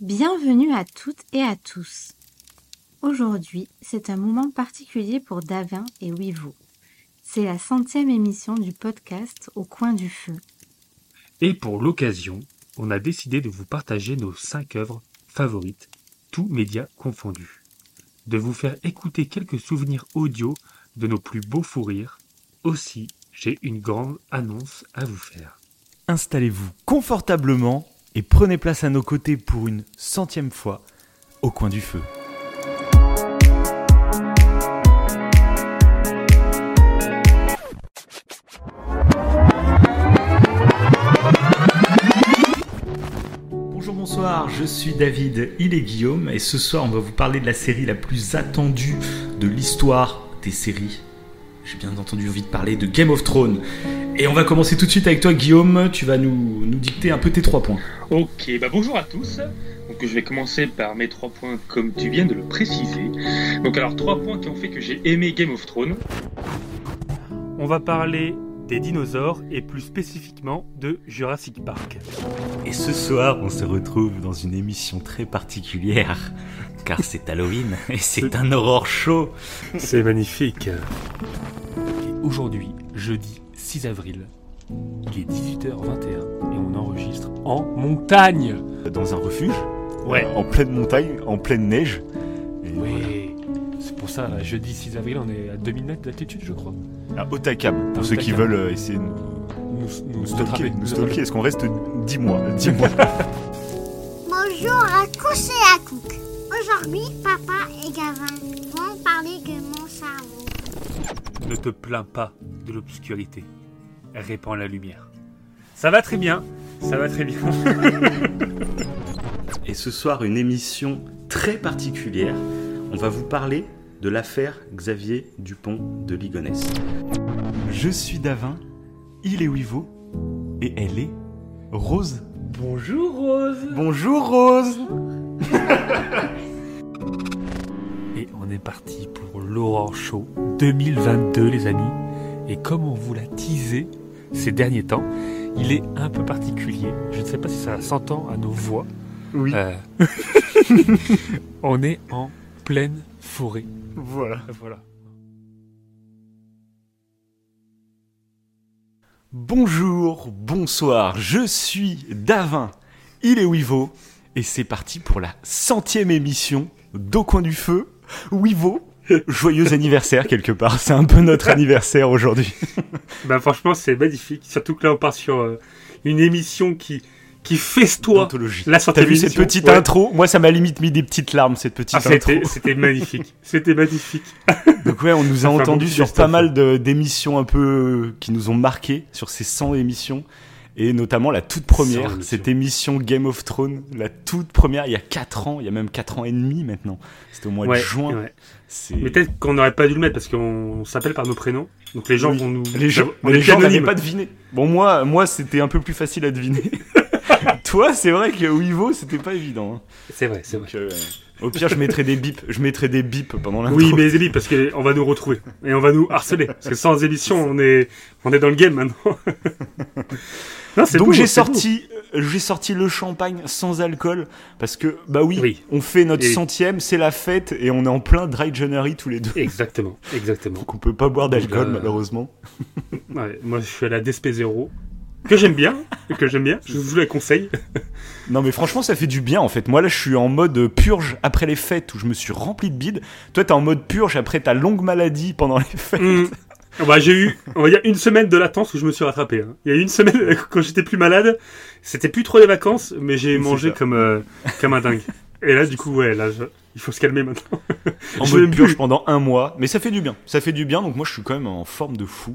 Bienvenue à toutes et à tous. Aujourd'hui, c'est un moment particulier pour Davin et Wivo. C'est la centième émission du podcast Au coin du feu. Et pour l'occasion, on a décidé de vous partager nos cinq œuvres favorites, tous médias confondus. De vous faire écouter quelques souvenirs audio de nos plus beaux fous rires. Aussi, j'ai une grande annonce à vous faire. Installez-vous confortablement et prenez place à nos côtés pour une centième fois au coin du feu. Bonjour, bonsoir, je suis David, il est Guillaume et ce soir on va vous parler de la série la plus attendue de l'histoire des séries. J'ai bien entendu envie de parler de Game of Thrones. Et on va commencer tout de suite avec toi Guillaume, tu vas nous, dicter un peu tes trois points. Ok, bah bonjour à tous. Donc je vais commencer par mes trois points comme tu viens de le préciser. Donc alors trois points qui ont fait que j'ai aimé Game of Thrones. On va parler des dinosaures et plus spécifiquement de Jurassic Park. Et ce soir on se retrouve dans une émission très particulière, car c'est Halloween et c'est un aurore chaud. C'est magnifique. Aujourd'hui, jeudi 6 avril, il est 18h21 en montagne. Dans un refuge, Ouais. en pleine montagne, en pleine neige. Et voilà. Oui. C'est pour ça, jeudi 6 avril, on est à 2000 mètres d'altitude, je crois. À Otakam, pour À ceux qui veulent euh, essayer de nous, Nous, nous stalker. Stalker. Est-ce qu'on reste 10 mois? 10 mois. Bonjour à tous et à toutes. Aujourd'hui, papa et Gavin vont parler de mon cerveau. Ne te plains pas de l'obscurité. Répand la lumière. Ça va très bien. Ça va très bien. Et ce soir, une émission très particulière. On va vous parler de l'affaire Xavier Dupont de Ligonnès. Je suis Davin, il est Wivo, et elle est Rose. Bonjour Rose. Bonjour Rose Et on est parti pour l'Aurore Show 2022, les amis. Et comme on vous l'a teasé ces derniers temps, il est un peu particulier. Je ne sais pas si ça s'entend à nos voix. Oui, Euh, on est en pleine forêt. voilà. Voilà. Bonjour, bonsoir, je suis Davin, il est Wivo, et c'est parti pour la centième émission d'Au coin du feu. Wivo, joyeux anniversaire quelque part, c'est un peu notre anniversaire aujourd'hui. Bah franchement, c'est magnifique. Surtout que là, on part sur euh, une émission qui, qui festoie la sortie T'as vu cette petite intro? Moi ça m'a limite mis des petites larmes cette petite Ah, intro. c'était, magnifique. C'était magnifique. Donc ouais, on nous a entendu sur pas mal d'émissions un peu euh, qui nous ont marqué sur ces 100 émissions et notamment la toute 100 première, cette émission Game of Thrones, la toute première il y a 4 ans, il y a même 4 ans et demi maintenant. C'était au mois Ouais, de juin. ouais. Mais peut-être qu'on n'aurait pas dû le mettre parce qu'on on s'appelle par nos prénoms. Donc les gens Oui. vont nous. les gens, on les gens n'avaient pas deviné. Bon moi moi c'était un peu plus facile à deviner. Toi, c'est vrai que Wivo, c'était pas évident. hein. C'est vrai, c'est vrai. Euh, au pire, je mettrais des bips, je mettrais des bips pendant l'intro. Oui, mais Zélie, parce qu'on va nous retrouver et on va nous harceler. Parce que sans émission, on est, on est dans le game maintenant. non, Donc j'ai sorti, euh, j'ai sorti le champagne sans alcool parce que bah oui, Oui. on fait notre Et- centième, c'est la fête et on est en plein dry January tous les deux. Exactement, exactement. Donc on peut pas boire d'alcool Euh, malheureusement. Ouais, moi, je suis à la DSP0 que j'aime bien, que j'aime bien. Je vous la conseille. Non mais franchement ça fait du bien en fait. Moi là je suis en mode purge après les fêtes où je me suis rempli de bide. Toi t'es en mode purge après ta longue maladie pendant les fêtes. Hmm. Bah, j'ai eu, on va dire, une semaine de latence où je me suis rattrapé. hein. Il y a une semaine, quand j'étais plus malade, c'était plus trop les vacances, mais j'ai mangé ça. comme, euh, comme un dingue. Et là, du coup, ouais, là, je- il faut se calmer maintenant. En Je mode purge pendant un mois. Mais ça fait du bien. Ça fait du bien donc moi je suis quand même en forme de fou.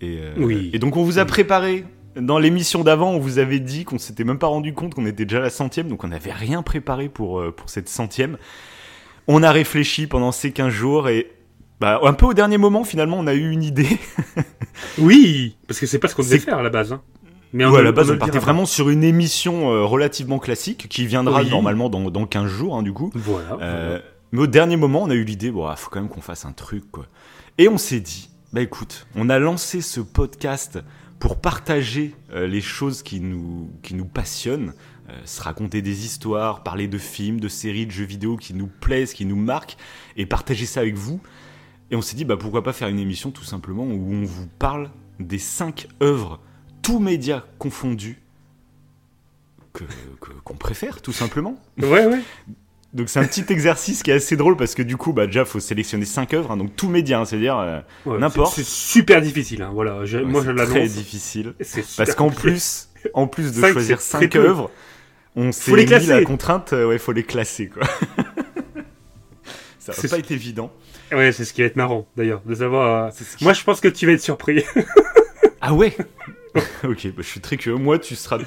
Et, euh, Oui. et donc on vous a préparé. Dans l'émission d'avant, on vous avait dit qu'on s'était même pas rendu compte qu'on était déjà à la centième, donc on n'avait rien préparé pour, euh, pour cette centième. On a réfléchi pendant ces 15 jours et bah, un peu au dernier moment, finalement, on a eu une idée. Oui, parce que c'est pas ce qu'on devait faire à la base. Hein. Mais Ouais, à la base, on partait vraiment sur une émission euh, relativement classique qui viendra Oui. normalement dans, dans 15 jours, hein, du coup. Voilà. Euh, mais au dernier moment, on a eu l'idée, bon, ah, faut quand même qu'on fasse un truc, quoi. Et on s'est dit, bah écoute, on a lancé ce podcast pour partager euh, les choses qui nous, qui nous passionnent, se raconter des histoires, parler de films, de séries, de jeux vidéo qui nous plaisent, qui nous marquent, et partager ça avec vous. Et on s'est dit, bah, pourquoi pas faire une émission tout simplement où on vous parle des cinq œuvres, tous médias confondus, que- que- qu'on préfère tout simplement. Ouais, ouais. Donc c'est un petit exercice qui est assez drôle parce que du coup, bah, déjà, faut sélectionner cinq œuvres, hein, donc tous médias, hein, c'est-à-dire euh, Ouais, N'importe. C'est super difficile. Hein. Voilà, je- ouais, moi je c'est l'annonce. très difficile. Parce qu'en plus, en plus de choisir c'est cinq très peu. œuvres, on s'est mis la contrainte, euh, ouais, faut les classer quoi. Ça C'est- pas être évident. Ouais, c'est ce qui va être marrant d'ailleurs, de savoir. euh, qui- Moi je pense que tu vas être surpris. Ah ouais? Ok, bah, je suis très curieux. Moi, tu seras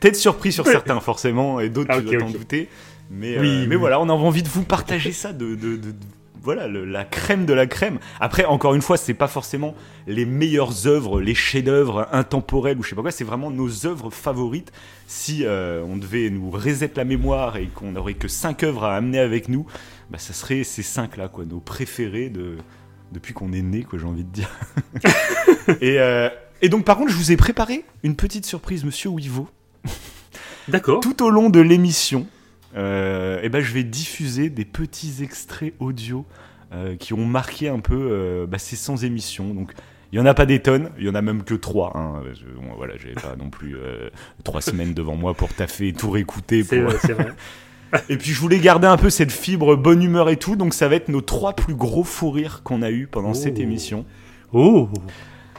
peut-être surpris sur certains, forcément, et d'autres, Ah, tu ok, dois t'en ok. douter. Mais, Oui, euh, mais oui. voilà, on a envie de vous partager ça, de, de- de- de- voilà, le- la crème de la crème. Après, encore une fois, c'est pas forcément les meilleures œuvres, les chefs-d'œuvre intemporels ou je sais pas quoi, c'est vraiment nos œuvres favorites. Si euh, on devait nous reset la mémoire et qu'on n'aurait que cinq œuvres à amener avec nous, bah, ça serait ces cinq-là, quoi, nos préférés de, depuis qu'on est né, quoi, j'ai envie de dire. et, euh, et donc, par contre, je vous ai préparé une petite surprise, monsieur Wivo. D'accord. Tout au long de l'émission, euh, eh ben, je vais diffuser des petits extraits audio euh, qui ont marqué un peu bah, ces 100 émissions. Donc, il y en a pas des tonnes, il y en a même que trois. Hein. Je, bon, voilà, j'ai pas non plus euh, trois semaines devant moi pour taffer et tout réécouter. Pour... vrai. Et puis je voulais garder un peu cette fibre bonne humeur et tout, donc ça va être nos trois plus gros fous rires qu'on a eu pendant cette Oh. émission. Oh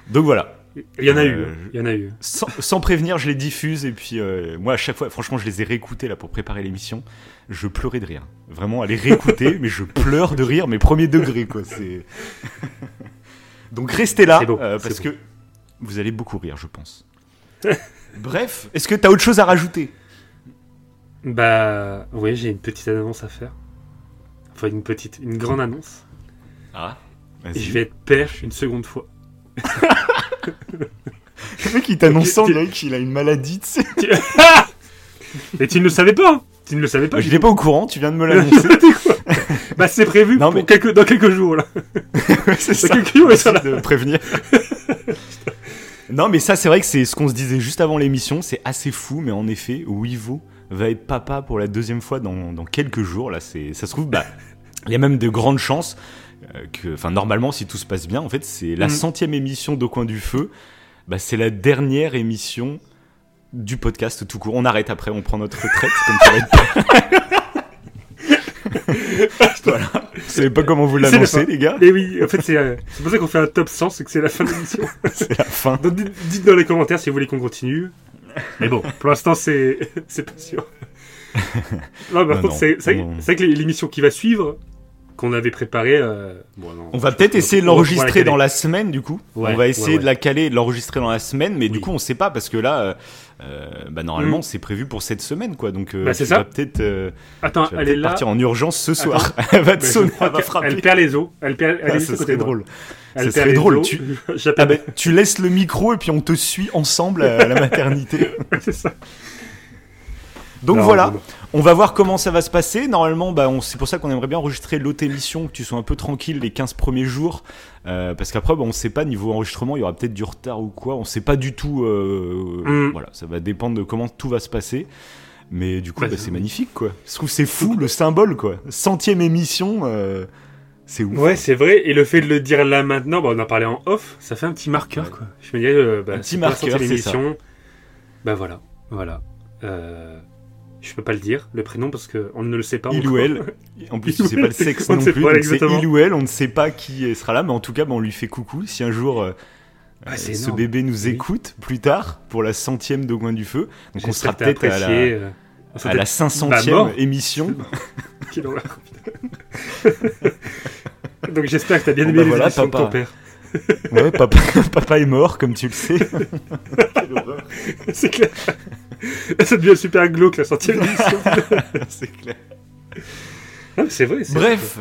Donc voilà, Il y en a eu. Euh, Il y en a eu. sans, sans prévenir, je les diffuse et puis euh, moi à chaque fois, franchement, je les ai réécoutés là pour préparer l'émission. Je pleurais de rire. Vraiment, à les réécouter, mais je pleure de rire, mes premiers degrés quoi. C'est donc restez là beau, euh, parce beau. que vous allez beaucoup rire, je pense. Bref, est-ce que t'as autre chose à rajouter? Bah oui, j'ai une petite annonce à faire. Enfin une petite, une grande annonce. Ah, Et je vais être père une seconde fois. Le mec, il t'annonce dirait qu'il a une maladie, tu sais. Et tu ne le savais pas hein Tu ne le savais pas Je n'étais pas au courant, tu viens de me l'annoncer. Bah c'est prévu Non, pour mais- quelques, dans quelques jours là. c'est ça. quelques jours, ça Merci de prévenir. non, mais ça, c'est vrai que c'est ce qu'on se disait juste avant l'émission. C'est assez fou, mais en effet, Wivo va être papa pour la deuxième fois dans, dans quelques jours. Là, c'est, ça se trouve, bah, il y a même de grandes chances euh, que, enfin, normalement, si tout se passe bien, en fait, c'est la Mhm. centième émission d'Au coin du feu. Bah, c'est la dernière émission du podcast tout court. On arrête après, on prend notre retraite, comme ça va être. voilà. Pas comment vous C'est la l'annoncer, fin. les gars Et oui, en fait c'est euh, c'est pour ça qu'on fait un top 100, c'est que c'est la fin de l'émission. C'est la fin. Donc dites dans les commentaires si vous voulez qu'on continue. Mais bon, pour l'instant c'est c'est pas sûr. Non, par Non, contre c'est vrai que l'émission qui va suivre, qu'on avait préparée... euh, bon, On va peut-être essayer de l'enregistrer la dans la semaine, du coup. Ouais, on va essayer ouais, de la caler de l'enregistrer dans la semaine, mais du coup, on sait pas parce que là, euh, euh, bah, normalement, Mm. c'est prévu pour cette semaine, quoi. Donc, euh, Bah, c'est ça. peut-être Attends, est là. partir en urgence ce soir. elle va te je sonner, elle va frapper. Elle perd les os. Elle perd. Elle Ah, est serait drôle. Perd serait drôle, tu- Ah ben, tu laisses le micro et puis on te suit ensemble à la maternité. c'est ça. Donc Non, voilà, bon. on va voir comment ça va se passer. Normalement, bah, on- c'est pour ça qu'on aimerait bien enregistrer l'autre émission, que tu sois un peu tranquille les 15 premiers jours. Euh, parce qu'après, bah, on sait pas, niveau enregistrement, il y aura peut-être du retard ou quoi. On sait pas du tout. euh, Mm. Voilà, ça va dépendre de comment tout va se passer. Mais du coup, Bah, bah, c'est- magnifique, quoi. Je trouve que c'est fou, le symbole, quoi. Centième émission, euh, c'est ouf. Ouais, c'est vrai. Et le fait de le dire là maintenant, bah, on en parlait en off, ça fait un petit marqueur, Ouais. quoi. Je me disais, euh, bah, Un petit marqueur, c'est ça. Bah voilà, voilà. Euh, je peux pas le dire, le prénom, parce qu'on ne le sait pas Il ou elle. En plus, tu sais pas le sexe on non plus. pas donc c'est exactement. il ou elle, on ne sait pas qui sera là, mais en tout cas, bah, on lui fait coucou. Si un jour euh, Ah, ce énorme. bébé nous Oui. écoute plus tard pour la centième de Coin du Feu, donc on sera peut-être à la, à la peut-être- 500e Bah, mort. émission. Quelle horreur. Donc j'espère que t'as bien Bon, aimé bah les voilà, émissions de papa. ton père. Ouais, papa, papa est mort, comme tu le sais. c'est clair. Ça devient super glauque la centième émission. c'est clair. C'est vrai. Bref.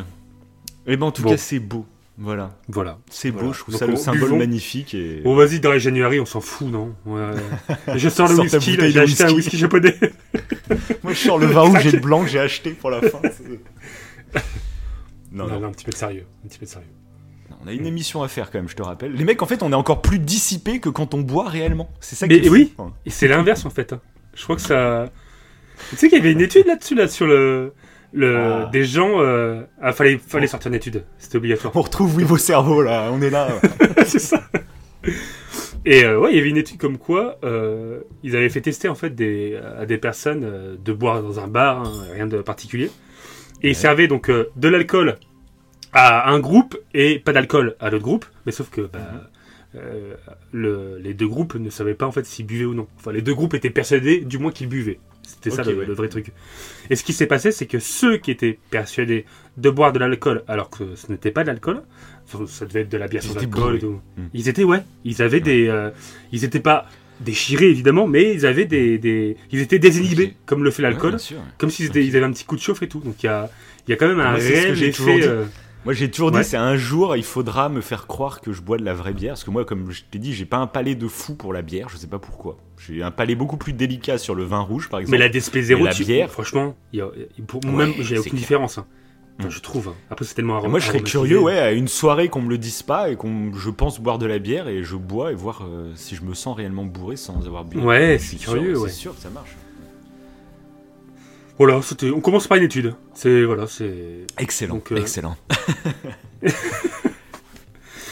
Et ben en tout Bon. cas, c'est beau. Voilà. Voilà. c'est Voilà. beau. Je trouve Donc, ça le symbole buvons. magnifique. Et... Bon, vas-y, dans les January, on s'en fout, non Ouais. Je sors le whisky, j'ai acheté un whisky. japonais. Moi, je sors le vin rouge et le blanc que j'ai acheté pour la fin. Non, Non, non. non, un petit peu de sérieux. Un petit peu de sérieux. On a une émission à faire quand même, je te rappelle. Les mecs, en fait, on est encore plus dissipés que quand on boit réellement. C'est ça Mais qui est fou. oui. Et c'est l'inverse, en fait. hein. Je crois que ça. Tu sais qu'il y avait une étude là-dessus, là, sur le. Le Ah. Des gens. Euh... Ah, fallait, fallait sortir une étude. C'était obligatoire. On retrouve oui, vos cerveaux là, on est là. c'est ça. Et euh, ouais, il y avait une étude comme quoi euh, ils avaient fait tester en fait des, à des personnes euh, de boire dans un bar, hein, rien de particulier. Et ils servaient donc de l'alcool à un groupe et pas d'alcool à l'autre groupe. Mais sauf que bah, le- les deux groupes ne savaient pas en fait s'ils buvaient ou non. Enfin, les deux groupes étaient persuadés du moins qu'ils buvaient. C'était ça le, ouais. le vrai truc. Et ce qui s'est passé, c'est que ceux qui étaient persuadés de boire de l'alcool alors que ce n'était pas de l'alcool, ça- ça devait être de la bière Ils sans étaient alcool tout. Mm. Ils étaient, ouais, ils avaient des. euh, ils étaient pas déchirés évidemment, mais ils avaient des. des ils étaient désinhibés, comme le fait l'alcool, comme s'ils ils avaient un petit coup de chauffe et tout. Donc il y a, il y a quand même un ce que réel effet. Moi j'ai toujours dit Ouais. c'est un jour il faudra me faire croire que je bois de la vraie bière parce que moi comme je t'ai dit j'ai pas un palais de fou pour la bière je sais pas pourquoi j'ai un palais beaucoup plus délicat sur le vin rouge par exemple mais la DSP 0 Et la dessus, bière franchement, y a, pour Ouais, même, j'ai aucune clair. différence. hein. Enfin, Mm. Je trouve. hein. Après, c'est tellement moi je serais curieux ouais à une soirée qu'on me le dise pas et qu'on je pense boire de la bière et je bois et voir euh, si je me sens réellement bourré sans avoir bu Ouais, c'est suis sûr- curieux, ouais. c'est sûr que ça marche Voilà, c'était. On commence par une étude. C'est voilà, c'est. excellent Donc, euh, excellent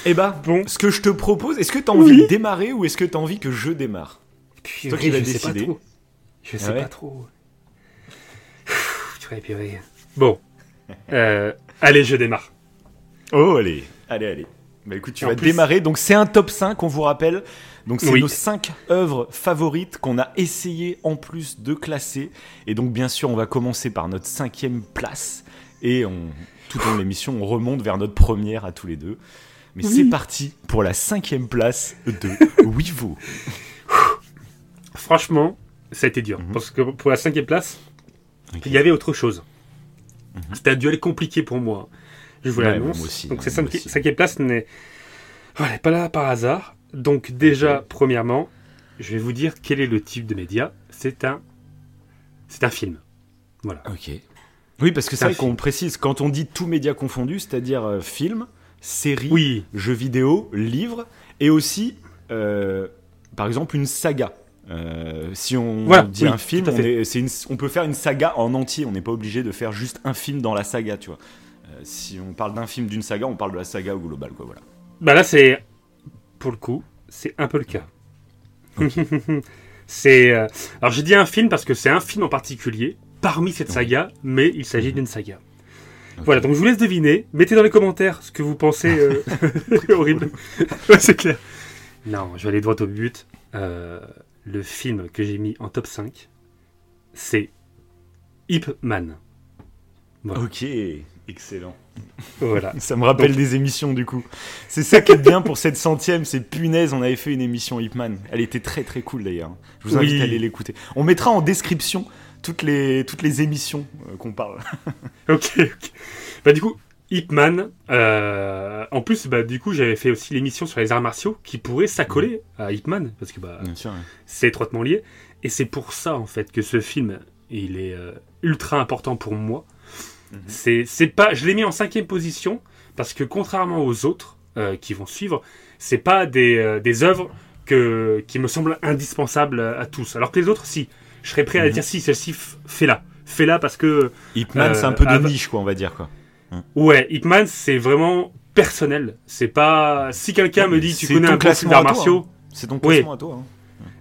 et bah Bon. ce que je te propose est-ce que t'as Oui. envie de démarrer ou est-ce que t'as envie que je démarre Purée, toi qui vas je sais pas décider. trop. Je sais Ah ouais pas trop. Purée, purée. Bon. Euh, allez, je démarre. Oh, allez, allez, allez. Bah écoute, tu En vas plus- démarrer. Donc c'est un top 5, on vous rappelle. Donc c'est Oui. nos 5 œuvres favorites qu'on a essayé en plus de classer. Et donc bien sûr, on va commencer par notre cinquième place. Et on, tout au long de l'émission, on remonte vers notre première à tous les deux. Mais c'est parti pour la cinquième place de Wivo. Franchement, ça a été dur. Mhm. Parce que pour la cinquième place, il y avait autre chose. Mhm. C'était un duel compliqué pour moi. Je vous Ouais, l'annonce. Donc, hein, cette cinquième place n'est voilà, pas là par hasard. Donc, déjà, premièrement, je vais vous dire quel est le type de média. C'est un, c'est un film. Voilà. Ok. Oui, parce que c'est vrai qu'on précise, quand on dit tout média confondu, c'est-à-dire euh, film, série, Oui, jeux vidéo, livres, et aussi, euh, par exemple, une saga. Euh, si on Voilà, dit oui, un film, on, est- une- on peut faire une saga en entier. On n'est pas obligé de faire juste un film dans la saga, tu vois. Si on parle d'un film, d'une saga, on parle de la saga au global, quoi. Voilà. Bah là, c'est. Pour le coup, c'est un peu le cas. c'est. euh, Alors, j'ai dit un film parce que c'est un film en particulier, parmi cette saga, mais il s'agit d'une saga. Voilà, donc je vous laisse deviner. Mettez dans les commentaires ce que vous pensez. euh, horrible. ouais, c'est clair. Non, je vais aller droit au but. Euh, le film que j'ai mis en top 5, c'est Ip Man. Voilà. Ok, excellent. Voilà. Ça me rappelle Donc- des émissions du coup. C'est ça qui est bien pour cette centième, c'est punaise, on avait fait une émission Hipman. Elle était très très cool d'ailleurs. Je vous invite Oui. à aller l'écouter. On mettra en description toutes les, toutes les émissions euh, qu'on parle. Ok, ok. Bah du coup, Ip Man, euh, en plus, bah du coup, j'avais fait aussi l'émission sur les arts martiaux qui pourrait s'accoler à Ip Man, parce que bah, c'est étroitement lié. Et c'est pour ça, en fait, que ce film, il est euh, ultra important pour moi. Mhm. C'est, c'est pas, je l'ai mis en cinquième position, parce que contrairement aux autres euh, qui vont suivre, c'est pas des, euh, des œuvres que, qui me semblent indispensables à tous. Alors que les autres, si. Je serais prêt à Mhm. dire si, celle-ci, f- fais-la. Fais-la parce que Hipman, Euh, c'est un peu de av- niche, quoi, on va dire quoi. Ouais, Hitman, c'est vraiment personnel. C'est pas. Si quelqu'un me dit, tu connais un classement d'arts martiaux. C'est ton Oui. classement à toi. hein.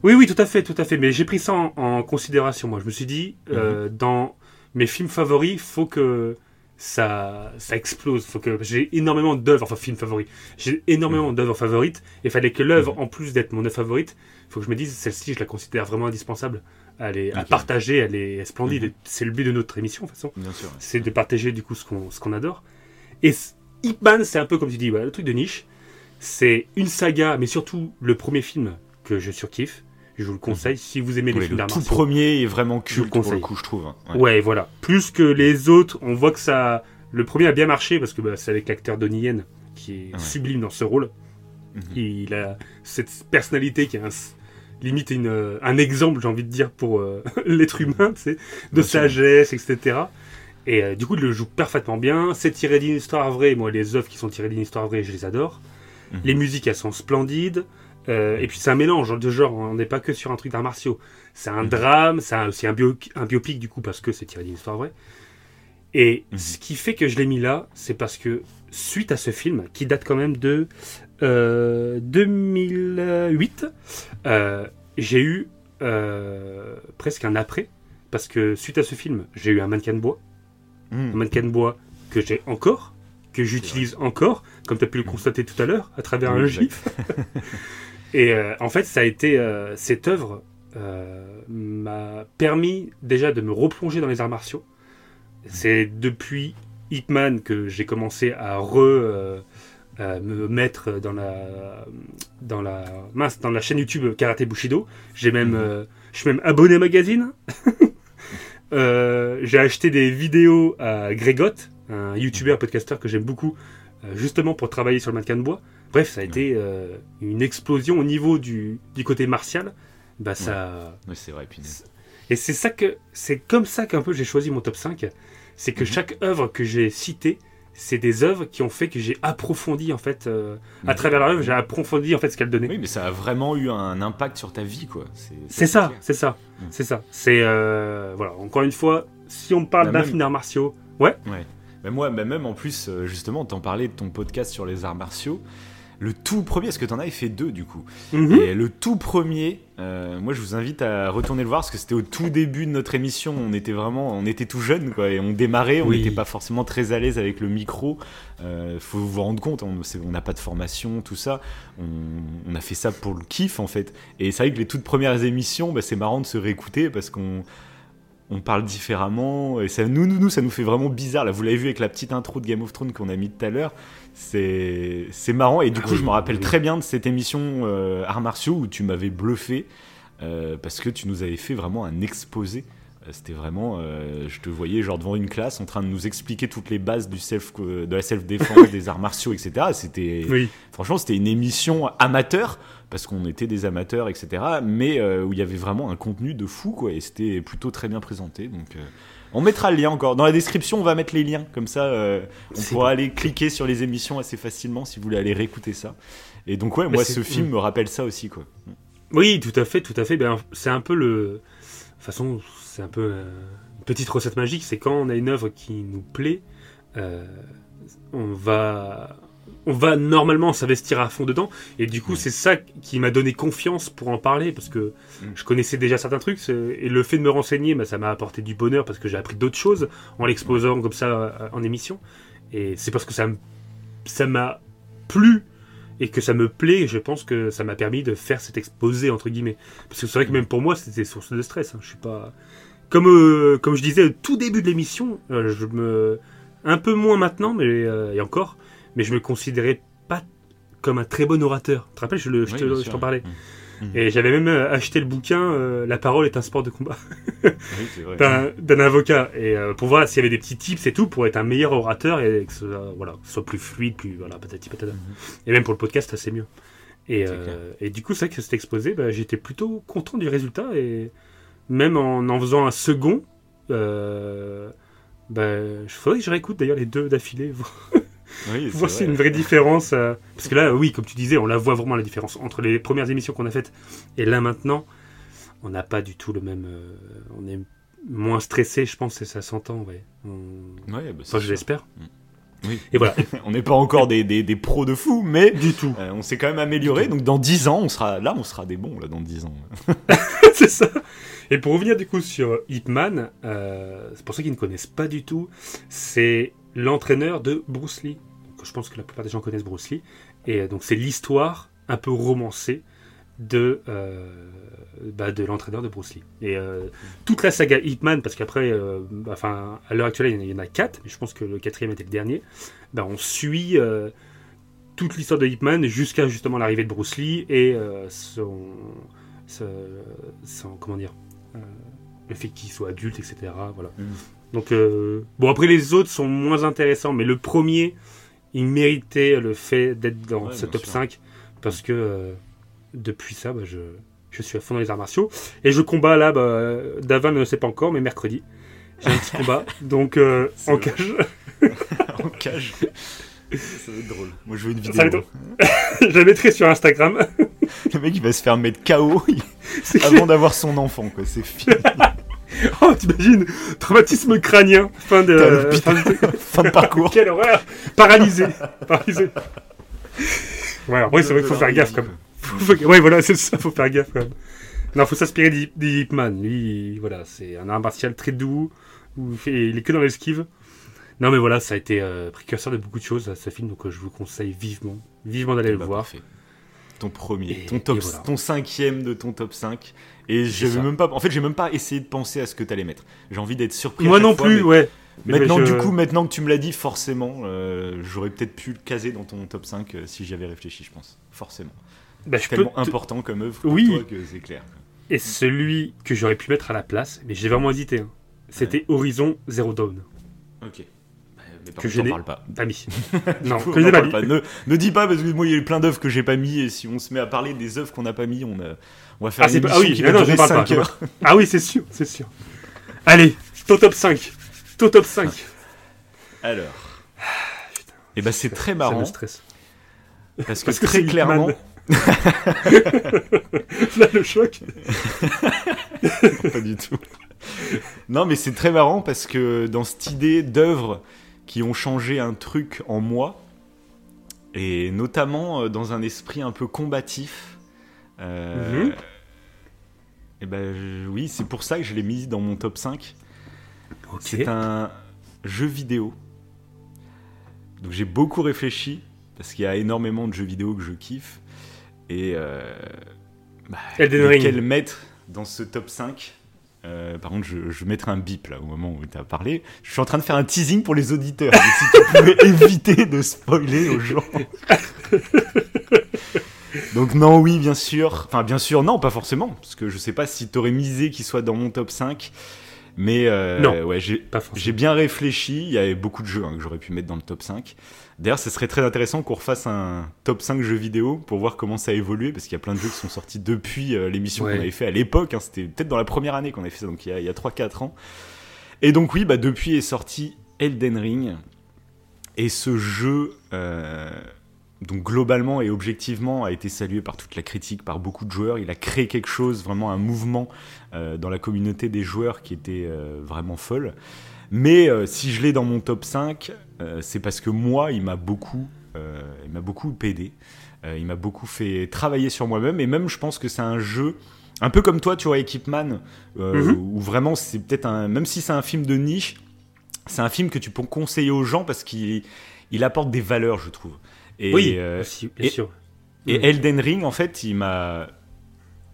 Oui, oui, tout à fait, tout à fait. Mais j'ai pris ça en, en considération. Moi, je me suis dit, euh, Mhm. dans mes films favoris, faut que ça, ça explose. Faut que j'ai énormément d'œuvres, enfin films favoris. J'ai énormément d'œuvres favorites. Et fallait que l'œuvre, en plus d'être mon œuvre favorite, faut que je me dise, celle-ci, je la considère vraiment indispensable. Elle est à partager, elle est splendide. Mhm. Et C'est le but de notre émission, de toute façon. Ouais. c'est de partager du coup ce qu'on ce qu'on adore. Et Ip Man, c'est un peu comme tu dis, voilà, le truc de niche. C'est une saga, mais surtout le premier film que je surkiffe. Je vous le conseille si vous aimez les Oui, films le d'arts tout premier est vraiment culte le pour le coup, je trouve. Ouais. Ouais, voilà. Plus que les autres, on voit que ça. Le premier a bien marché parce que bah, c'est avec l'acteur Donnie Yen qui est Ouais. sublime dans ce rôle. Mhm. Il a cette personnalité qui est un, limite une, euh, un exemple, j'ai envie de dire, pour euh, l'être humain, tu sais, de Bien sûr. sagesse, etc. Et euh, du coup, il le joue parfaitement bien. C'est tiré d'une histoire vraie. Moi, les œuvres qui sont tirées d'une histoire vraie, je les adore. Mhm. Les musiques, elles sont splendides. Euh, et puis c'est un mélange de genre, on n'est pas que sur un truc d'arts martiaux. C'est un Mhm. drame, c'est aussi un, bio- un biopic du coup parce que c'est tiré d'une histoire vraie. Et Mhm. ce qui fait que je l'ai mis là, c'est parce que suite à ce film, qui date quand même de euh, 2008, euh, j'ai eu euh, presque un après. Parce que suite à ce film, j'ai eu un mannequin de bois. Hmm. Un mannequin de bois que j'ai encore, que j'utilise encore, comme tu as pu le constater tout à l'heure, à travers Oui, un gif. Et euh, en fait, ça a été euh, cette œuvre euh, m'a permis déjà de me replonger dans les arts martiaux. C'est depuis Hitman que j'ai commencé à re me mettre dans la dans la mince dans la chaîne YouTube Karate Bushido. J'ai même Mhm. je suis même abonné au magazine. J'ai acheté des vidéos à Grégot, un YouTuber, podcasteur que j'aime beaucoup, justement pour travailler sur le mannequin de bois. Bref, ça a été euh, une explosion au niveau du, du côté martial. Bah ça, Oui, c'est vrai, punaise. et c'est ça que c'est comme ça qu'un peu j'ai choisi mon top 5. C'est que Mhm. chaque œuvre que j'ai citée, c'est des œuvres qui ont fait que j'ai approfondi en fait euh, à Mhm. travers leur œuvre, j'ai approfondi en fait ce qu'elle donnait. Oui, mais ça a vraiment eu un impact sur ta vie, quoi. C'est ça, c'est ça, Mhm. c'est ça. C'est euh, voilà. Encore une fois, si on parle Bah, d'un film d'arts martiaux, ouais, Mais moi, mais même en plus, justement, t'en parlais de ton podcast sur les arts martiaux. Le tout premier, parce que t'en avais fait deux du coup. Mhm. Et le tout premier, euh, moi je vous invite à retourner le voir parce que c'était au tout début de notre émission. On était vraiment, on était tout jeune quoi, et on démarrait. On Oui. n'était pas forcément très à l'aise avec le micro. Euh, faut vous rendre compte, on n'a pas de formation, tout ça. On, on a fait ça pour le kiff en fait. Et c'est vrai que les toutes premières émissions, bah, c'est marrant de se réécouter parce qu'on on parle différemment et ça nous, nous, nous, ça nous fait vraiment bizarre. Là, vous l'avez vu avec la petite intro de Game of Thrones qu'on a mis tout à l'heure. C'est marrant et du Ah coup, je me rappelle très bien de cette émission euh, arts martiaux où tu m'avais bluffé euh, parce que tu nous avais fait vraiment un exposé. Euh, C'était vraiment, euh, je te voyais genre devant une classe en train de nous expliquer toutes les bases du self, de la self défense, des arts martiaux, etc. C'était oui, Franchement, c'était une émission amateur, parce qu'on était des amateurs, etc. Mais où il y avait vraiment un contenu de fou, quoi. Et c'était plutôt très bien présenté. Donc, on mettra le lien encore. Dans la description, on va mettre les liens. Comme ça, euh, on pourra aller cliquer sur les émissions assez facilement si vous voulez aller réécouter ça. Et donc, ouais, moi, ce film me rappelle ça aussi, quoi. oui, tout à fait, tout à fait. Ben, c'est un peu le, de toute façon, c'est un peu euh, une petite recette magique. C'est quand on a une œuvre qui nous plaît, euh, on va, on va normalement s'investir à fond dedans. Et du coup, c'est ça qui m'a donné confiance pour en parler parce que Mm. je connaissais déjà certains trucs et le fait de me renseigner, ben, ça m'a apporté du bonheur parce que j'ai appris d'autres choses en l'exposant comme ça euh, en émission. Et c'est parce que ça, m'a plu et que ça me plaît, je pense que ça m'a permis de faire cet exposé entre guillemets. Parce que c'est vrai que même pour moi, c'était source de stress. hein. Je suis pas comme euh, comme je disais au tout début de l'émission, euh, je me un peu moins maintenant, mais euh, et encore, mais je me considérais pas comme un très bon orateur. Tu te rappelles, je, je Oui, te- t'en parlais. Mm. Mm. Et j'avais même euh, acheté le bouquin euh, La parole est un sport de combat Oui, c'est vrai. d'un avocat et euh, pour voir s'il y avait des petits tips et tout pour être un meilleur orateur et que ce, soit- voilà, que ce soit plus fluide, plus voilà, patati patata. Mhm. Et même pour le podcast, c'est mieux. Et, et du coup, c'est vrai que cet exposé, bah, j'étais plutôt content du résultat et même en en faisant un second, bah, je faudrait que je réécoute d'ailleurs les deux d'affilée, Oui, c'est voir s'il y a vrai. une vraie différence. euh, parce que là, oui, comme tu disais, on la voit vraiment la différence entre les premières émissions qu'on a faites et là maintenant, on n'a pas du tout le même. euh, on est moins stressé, je pense, et ça s'entend, ouais. On- Ouais, bah, Enfin, je l'espère. Oui. Et voilà. On n'est pas encore des, des, des pros de fou, mais du tout. euh, on s'est quand même amélioré. Donc, dans 10 ans, on sera là, on sera des bons, là, dans 10 ans. c'est ça. Et pour revenir du coup sur Hitman, euh, pour ceux qui ne connaissent pas du tout, c'est l'entraîneur de Bruce Lee. Je pense que la plupart des gens connaissent Bruce Lee. Et euh, donc c'est l'histoire un peu romancée de, euh, bah, de l'entraîneur de Bruce Lee. Et euh, toute la saga Hitman, parce qu'après, euh, bah, enfin à l'heure actuelle il y en a- quatre, mais je pense que le quatrième était le dernier, bah, on suit toute l'histoire de Hitman jusqu'à justement l'arrivée de Bruce Lee et son, comment dire le fait qu'il soit adulte etc voilà Mm. donc bon après les autres sont moins intéressants mais le premier il méritait le fait d'être dans Ouais, ce top sûr. 5 parce que euh, depuis ça bah, je, je suis à fond dans les arts martiaux et je combats là bah, Davin ne le sait pas encore mais mercredi j'ai un petit combat donc euh, en vrai. cage en cage. Ça va être drôle. Moi, je veux une vidéo. Je la mettrai sur Instagram le mec il va se faire mettre KO avant d'avoir son enfant, quoi. C'est fini. Oh, t'imagines Traumatisme crânien, fin de, fin de, fin de parcours. Quelle horreur Paralysé. Paralysé. Ouais, après, c'est vrai qu'il faut faire gaffe, quand même. Faut- Ouais, voilà, c'est ça, faut faire gaffe, quand même. Non, faut s'inspirer d'Hip- d'Hip Man. Lui, voilà, c'est un art martial très doux, où il, fait- il est que dans l'esquive. Non, mais voilà, ça a été euh, précurseur de beaucoup de choses, ce film, donc euh, je vous conseille vivement, vivement d'aller le Bah, voir. parfait. Ton premier, Et- ton top, voilà. ton cinquième de ton top 5. Et j'avais même pas, en fait, j'ai même pas essayé de penser à ce que t'allais mettre. J'ai envie d'être surpris. Moi non fois, plus, mais ouais. Maintenant, je- du coup, maintenant que tu me l'as dit, forcément, euh, j'aurais peut-être pu le caser dans ton top 5 euh, si j'avais réfléchi, je pense. Forcément. bah, je Tellement te- important comme œuvre pour Oui. toi que c'est clair. Et celui que j'aurais pu mettre à la place, mais j'ai vraiment hésité, hein, c'était Horizon Zero Dawn. Ok. Bah, Mais par Que je n'ai parle pas. Pas mis. non, coup, que j'ai en pas mis. pas. Ne, ne dis pas parce que moi il y a eu plein d'œuvres que j'ai pas mis et si on se met à parler des œuvres qu'on n'a pas mis, on, a, on va faire Ah, une émission ah oui, qui non, va non, je durer parle pas, 5 je heures. Ah oui, c'est sûr, c'est sûr. Allez, ton top 5. Ton top 5. Alors. Et bah c'est très marrant Ça me stresse. parce que, Parce que très clairement, Là, le choc. pas du tout. Non, mais c'est très marrant parce que dans cette idée d'œuvres qui ont changé un truc en moi, et notamment euh, dans un esprit un peu combatif, euh, Mhm. Et ben je- oui, c'est pour ça que je l'ai mis dans mon top 5. Ok. C'est un jeu vidéo. Donc j'ai beaucoup réfléchi parce qu'il y a énormément de jeux vidéo que je kiffe. Et euh, bah, lequel mettre dans ce top 5 Euh, par contre, je, je mettrai un bip là au moment où tu as parlé. Je suis en train de faire un teasing pour les auditeurs. Si tu pouvais éviter de spoiler aux gens. Donc non, oui, bien sûr. Enfin, bien sûr, non, pas forcément. Parce que je sais pas si t'aurais misé qu'il soit dans mon top 5. Mais euh, Non. ouais, j'ai bien réfléchi, il y avait beaucoup de jeux hein, que j'aurais pu mettre dans le top 5. D'ailleurs, ce serait très intéressant qu'on refasse un top 5 jeux vidéo pour voir comment ça a évolué, parce qu'il y a plein de jeux qui sont sortis depuis euh, l'émission Ouais. qu'on avait fait à l'époque. hein, C'était peut-être dans la première année qu'on avait fait ça, donc il y a, il y a 3-4 ans. Et donc oui, bah, depuis est sorti Elden Ring. Et ce jeu, euh, donc globalement et objectivement, a été salué par toute la critique, par beaucoup de joueurs. Il a créé quelque chose, vraiment un mouvement euh, dans la communauté des joueurs qui était euh, vraiment folle. Mais euh, si je l'ai dans mon top 5, euh, c'est parce que moi, il m'a beaucoup, il m'a beaucoup aidé. Il m'a beaucoup fait travailler sur moi-même. Et même, je pense que c'est un jeu, un peu comme toi, tu vois, Equipman, euh, Mhm. où vraiment, c'est peut-être un. Même si c'est un film de niche, c'est un film que tu peux conseiller aux gens parce qu'il il apporte des valeurs, je trouve. Et, oui, euh, aussi, bien et- sûr. et. Elden Ring, en fait, il m'a.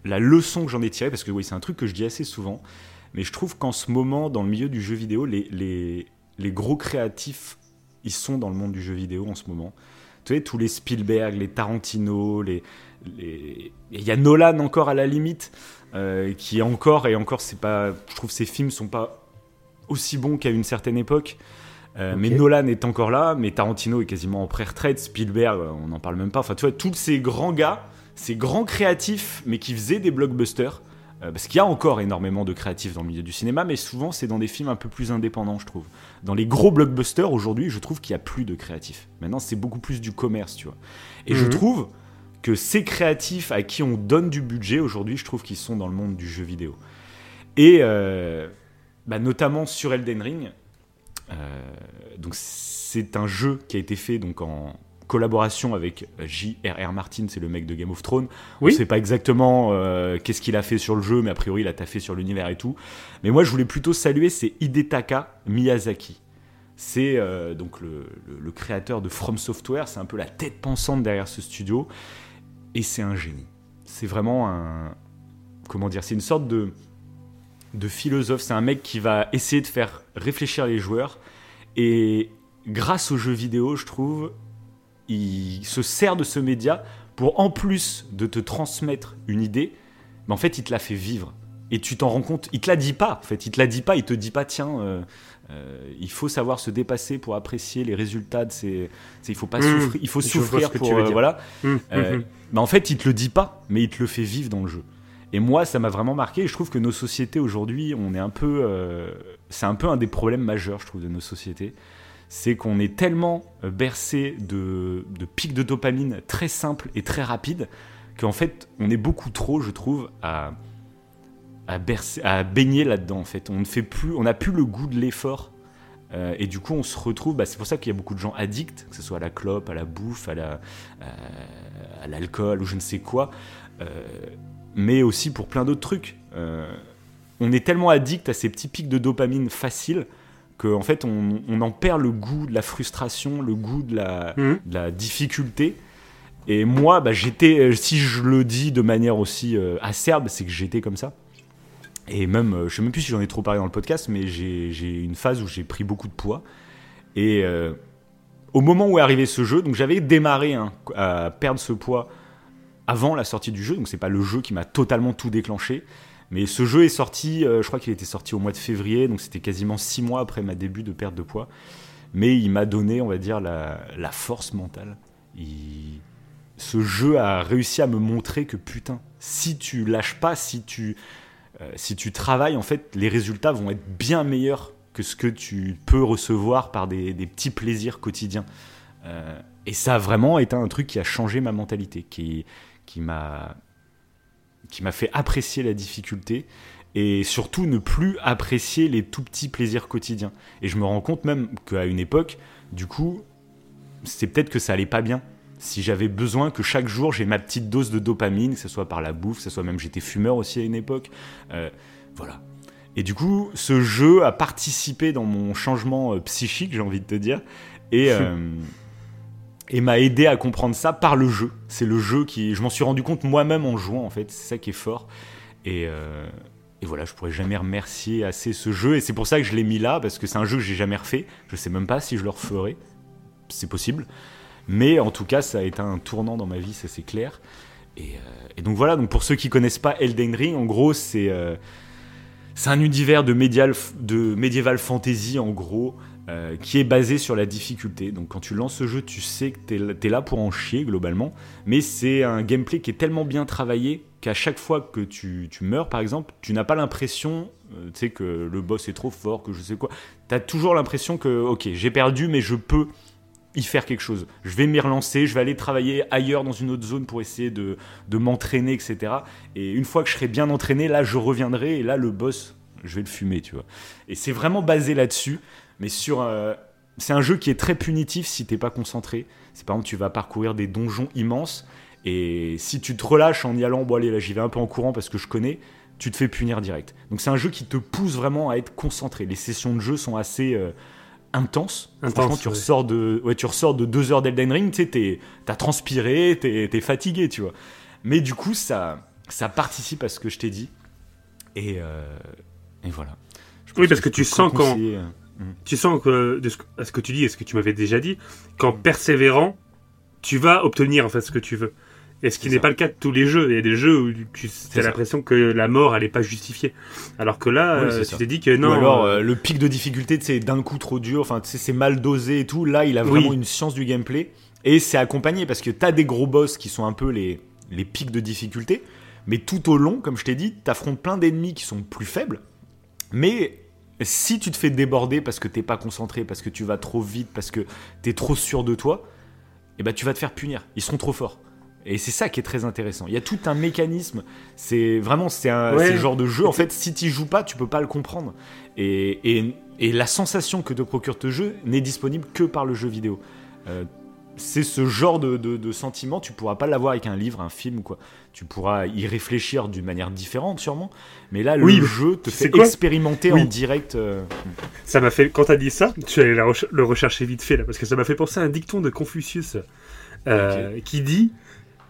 La leçon que j'en ai tirée, parce que oui, c'est un truc que je dis assez souvent, mais je trouve qu'en ce moment, dans le milieu du jeu vidéo, les, les, les gros créatifs, ils sont dans le monde du jeu vidéo en ce moment. Tu sais, tous les Spielberg, les Tarantino, les. les- Il y a Nolan encore à la limite, euh, qui est encore, et encore, c'est pas. Je trouve que ces films sont pas aussi bons qu'à une certaine époque. Euh. Mais Nolan est encore là, mais Tarantino est quasiment en pré-retraite, Spielberg, euh, on n'en parle même pas. Enfin, tu vois, tous ces grands gars, ces grands créatifs, mais qui faisaient des blockbusters, euh, parce qu'il y a encore énormément de créatifs dans le milieu du cinéma, mais souvent c'est dans des films un peu plus indépendants, je trouve. Dans les gros blockbusters, aujourd'hui, je trouve qu'il n'y a plus de créatifs. Maintenant, c'est beaucoup plus du commerce, tu vois. Et je Mhm. trouve que ces créatifs à qui on donne du budget, aujourd'hui, je trouve qu'ils sont dans le monde du jeu vidéo. Et euh, bah, notamment sur Elden Ring, donc c'est un jeu qui a été fait donc en collaboration avec J.R.R. Martin, c'est le mec de Game of Thrones. Oui. On sait pas exactement euh, qu'est-ce qu'il a fait sur le jeu, mais a priori il a taffé sur l'univers et tout. Mais moi je voulais plutôt saluer, c'est Hidetaka Miyazaki. C'est euh, donc le, le- le créateur de From Software, c'est un peu la tête pensante derrière ce studio, et c'est un génie. C'est vraiment un, comment dire, c'est une sorte de de philosophe. C'est un mec qui va essayer de faire réfléchir les joueurs. Et grâce aux jeux vidéo, je trouve, il se sert de ce média pour, en plus de te transmettre une idée, mais en fait, il te la fait vivre. Et tu t'en rends compte. Il te la dit pas. En fait, il te la dit pas. Il te dit pas, tiens, euh, euh, il faut savoir se dépasser pour apprécier les résultats de ces. Il faut pas Mmh, souffrir. Il faut souffrir pour. euh, voilà. Mm, Euh, bah, en fait, il te le dit pas, mais il te le fait vivre dans le jeu. Et moi, ça m'a vraiment marqué. Je trouve que nos sociétés aujourd'hui, on est un peu, euh, c'est un peu un des problèmes majeurs, je trouve, de nos sociétés. C'est qu'on est tellement euh, bercé de, pics de dopamine très simples et très rapides qu'en fait, on est beaucoup trop, je trouve, à, bercer- à baigner là-dedans. En fait, on ne fait plus, on n'a plus le goût de l'effort. Euh, et du coup, on se retrouve. Bah, c'est pour ça qu'il y a beaucoup de gens addicts, que ce soit à la clope, à la bouffe, à la, à l'alcool ou je ne sais quoi. Mais aussi pour plein d'autres trucs. Euh, on est tellement addict à ces petits pics de dopamine faciles qu'en fait, on, on en perd le goût de la frustration, le goût de la, de la difficulté. Et moi, bah, j'étais, euh, si je le dis de manière aussi euh, acerbe, c'est que j'étais comme ça. Et même, euh, je sais même plus si j'en ai trop parlé dans le podcast, mais j'ai j'ai une phase où j'ai pris beaucoup de poids. Et euh, au moment où est arrivé ce jeu, donc j'avais démarré hein, à perdre ce poids avant la sortie du jeu, donc c'est pas le jeu qui m'a totalement tout déclenché. Mais ce jeu est sorti, euh, je crois qu'il était sorti au mois de février, donc c'était quasiment six mois après ma début de perte de poids. Mais il m'a donné, on va dire, la, force mentale. Ce jeu a réussi à me montrer que putain, si tu lâches pas, si tu, euh, si tu travailles, en fait, les résultats vont être bien meilleurs que ce que tu peux recevoir par des, des petits plaisirs quotidiens. Euh, et ça a vraiment été un truc qui a changé ma mentalité, qui, qui m'a qui m'a fait apprécier la difficulté et surtout ne plus apprécier les tout petits plaisirs quotidiens. Et je me rends compte même qu'à une époque, du coup, c'est peut-être que ça allait pas bien. Si j'avais besoin que chaque jour j'ai ma petite dose de dopamine, que ce soit par la bouffe, que ce soit même j'étais fumeur aussi à une époque, euh, voilà. Et du coup, ce jeu a participé dans mon changement euh, psychique, j'ai envie de te dire, et et m'a aidé à comprendre ça par le jeu. C'est le jeu qui, je m'en suis rendu compte moi-même en jouant en fait. C'est ça qui est fort. Et, euh, et voilà, je pourrais jamais remercier assez ce jeu. Et c'est pour ça que je l'ai mis là parce que c'est un jeu que j'ai jamais refait. Je sais même pas si je le referai. C'est possible. Mais en tout cas, ça a été un tournant dans ma vie, ça c'est clair. Et, euh, et donc voilà. Donc pour ceux qui connaissent pas Elden Ring, en gros, c'est euh, c'est un univers de, médial, de fantasy en gros. Euh, qui est basé sur la difficulté. Donc quand tu lances ce jeu, tu sais que t'es es là pour en chier globalement, mais c'est un gameplay qui est tellement bien travaillé qu'à chaque fois que tu, tu meurs par exemple, tu n'as pas l'impression euh, tu sais, que le boss est trop fort, que je sais quoi. Tu as toujours l'impression que ok, j'ai perdu mais je peux y faire quelque chose. Je vais m'y relancer, je vais aller travailler ailleurs dans une autre zone pour essayer de, de m'entraîner, etc. Et une fois que je serai bien entraîné, là je reviendrai et là le boss, je vais le fumer, tu vois. Et c'est vraiment basé là-dessus mais sur euh, c'est un jeu qui est très punitif si t'es pas concentré. C'est par exemple tu vas parcourir des donjons immenses et si tu te relâches en y allant, bon allez là j'y vais un peu en courant parce que je connais, tu te fais punir direct. Donc c'est un jeu qui te pousse vraiment à être concentré. Les sessions de jeu sont assez euh, intenses. Intense, Franchement, tu ouais. ressors de ouais, tu ressors de deux heures d'Elden Ring, tu t'as transpiré, t'es es fatigué, tu vois. Mais du coup ça ça participe à ce que je t'ai dit et, euh, et voilà. Je Oui, parce que je tu sens quand- Tu sens que, de ce, à ce que tu dis et ce que tu m'avais déjà dit, qu'en persévérant, tu vas obtenir en fait ce que tu veux. Et ce qui n'est pas le cas de tous les jeux. Il y a des jeux où tu as l'impression que la mort, elle n'est pas justifiée. Alors que là, Oui, euh, tu t'es dit que non. Ou alors euh, euh, le pic de difficulté, c'est d'un coup trop dur, enfin tu c'est mal dosé et tout. Là, il a Oui. vraiment une science du gameplay et c'est accompagné parce que t'as des gros boss qui sont un peu les, les pics de difficulté, mais tout au long, comme je t'ai dit, t'affrontes plein d'ennemis qui sont plus faibles. Mais si tu te fais déborder parce que t'es pas concentré, parce que tu vas trop vite, parce que t'es trop sûr de toi, eh ben tu vas te faire punir. Ils seront trop forts. Et c'est ça qui est très intéressant. Il y a tout un mécanisme. C'est vraiment c'est un Ouais. c'est le genre de jeu. En fait, si tu joues pas, tu peux pas le comprendre. Et, et, et la sensation que te procure ce jeu n'est disponible que par le jeu vidéo. Euh, c'est ce genre de, de, de sentiment, tu pourras pas l'avoir avec un livre, un film, quoi. Tu pourras y réfléchir d'une manière différente, sûrement. Mais là, Oui, le jeu te fait expérimenter Oui. en direct. euh, Ça m'a fait, quand t'as dit ça, la recher- le rechercher vite fait là, parce que ça m'a fait penser à un dicton de Confucius euh, qui dit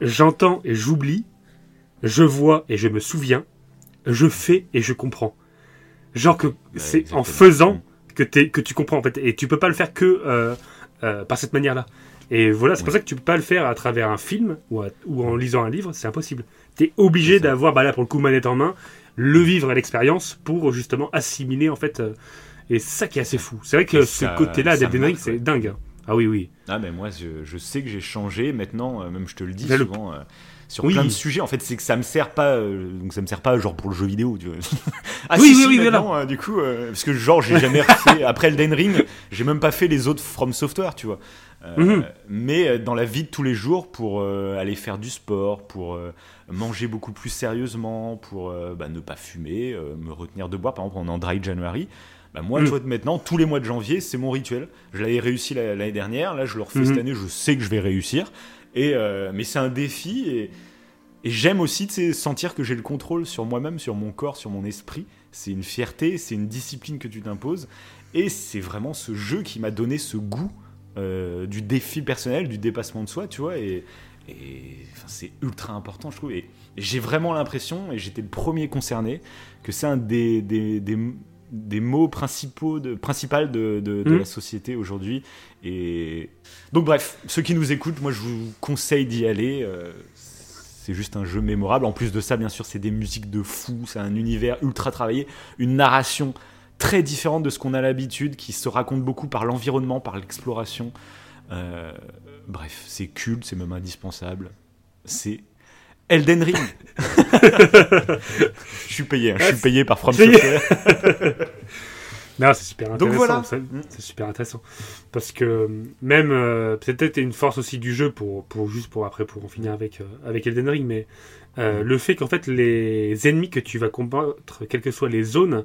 J'entends et j'oublie, je vois et je me souviens, je fais et je comprends. Genre que c'est en faisant que, que tu comprends en fait, et tu peux pas le faire que euh, par cette manière-là. Et voilà, c'est pour ça que tu peux pas le faire à travers un film ou, à- ou en lisant un livre, c'est impossible. T'es obligé C'est ça. d'avoir, bah là pour le coup, manette en main, le vivre à l'expérience pour justement assimiler en fait. euh, et c'est ça qui est assez fou. C'est vrai que Et ce côté-là d'Elden c'est dingue. Ah oui, oui. Ah mais moi je, je sais que j'ai changé maintenant, euh, même je te le dis Là, le- souvent, euh, sur Oui. plein de sujets. En fait, c'est que ça me sert pas, euh, donc ça me sert pas genre pour le jeu vidéo. Tu vois. ah Oui, si, oui, si, oui, maintenant, du coup, parce que genre j'ai jamais fait après Elden Ring, j'ai même pas fait les autres From Software, tu vois. Euh, Mhm. Mais euh, dans la vie de tous les jours, pour euh, aller faire du sport, pour euh, manger beaucoup plus sérieusement, pour bah, ne pas fumer, me retenir de boire, par exemple en dry January. Bah moi, Mhm. tu vois, maintenant, tous les mois de janvier, c'est mon rituel. Je l'avais réussi la- l'année dernière, là, je le refais Mhm. cette année, je sais que je vais réussir. Et, mais c'est un défi et, et j'aime aussi sentir que j'ai le contrôle sur moi-même, sur mon corps, sur mon esprit. C'est une fierté, c'est une discipline que tu t'imposes. Et c'est vraiment ce jeu qui m'a donné ce goût euh, du défi personnel, du dépassement de soi, tu vois. Et, c'est ultra important, je trouve. Et, et j'ai vraiment l'impression, et j'étais le premier concerné, que c'est un des, des, des, des mots principaux de, principal de, de, de Mhm. la société aujourd'hui. Et donc, bref, ceux qui nous écoutent, moi, je vous conseille d'y aller. euh, c'est juste un jeu mémorable. En plus de ça, bien sûr, c'est des musiques de fou. C'est un univers ultra travaillé, une narration très différente de ce qu'on a l'habitude, qui se raconte beaucoup par l'environnement, par l'exploration. Euh, bref, c'est culte, c'est même indispensable. C'est Elden Ring. je suis payé, hein, je suis payé par From. Software. Non, c'est super intéressant. Donc voilà. C'est c'est super intéressant. Parce que même, euh, c'est peut-être une force aussi du jeu pour, pour juste pour après, pour en finir avec, euh, avec Elden Ring, mais euh, le fait qu'en fait les ennemis que tu vas combattre, quelles que soient les zones,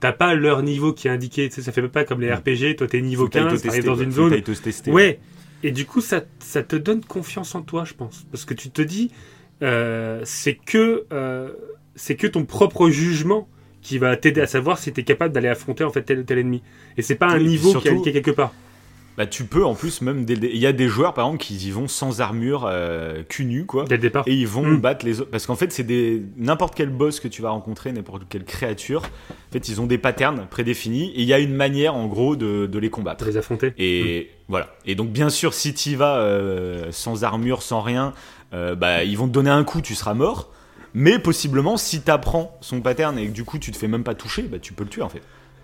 t'as pas leur niveau qui est indiqué. Tu sais, ça fait pas comme les Mm. RPG, toi t'es niveau Faut que t'ailles 15, te t'arrives dans une zone. tester. Ouais. Et du coup, ça, ça te donne confiance en toi, je pense. Parce que tu te dis, euh, c'est que, euh, c'est que ton propre jugement qui va t'aider à savoir si tu es capable d'aller affronter en fait tel ou tel ennemi. Et c'est pas un Oui, niveau qui est indiqué quelque part. Bah, tu peux en plus même dès il y a des joueurs par exemple qui y vont sans armure euh, cul nu quoi. Dès le départ. et ils vont Mm. battre les autres. Parce qu'en fait c'est des n'importe quel boss que tu vas rencontrer n'importe quelle créature en fait ils ont des patterns prédéfinis et il y a une manière en gros de, de les combattre. Pour les affronter. et voilà. Et donc bien sûr si tu vas euh, sans armure sans rien euh, bah ils vont te donner un coup tu seras mort. Mais possiblement si tu apprends son pattern et que du coup tu te fais même pas toucher bah tu peux le tuer en fait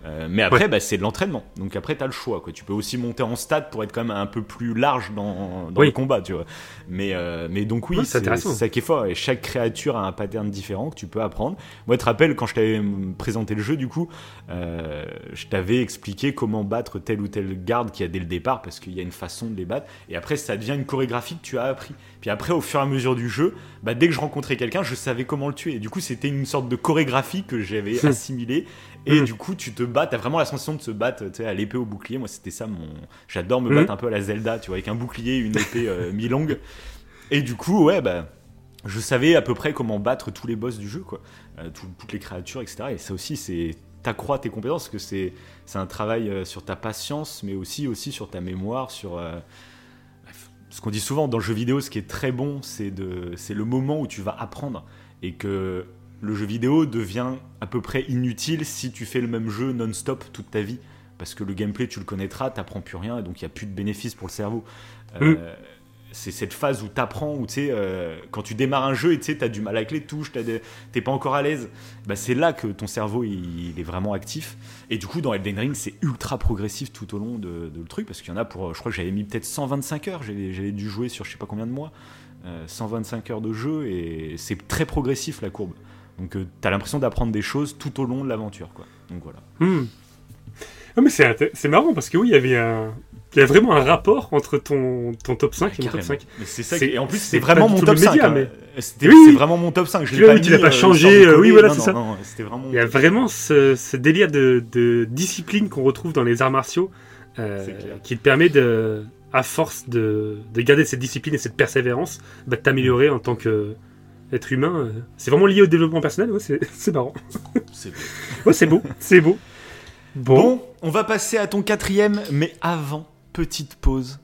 Euh, mais après, Ouais. bah, c'est de l'entraînement. Donc après, tu as le choix. Quoi. Tu peux aussi monter en stade pour être quand même un peu plus large dans, dans Oui. le combat. Tu vois. Mais, euh, mais donc oui, Ouais, c'est ça qui est fort. Et chaque créature a un pattern différent que tu peux apprendre. Moi, tu te rappelles, quand je t'avais mm, présenté le jeu, du coup, euh, je t'avais expliqué comment battre tel ou tel garde qu'il y a dès le départ, parce qu'il y a une façon de les battre. Et après, ça devient une chorégraphie que tu as appris. Puis après, au fur et à mesure du jeu, bah, dès que je rencontrais quelqu'un, je savais comment le tuer. Et du coup, c'était une sorte de chorégraphie que j'avais Hmm. assimilée. Et Hmm. du coup, tu te bats, t'as vraiment la sensation de se battre tu sais, à l'épée au bouclier. Moi, c'était ça mon. J'adore me Hmm. battre un peu à la Zelda, tu vois, avec un bouclier une épée euh, mi-longue. Et du coup, ouais, bah. Je savais à peu près comment battre tous les boss du jeu, quoi. Euh, tout- toutes les créatures, etc. Et ça aussi, c'est. T'accroît tes compétences, parce que c'est c'est un travail euh, sur ta patience, mais aussi, aussi sur ta mémoire, sur. euh. Ce qu'on dit souvent dans le jeu vidéo, ce qui est très bon, c'est de, c'est le moment où tu vas apprendre et que le jeu vidéo devient à peu près inutile si tu fais le même jeu non-stop toute ta vie. Parce que le gameplay, tu le connaîtras, t'apprends plus rien, et donc il n'y a plus de bénéfice pour le cerveau. Euh, C'est cette phase où t'apprends, où tu sais, euh, quand tu démarres un jeu et tu sais, t'as du mal avec les touches, t'es pas encore à l'aise, bah, c'est là que ton cerveau il, il est vraiment actif. Et du coup, dans Elden Ring, c'est ultra progressif tout au long de, de le truc, parce qu'il y en a pour, je crois que j'avais mis peut-être 125 heures, j'avais j'avais dû jouer sur je sais pas combien de mois, euh, 125 heures de jeu, et c'est très progressif la courbe. Donc euh, t'as l'impression d'apprendre des choses tout au long de l'aventure, quoi. Donc voilà. Ah, mais c'est marrant parce que oui, il y avait un. Il y a vraiment un rapport entre ton, ton top 5 et mon top Carrément. 5. Mais c'est ça. Et en plus, c'est c'est vraiment mon top 5. média, hein. mais- C'était Oui. vraiment mon top 5. Je l'ai pas tu mis, pas euh, changé, euh, oui, voilà, c'est ça. non, vraiment. Il y a vraiment ce, ce délire de, de discipline qu'on retrouve dans les arts martiaux euh, qui te permet de, à force de, de garder cette discipline et cette persévérance, bah, de t'améliorer en tant que être humain. euh. C'est vraiment lié au développement personnel, ouais, c'est marrant. C'est. Ouais, c'est beau, c'est beau. Bon. Bon, on va passer à ton quatrième, mais avant, petite pause.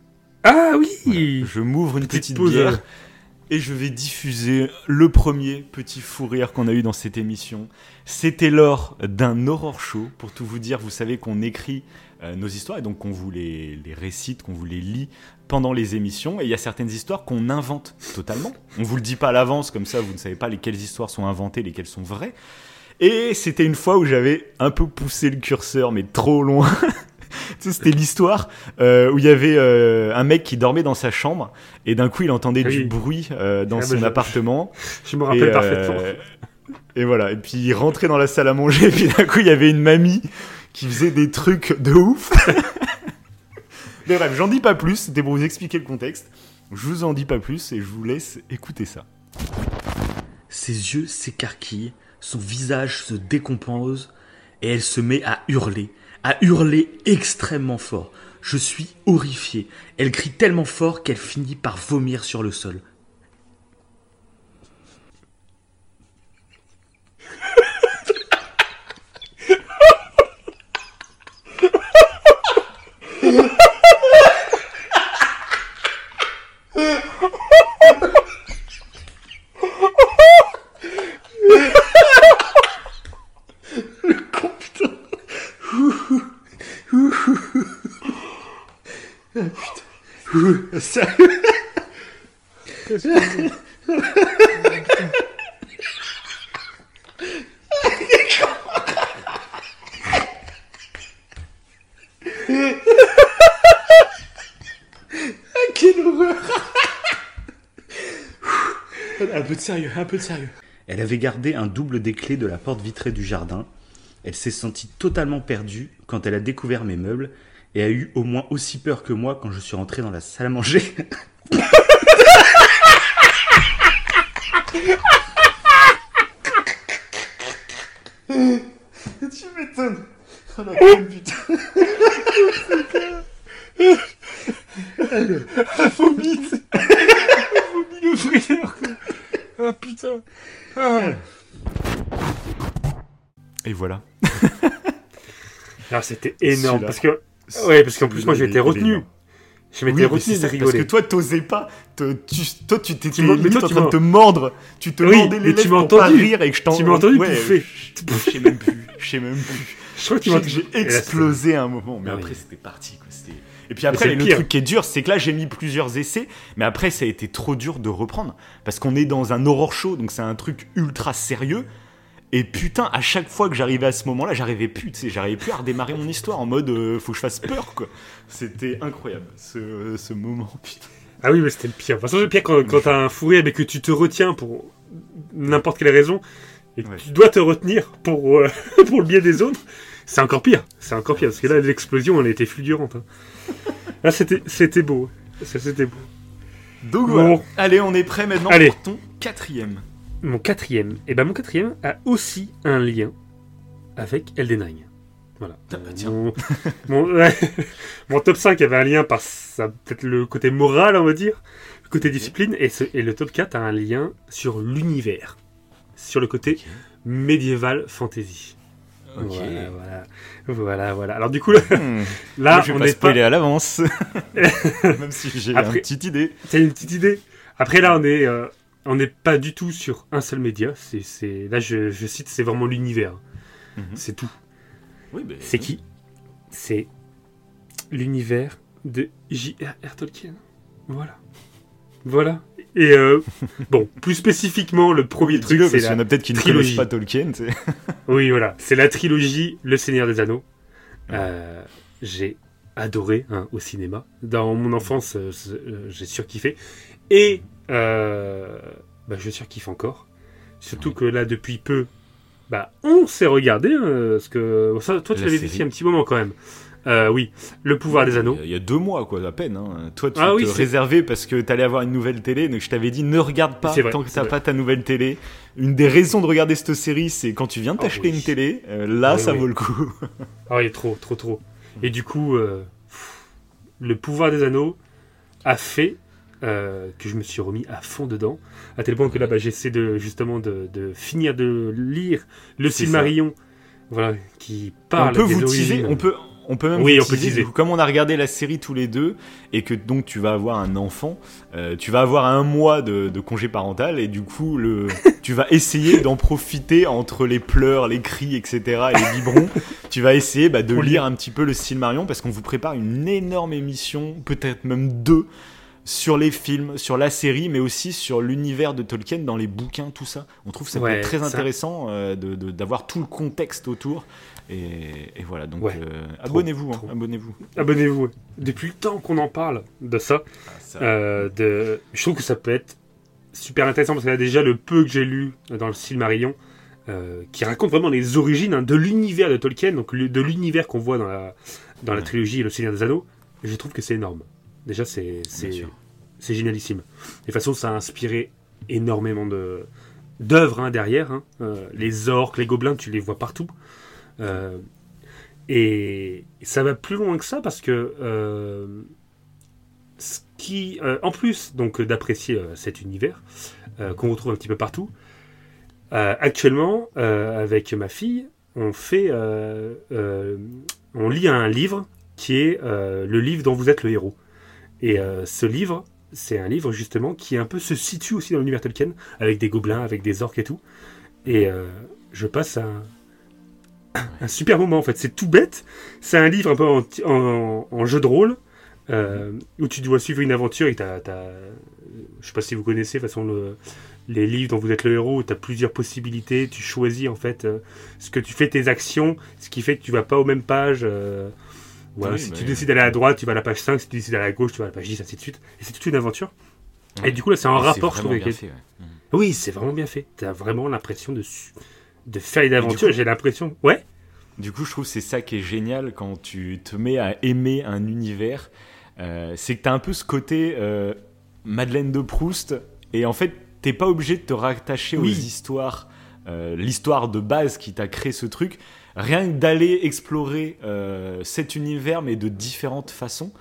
Ah oui Je m'ouvre une Petite petite, pause, bière euh. Et je vais diffuser le premier petit fou rire qu'on a eu dans cette émission. C'était lors d'un horror show. Pour tout vous dire, vous savez qu'on écrit euh, nos histoires et donc qu'on vous les, récite, qu'on vous les lit pendant les émissions. Et il y a certaines histoires qu'on invente totalement. On vous le dit pas à l'avance, comme ça vous ne savez pas lesquelles histoires sont inventées, lesquelles sont vraies. Et c'était une fois où j'avais un peu poussé le curseur, mais trop loin. tu Tu sais, C'était l'histoire euh, où il y avait euh, un mec qui dormait dans sa chambre et d'un coup il entendait Oui. du bruit euh, dans Ah, son je- appartement. Je me Et, rappelle euh, parfaitement. Et voilà, et puis il rentrait dans la salle à manger, et puis d'un coup il y avait une mamie qui faisait des trucs de ouf. Mais bref, j'en dis pas plus, c'était pour vous expliquer le contexte. Je vous en dis pas plus et je vous laisse écouter ça. Ses yeux s'écarquillent, son visage se décompose et elle se met à hurler, à hurler extrêmement fort. Je suis horrifié. Elle crie tellement fort qu'elle finit par vomir sur le sol. Quelle horreur Un peu de sérieux, un peu de sérieux. Elle avait gardé un double des clés de la porte vitrée du jardin. Elle s'est sentie totalement perdue quand elle a découvert mes meubles et a eu au moins aussi peur que moi quand je suis rentré dans la salle à manger. Tu m'étonnes Oh la bonne putain Vomi le frayeur. Ah putain. Ah. Et voilà. Ah, c'était énorme parce que ouais parce qu'en plus moi j'ai été retenu. Je m'étais Oui, retenu c'est de rigoler. Parce que toi, t'osais pas. te- tu- toi, tu t'étais en tu train de te mordre. Tu te Oui, mordais les lèvres pour pas rire et que je t'en... Tu m'as entendu ouais, bouffer. Je je sais même plus. Je sais même plus. Je crois que tu j'ai explosé à un moment. Mais après, oui. c'était parti. Quoi. C'était- Et puis après, le truc qui est dur, c'est que là, j'ai mis plusieurs essais. Mais après, ça a été trop dur de reprendre. Parce qu'on est dans un horror show. Donc, c'est un truc ultra sérieux. Et putain, à chaque fois que j'arrivais à ce moment-là, j'arrivais plus, tu sais, j'arrivais plus à redémarrer mon histoire en mode euh, faut que je fasse peur, quoi. C'était incroyable, ce, ce moment, putain. Ah oui mais c'était le pire. De toute façon le pire quand, quand t'as un fou rire mais que tu te retiens pour n'importe quelle raison et que Ouais. tu dois te retenir pour euh, pour le bien des autres, c'est encore pire. C'est encore pire parce que là l'explosion elle était fulgurante. hein. Là c'était c'était beau. Ça c'était beau. Donc Bon. Allez, on est prêt maintenant Allez. pour ton quatrième. Mon quatrième, et ben mon quatrième a aussi un lien avec Elden Ring. Voilà. Ah bah tiens. Mon, mon, ouais, mon top 5 avait un lien par peut-être le côté moral, on va dire, le côté discipline, et, ce- et le top 4 a un lien sur l'univers, sur le côté médiéval fantasy. Ok. Voilà, voilà, voilà, voilà. Alors du coup, là, Hmm. là, Moi, je vais on pas pas. spoiler à l'avance. Même si j'ai une petite idée. T'as une petite idée Après là, on est, euh, on n'est pas du tout sur un seul média. C'est, c'est, là, je, je cite, c'est vraiment l'univers. Mhm. C'est tout. Oui, ben, C'est qui? C'est l'univers de J.R.R. Tolkien. Voilà. Voilà. Et euh, bon, plus spécifiquement, le premier truc, c'est y en a peut-être qui trilogie. pas Tolkien. Oui, voilà. C'est la trilogie Le Seigneur des Anneaux. Euh, j'ai adoré hein, au cinéma. Dans mon enfance, euh, j'ai surkiffé. Et euh, bah, je surkiffe encore. Surtout que là, depuis peu, bah, on s'est regardé. hein, parce que ça, toi, tu La l'avais vu il y a un petit moment quand même. Euh, oui, Le Pouvoir des Anneaux. Il y a deux mois, quoi, à peine. hein. Toi, tu Ah te oui, c'est- réservais parce que t'allais avoir une nouvelle télé. Donc, je t'avais dit, ne regarde pas vrai, tant que t'as pas ta nouvelle télé. Une des raisons de regarder cette série, c'est quand tu viens de Ah t'acheter oui. une télé. euh, là, Oui, ça vaut le coup. Ah oui, trop, trop, trop. Et du coup, euh, pff, le pouvoir des anneaux a fait euh, que je me suis remis à fond dedans, à tel point que là, bah, j'essaie de justement de, de finir de lire le Silmarillion, voilà, qui parle on peut des vous teaser, on peut, on peut même Oui, vous on peut teaser, coup, comme on a regardé la série tous les deux et que donc tu vas avoir un enfant, euh, tu vas avoir un mois de, de congé parental et du coup le, tu vas essayer d'en profiter entre les pleurs, les cris, etc. et les biberons. tu vas essayer bah, de lire un petit peu le Silmarillion parce qu'on vous prépare une énorme émission, peut-être même deux. Sur les films, sur la série, mais aussi sur l'univers de Tolkien dans les bouquins, tout ça. On trouve que ça peut Ouais, être très intéressant euh, d'avoir tout le contexte autour. Et, et voilà, donc Ouais, euh, abonnez-vous, hein, abonnez-vous. Abonnez-vous. Depuis le temps qu'on en parle de ça, euh, de... je trouve que ça peut être super intéressant parce qu'il y a déjà le peu que j'ai lu dans le Silmarillion euh, qui raconte vraiment les origines hein, de l'univers de Tolkien, donc de l'univers qu'on voit dans la, dans la trilogie Le Seigneur des Anneaux. Je trouve que c'est énorme. Déjà, c'est génialissime. De toute façon, ça a inspiré énormément de d'œuvres hein, derrière. hein. Euh, les orques, les gobelins, tu les vois partout. Euh, et ça va plus loin que ça parce que euh, ce qui, en plus donc d'apprécier cet univers qu'on retrouve un petit peu partout, actuellement avec ma fille, on fait, on lit un livre qui est le livre dont vous êtes le héros. Et euh, ce livre, c'est un livre justement qui un peu se situe aussi dans l'univers Tolkien, avec des gobelins, avec des orques et tout. Et euh, je passe un, super moment en fait. C'est tout bête. C'est un livre un peu en, jeu de rôle euh, où tu dois suivre une aventure et t'as, t'as- je sais pas si vous connaissez de toute façon le- les livres dont vous êtes le héros. Tu as plusieurs possibilités. Tu choisis en fait ce que tu fais tes actions, ce qui fait que tu vas pas aux mêmes pages. Voilà, Oui, si tu décides d'aller à droite, tu vas à la page 5. Si tu décides d'aller à gauche, tu vas à la page 10, ainsi de suite. Et c'est toute une aventure. Et du coup, là, c'est Et rapport, je trouve, avec fait, ouais. Oui, c'est vraiment bien fait. Tu as vraiment l'impression de, faire une aventure. coup- J'ai l'impression. Ouais. Du coup, je trouve que c'est ça qui est génial quand tu te mets à aimer un univers. Euh, c'est que tu as un peu ce côté euh, Madeleine de Proust. Et en fait, t'es pas obligé de te rattacher aux histoires, euh, l'histoire de base qui t'a créé ce truc. Rien que d'aller explorer euh, cet univers, mais de différentes façons.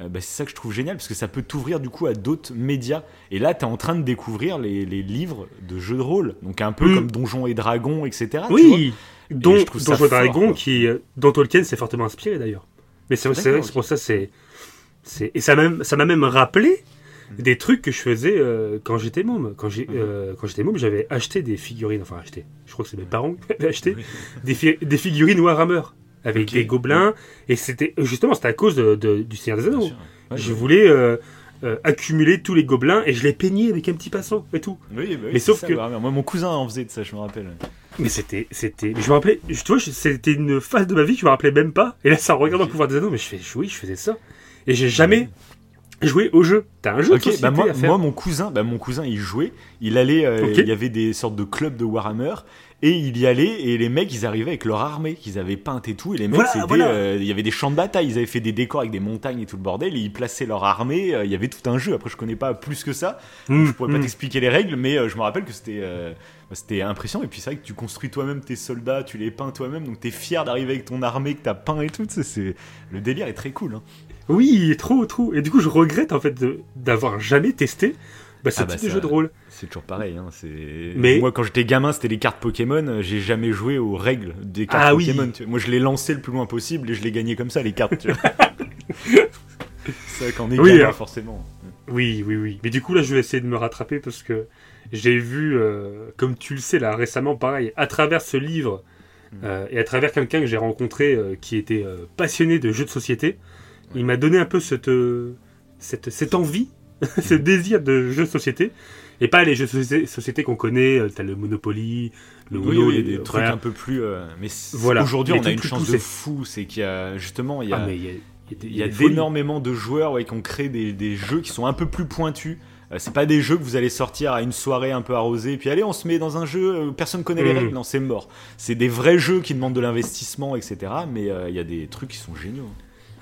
euh, bah, c'est ça que je trouve génial parce que ça peut t'ouvrir du coup à d'autres médias. Et là, tu es en train de découvrir les, les livres de jeux de rôle, donc un peu Mm. comme Donjons et Dragons, etc. Oui. Ça Donjons et Dragons, qui, euh, dont Tolkien s'est fortement inspiré d'ailleurs. Mais c'est vrai c'est pour ça, c'est. Et ça m'a même rappelé des trucs que je faisais euh, quand j'étais môme. Quand j'ai, Mhm. euh, quand j'étais môme, j'avais acheté des figurines. Enfin, acheté. Je crois que c'est mes parents qui m'avaient acheté Oui. des, fi- des figurines Warhammer avec des gobelins. Et c'était justement, c'était à cause de- de- du Seigneur des Anneaux. Ouais, je voulais euh, euh, accumuler tous les gobelins et je les peignais avec un petit pinceau et tout. Oui, bah oui, Mais sauf ça, que- Warhammer. Moi, mon cousin en faisait de ça, je me rappelle. Mais c'était, c'était, mais je me rappelais, je- tu vois, c'était une phase de ma vie que je me rappelais même pas. Et là, ça en regardant Ok. le pouvoir des anneaux, mais je fais, oui, je faisais ça. Et j'ai jamais joué au jeu. T'as un jeu de Ok, société bah moi, à faire. moi, mon cousin, bah mon cousin, il jouait. Il allait, euh, il y avait des sortes de clubs de Warhammer et il y allait et les mecs, ils arrivaient avec leur armée qu'ils avaient peinte et tout. Et les mecs, Voilà, c'était, voilà. euh, il y avait des champs de bataille. Ils avaient fait des décors avec des montagnes et tout le bordel. Et ils plaçaient leur armée. euh, Il y avait tout un jeu. Après, je connais pas plus que ça. Mmh, Je pourrais pas mmh. t'expliquer les règles, mais je me rappelle que c'était, bah, c'était impressionnant. Et puis c'est vrai que tu construis toi-même tes soldats, tu les peins toi-même, donc t'es fier d'arriver avec ton armée que t'as peint et tout. C'est le délire est très cool. hein. Oui, trop, trop. Et du coup, je regrette en fait d'avoir jamais testé bah, ce Ah bah type de jeu de rôle. C'est toujours pareil. Hein. Mais- Moi, quand j'étais gamin, c'était les cartes Pokémon. J'ai jamais joué aux règles des cartes Ah oui. Pokémon. vois. Moi, je les lançais le plus loin possible et je les gagnais comme ça, les cartes. c'est vrai qu'en est Oui, gamin, forcément. Oui, oui, oui. Mais du coup, là, je vais essayer de me rattraper parce que j'ai vu, euh, comme tu le sais, là, récemment, pareil, à travers ce livre Mm. euh, et à travers quelqu'un que j'ai rencontré euh, qui était euh, passionné de jeux de société, il m'a donné un peu cette, euh, cette, cette envie, ce désir de jeux de société. Et pas les jeux de société, qu'on connaît, euh, t'as le Monopoly, le Oui, Uno, oui, il y a les- des trucs un peu plus. euh, Mais Voilà. aujourd'hui, on a une chance de fou. C'est qu'il y a justement, il y a, Ah, il y a, il y a des- il y a des folies. d'énormément de joueurs ouais, qui ont créé des, des jeux qui sont un peu plus pointus. Euh, c'est pas des jeux que vous allez sortir à une soirée un peu arrosée, puis allez, on se met dans un jeu, euh, personne connaît les Mm. règles, non, c'est mort. C'est des vrais jeux qui demandent de l'investissement, etc. Mais euh, il y a des trucs qui sont géniaux.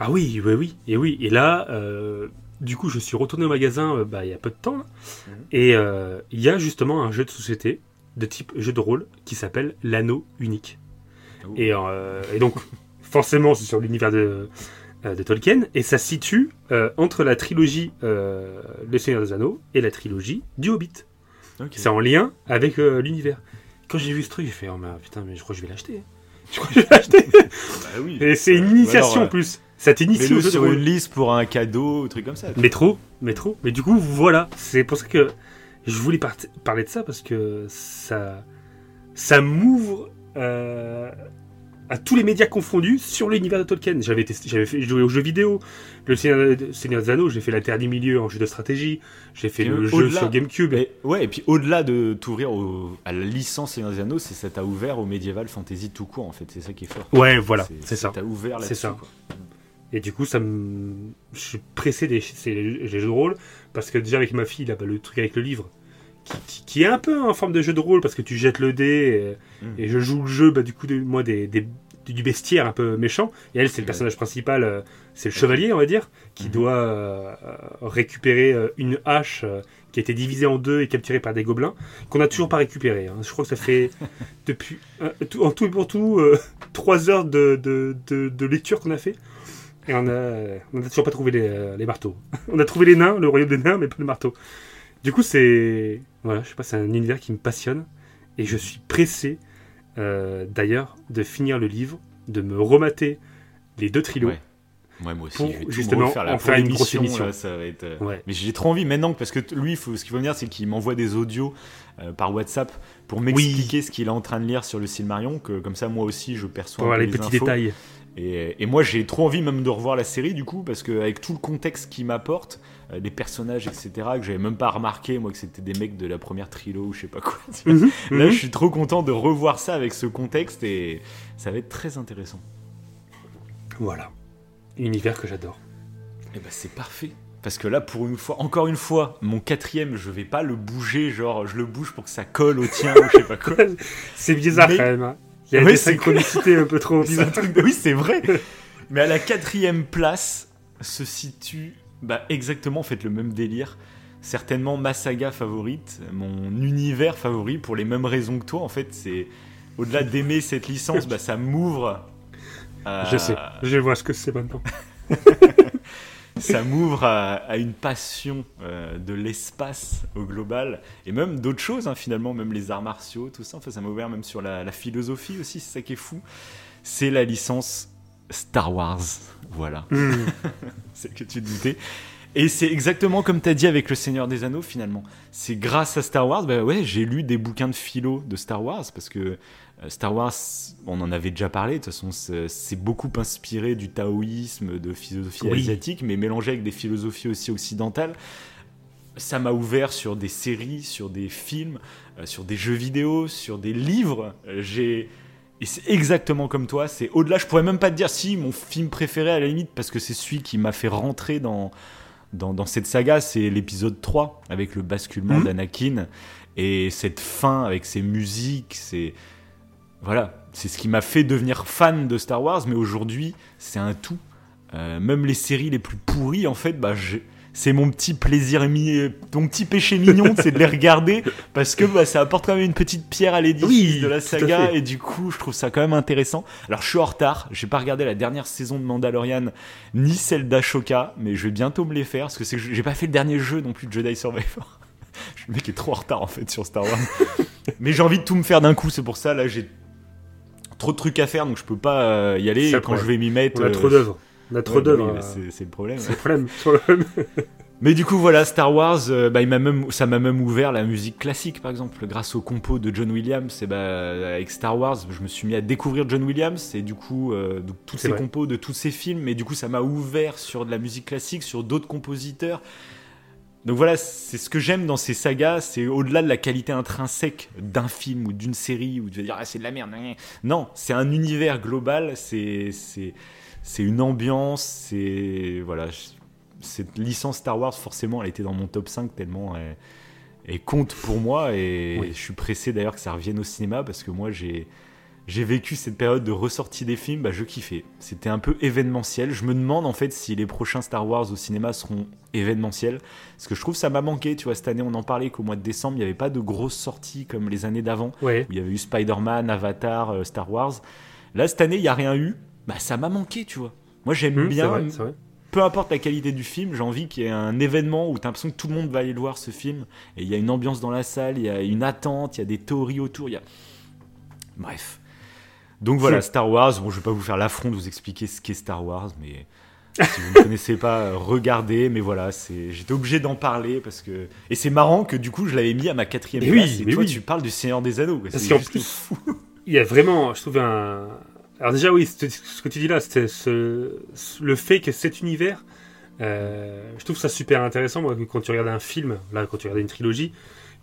Ah oui, oui, oui. Et oui. Et là, euh, du coup, je suis retourné au magasin euh, bah, il y a peu de temps. là. Mhm. Et euh, il y a justement un jeu de société de type jeu de rôle qui s'appelle l'anneau unique. Oh. Et, euh, et donc, forcément, c'est sur l'univers de, euh, de Tolkien. Et ça se situe euh, entre la trilogie euh, Le Seigneur des Anneaux et la trilogie du Hobbit. Ok. C'est en lien avec euh, l'univers. Quand j'ai vu ce truc, j'ai fait Oh mais putain, mais je crois que je vais l'acheter. Je crois que je vais l'acheter. Bah oui. Et c'est une alors, initiation en plus. Ça t'initie au jeu de sur rôle. une liste pour un cadeau, un truc comme ça. Mais trop, mais trop. Mais du coup, voilà. C'est pour ça que je voulais par- parler de ça parce que ça, ça m'ouvre euh, à tous les médias confondus sur l'univers de Tolkien. J'avais joué aux jeux vidéo, le Seigneur, Seigneur des Anneaux, j'ai fait la Terre du Milieu en jeu de stratégie, j'ai fait Et le jeu sur GameCube. Ouais, et puis au-delà de t'ouvrir au- à la licence Seigneur des Anneaux, c'est ça t'a ouvert au médiéval fantasy tout court en fait, c'est ça qui est fort. Ouais, voilà, c'est ça. T'as ouvert C'est ça. quoi. Et du coup, ça me, je suis pressé des les, jeux de rôle parce que déjà avec ma fille, là, bah, le truc avec le livre, qui, qui- qui est un peu en forme de jeu de rôle parce que tu jettes le dé et, Mm. et je joue le jeu, bah, du coup, de, moi, des, des- du bestiaire un peu méchant. Et elle, c'est le personnage principal, euh, c'est le chevalier, on va dire, qui Mhm. doit euh, récupérer euh, une hache qui a été divisée en deux et capturée par des gobelins, qu'on n'a toujours pas récupéré. hein. Je crois que ça fait depuis, euh, tout- en tout et pour tout, euh, trois heures de, de, de, de lecture qu'on a fait. Et on a, on a toujours pas trouvé les, euh, les marteaux. on a trouvé les nains, le royaume des nains, mais pas le marteau. Du coup, c'est, voilà, je sais pas, c'est un univers qui me passionne. Et je suis pressé, euh, d'ailleurs, de finir le livre, de me remater les deux trilos. Ouais. Ouais, moi aussi, Pour, je vais tout justement, me refaire la faire une grosse émission, émission. là, ça va être, euh, Ouais. Mais j'ai trop envie maintenant parce que lui, faut, ce qu'il faut me dire, c'est qu'il m'envoie des audios euh, par WhatsApp pour m'expliquer ce qu'il est en train de lire sur le Silmarion, que comme ça moi aussi je perçois Pour les petits infos. détails. Et, et moi j'ai trop envie même de revoir la série du coup parce qu'avec tout le contexte qu'il m'apporte, euh, les personnages etc que j'avais même pas remarqué moi que c'était des mecs de la première trilo ou je sais pas quoi. Là je suis trop content de revoir ça avec ce contexte et ça va être très intéressant. Voilà. Univers que j'adore. Et bah c'est parfait. Parce que là, pour une fois, encore une fois, mon quatrième, je vais pas le bouger, genre je le bouge pour que ça colle au tien ou je sais pas quoi. C'est bizarre Mais- quand même. hein. Il y a Ouais, des synchronicités un peu trop bizarres. de- Oui, c'est vrai. Mais à la quatrième place se situe bah, exactement en fait le même délire. Certainement ma saga favorite, mon univers favori pour les mêmes raisons que toi. En fait, c'est au-delà d'aimer cette licence, bah, ça m'ouvre. à- Je sais, je vois ce que c'est maintenant. ça m'ouvre à, à une passion euh, de l'espace au global et même d'autres choses hein, finalement même les arts martiaux tout ça. Enfin ça m'a ouvert même sur la, la philosophie aussi c'est ça qui est fou. C'est la licence Star Wars voilà. Hmm. c'est que tu te doutais et c'est exactement comme tu as dit avec le Seigneur des Anneaux finalement. C'est grâce à Star Wars bah ouais j'ai lu des bouquins de philo de Star Wars parce que Star Wars, on en avait déjà parlé, de toute façon, c'est beaucoup inspiré du taoïsme, de philosophie Oui. asiatique, mais mélangé avec des philosophies aussi occidentales. Ça m'a ouvert sur des séries, sur des films, euh, sur des jeux vidéo, sur des livres. Euh, J'ai et c'est exactement comme toi. C'est au-delà. Je pourrais même pas te dire si mon film préféré à la limite parce que c'est celui qui m'a fait rentrer dans dans, dans cette saga, c'est l'épisode 3 avec le basculement Mhm. d'Anakin et cette fin avec ses musiques, c'est voilà, c'est ce qui m'a fait devenir fan de Star Wars, mais aujourd'hui, c'est un tout. Euh, même les séries les plus pourries, en fait, bah, c'est mon petit plaisir, mi- mon petit péché mignon, c'est de les regarder, parce que bah, ça apporte quand même une petite pierre à l'édifice Oui, de la saga, et du coup, je trouve ça quand même intéressant. Alors, je suis en retard, j'ai pas regardé la dernière saison de Mandalorian, ni celle d'Ashoka, mais je vais bientôt me les faire, parce que j'ai pas fait le dernier jeu non plus de Jedi Survivor. Le mec est trop en retard en fait sur Star Wars. Mais j'ai envie de tout me faire d'un coup, c'est pour ça là j'ai trop de trucs à faire donc je peux pas euh, y aller. Et quand je vais m'y mettre. On a euh, trop d'œuvres. On a trop ouais, d'œuvres. bah, c'est c'est le problème. C'est le problème. Mais du coup voilà Star Wars, euh, bah, il m'a même, ça m'a même ouvert la musique classique par exemple grâce au compo de John Williams. Et bah, avec Star Wars, je me suis mis à découvrir John Williams et du coup euh, donc, ces vrai. compos de tous ces films. Et du coup ça m'a ouvert sur de la musique classique, sur d'autres compositeurs. Donc voilà, c'est ce que j'aime dans ces sagas, c'est au-delà de la qualité intrinsèque d'un film ou d'une série où tu vas dire ah c'est de la merde. Non, c'est un univers global, c'est une ambiance, c'est voilà, cette licence Star Wars forcément elle était dans mon top 5 tellement elle, elle compte pour moi et Oui. je suis pressé d'ailleurs que ça revienne au cinéma parce que moi j'ai j'ai vécu cette période de ressortie des films, bah, je kiffais. C'était un peu événementiel. Je me demande en fait si les prochains Star Wars au cinéma seront événementiels. Parce que je trouve que ça m'a manqué. Tu vois, cette année, on en parlait qu'au mois de décembre, il n'y avait pas de grosses sorties comme les années d'avant, Ouais. où il y avait eu Spider-Man, Avatar, euh, Star Wars. Là, cette année, il n'y a rien eu. Bah, ça m'a manqué, tu vois. Moi, j'aime c'est bien, vrai, c'est vrai. peu importe la qualité du film, j'ai envie qu'il y ait un événement où tu as l'impression que tout le monde va aller le voir ce film. Et il y a une ambiance dans la salle, il y a une attente, il y a des théories autour. Il y a... Bref. Donc voilà. Star Wars. Bon, je vais pas vous faire l'affront de vous expliquer ce qu'est Star Wars, mais si vous ne connaissez pas, euh, regardez. Mais voilà, c'est, j'étais obligé d'en parler parce que. Et c'est marrant que du coup, je l'avais mis à ma quatrième Mais oui, place. et mais toi, oui. tu parles du Seigneur des Anneaux. quoi. Parce qu'en plus- fou. Il y a vraiment, je trouve, un, Alors déjà oui, ce que tu dis là, c'est ce- le fait que cet univers, euh, je trouve ça super intéressant moi, que quand tu regardes un film, là quand tu regardes une trilogie,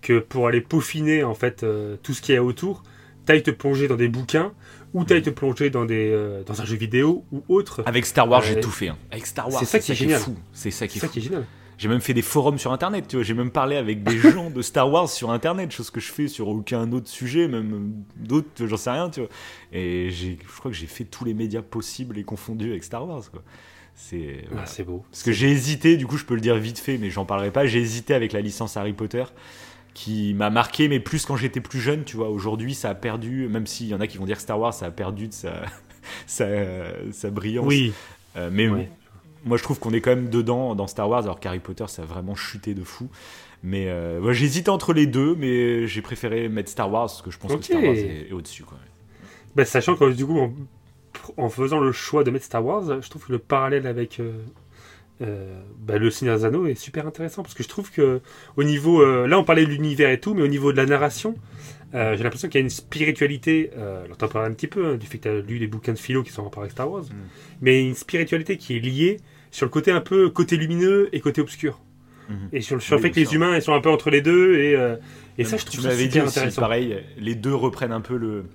que pour aller peaufiner en fait euh, tout ce qu'il y a autour, t'ailles te plonger dans des bouquins ou t'ailles te plonger dans des euh, dans un jeu vidéo ou autre. Avec Star Wars, j'ai tout fait. hein. Avec Star Wars, C'est ça qui est fou. C'est ça qui C'est est ça fou. qui est génial. J'ai même fait des forums sur internet, tu vois. J'ai même parlé avec des gens de Star Wars sur internet, chose que je fais sur aucun autre sujet, même euh, d'autres, j'en sais rien, tu vois. Et j'ai, je crois que j'ai fait tous les médias possibles et confondus avec Star Wars, quoi. C'est. Ah, voilà. c'est beau. Parce que j'ai hésité, du coup je peux le dire vite fait, mais j'en parlerai pas. J'ai hésité avec la licence Harry Potter, qui m'a marqué, mais plus quand j'étais plus jeune, tu vois. Aujourd'hui, ça a perdu, même s'il y en a qui vont dire que Star Wars, ça a perdu de sa, sa, sa brillance. Oui. Euh, mais Ouais. moi, je trouve qu'on est quand même dedans dans Star Wars, alors qu'Harry Potter, ça a vraiment chuté de fou. Mais euh, ouais, hésité entre les deux, mais j'ai préféré mettre Star Wars parce que je pense que Star Wars est, est au-dessus. Quoi. Bah, sachant que du coup, en, en faisant le choix de mettre Star Wars, je trouve que le parallèle avec euh, euh, bah, le Seigneur des Anneaux est super intéressant parce que je trouve que au niveau, euh, là on parlait de l'univers et tout, mais au niveau de la narration, euh, j'ai l'impression qu'il y a une spiritualité. Alors t'en parles un petit peu hein, du fait que t'as lu les bouquins de philo qui sont en rapport avec Star Wars, mais une spiritualité qui est liée sur le côté un peu côté lumineux et côté obscur. Mhm. Et sur, le- sur le Oui, fait que les humains ils sont un peu entre les deux et, et ça je tu trouve ça m'avais dit super aussi, intéressant. pareil, les deux reprennent un peu le,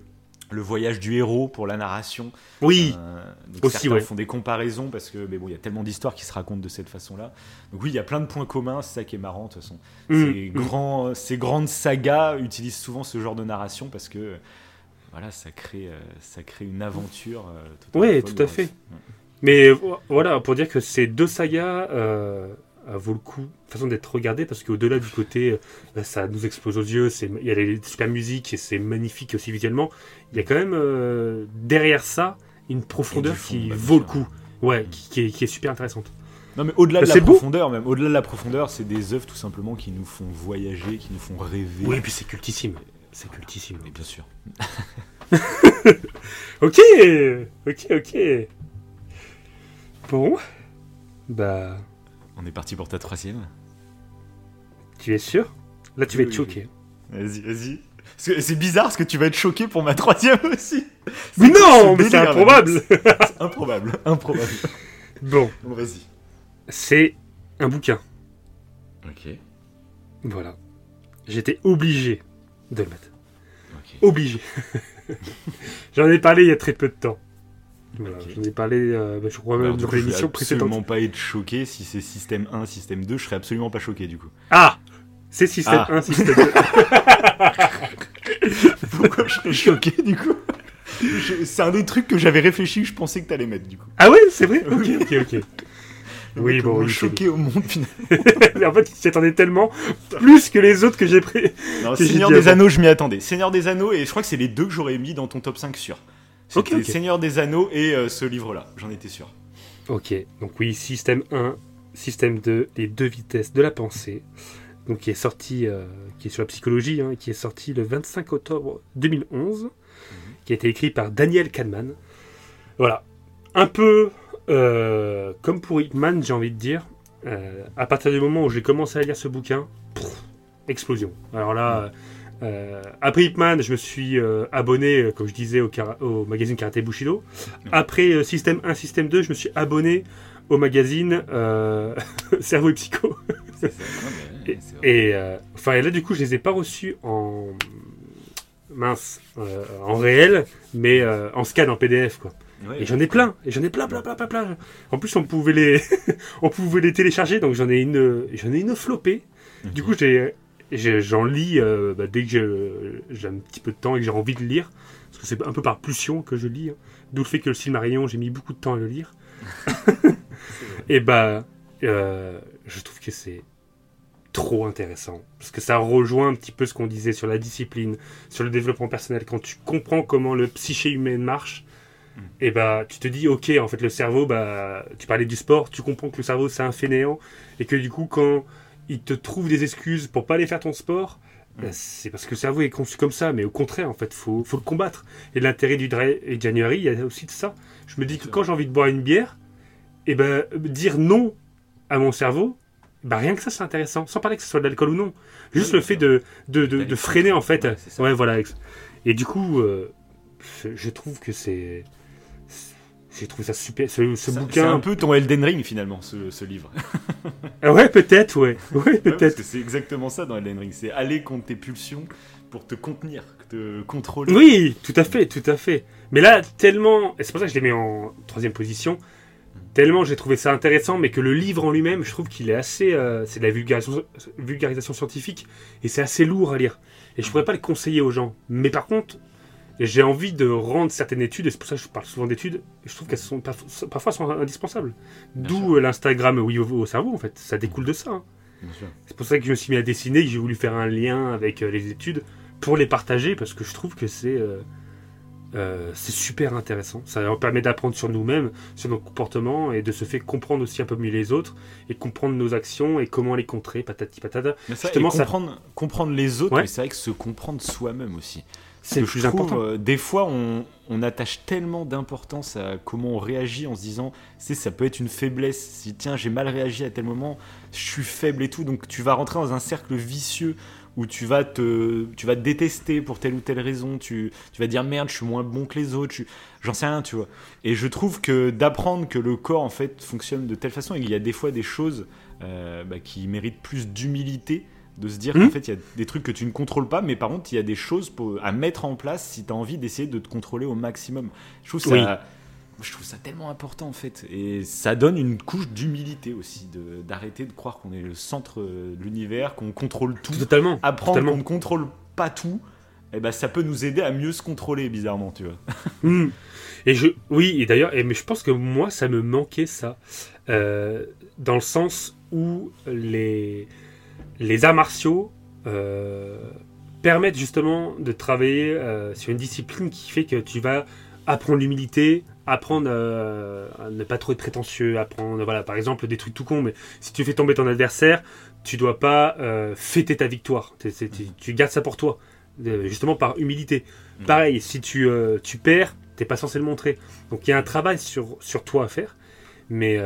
le voyage du héros pour la narration. Oui, Euh, donc Aussi, certains ouais. font des comparaisons parce que mais bon, il y a tellement d'histoires qui se racontent de cette façon-là. Donc oui, il y a plein de points communs, c'est ça qui est marrant de toute façon. Mm, Ces, mm. grands, ces grandes sagas utilisent souvent ce genre de narration parce que voilà, ça crée, euh, ça crée une aventure. euh, Ouais, folle tout à fait. Ouais. Mais vo- voilà, pour dire que ces deux sagas euh, euh, vaut le coup, façon d'être regardées, parce qu'au-delà du côté, euh, bah, ça nous explose aux yeux, c'est- il y a les super musiques et c'est magnifique aussi visuellement, il y a quand même euh, derrière ça une profondeur fond, qui bah, vaut le coup. Ouais, qui, qui est, qui est super intéressante. Non, mais au-delà de Bah, la c'est beau. profondeur, même au-delà de la profondeur, c'est des œuvres tout simplement qui nous font voyager, qui nous font rêver. Oui, et puis c'est cultissime. C'est cultissime. Mais bien sûr. Ok, ok, ok. Bon, bah, On est parti pour ta troisième. tu es sûr? Là, tu vas Oui, être oui, choqué. Vas-y, vas-y. C'est bizarre parce que tu vas être choqué pour ma troisième aussi. Mais non, mais c'est improbable C'est improbable, improbable. Bon, Bon, vas-y. c'est un bouquin. Ok. Voilà. J'étais obligé de le mettre. Obligé. J'en ai parlé il y a très peu de temps. Voilà, Ok. J'en ai parlé, euh, bah, je crois, même dans je l'émission précédente. absolument pas être choqué si c'est système 1, système 2, je serais absolument pas choqué du coup. Ah C'est système Ah. 1, système 2. Pourquoi je serais choqué du coup? Je- C'est un des trucs que j'avais réfléchi je pensais que t'allais mettre du coup. ah ouais, c'est vrai? Ok, ok, ok. Oui, bon, oui, choqué au monde finalement. En fait, il s'y attendait tellement, plus que les autres que j'ai pris. Non, Que Seigneur des. Anneaux, je m'y attendais. Seigneur des Anneaux, et je crois que c'est les deux que j'aurais mis dans ton top 5 sûr. C'était Ok, ok. Seigneur des Anneaux et euh, ce livre-là, j'en étais sûr. Ok, donc oui, système 1, système 2, les deux vitesses de la pensée, donc qui est sorti, euh, qui est sur la psychologie, hein, qui est sorti le 25 octobre 2011, qui a été écrit par Daniel Kahneman. Voilà, un peu euh, comme pour Hitman, j'ai envie de dire. à partir du moment où j'ai commencé à lire ce bouquin, pff, explosion. Alors là, euh, après Hitman, je me suis euh, abonné, euh, comme je disais, au, magazine Karate Bushido. Après euh, Système 1, Système 2, je me suis abonné au magazine Cerveau et Psycho. Ça. Ouais. Et enfin, là, du coup, je les ai pas reçus en mince, en réel, mais en scan, en PDF, quoi. Ouais, Et j'en ai plein, et j'en ai plein, plein, plein, plein, plein. En plus, on pouvait les, on pouvait les télécharger, donc j'en ai une, j'en ai une flopée. Du coup, j'ai- j'en lis euh, bah, dès que j'ai- un petit peu de temps et que j'ai envie de lire, parce que c'est un peu par pulsion que je lis. hein. D'où le fait que le Silmarillion, j'ai mis beaucoup de temps à le lire. et bah, euh, je trouve que c'est trop intéressant, parce que ça rejoint un petit peu ce qu'on disait sur la discipline, sur le développement personnel. Quand tu comprends comment le psyché humain marche, et bah tu te dis ok en fait le cerveau bah tu parlais du sport tu comprends que le cerveau c'est un fainéant et que du coup quand il te trouve des excuses pour pas aller faire ton sport bah, c'est parce que le cerveau est conçu comme ça mais au contraire en fait faut faut le combattre. Et l'intérêt du dry January il y a aussi de ça. Je me dis que quand j'ai envie de boire une bière et ben dire non à mon cerveau bah rien que ça c'est intéressant. Sans parler que ce soit de l'alcool ou non. Juste Oui, le fait de de, de, freiner en fait. ouais voilà et du coup euh, je trouve que c'est j'ai trouvé ça super. Ce, ce C'est bouquin. un peu ton Elden Ring finalement, ce, ce livre. Ah ouais, peut-être, ouais. Ouais, peut-être. c'est exactement ça dans Elden Ring. C'est aller contre tes pulsions pour te contenir, te contrôler. Oui, tout à fait, tout à fait. Mais là, tellement. Et c'est pour ça que je l'ai mis en troisième position. Tellement j'ai trouvé ça intéressant, mais que le livre en lui-même, je trouve qu'il est assez. euh, c'est de la vulgarisation, vulgarisation scientifique, et c'est assez lourd à lire. Et je pourrais pas le conseiller aux gens. Mais par contre, j'ai envie de rendre certaines études, et c'est pour ça que je parle souvent d'études, et je trouve qu'elles sont parf- parfois sont indispensables. D'où euh, l'Instagram Oui au, au cerveau, en fait. Ça découle de ça. hein. C'est pour ça que je me suis mis à dessiner, que j'ai voulu faire un lien avec euh, les études pour les partager parce que je trouve que c'est euh, euh, super intéressant. Ça leur permet d'apprendre sur nous-mêmes, sur nos comportements et de se faire comprendre aussi un peu mieux les autres et comprendre nos actions et comment les contrer, patati patata. Mais ça, Justement, et ça- comprendre, comprendre les autres, Ouais. mais c'est vrai que se comprendre soi-même aussi. C'est le plus trouve, important. euh, des fois, on, on attache tellement d'importance à comment on réagit en se disant, c'est ça peut être une faiblesse. Si tiens, j'ai mal réagi à tel moment, je suis faible et tout. Donc tu vas rentrer dans un cercle vicieux où tu vas te, tu vas te détester pour telle ou telle raison. Tu, tu vas dire merde, je suis moins bon que les autres. je- J'en sais rien, tu vois. Et je trouve que d'apprendre que le corps en fait fonctionne de telle façon et qu'il y a des fois des choses euh, bah, qui méritent plus d'humilité de se dire qu'en fait il y a des trucs que tu ne contrôles pas mais par contre il y a des choses pour- à mettre en place si tu as envie d'essayer de te contrôler au maximum je trouve ça Oui. je trouve ça tellement important en fait et ça donne une couche d'humilité aussi d'arrêter de croire qu'on est le centre de l'univers qu'on contrôle tout Totalement. apprendre qu'on ne contrôle pas tout et ben ça peut nous aider à mieux se contrôler bizarrement tu vois Hmm. Et je, oui, et d'ailleurs, mais je pense que moi, ça me manquait ça, Euh, dans le sens où les les arts martiaux euh, permettent justement de travailler euh, sur une discipline qui fait que tu vas apprendre l'humilité, apprendre euh, à ne pas trop être prétentieux, apprendre, voilà, par exemple, des trucs tout cons, mais si tu fais tomber ton adversaire, tu dois pas euh, fêter ta victoire. Tu- tu gardes ça pour toi, justement par humilité. Mhm. Pareil, si tu, euh, tu perds, t'es pas censé le montrer. Donc il y a un travail sur, sur toi à faire, mais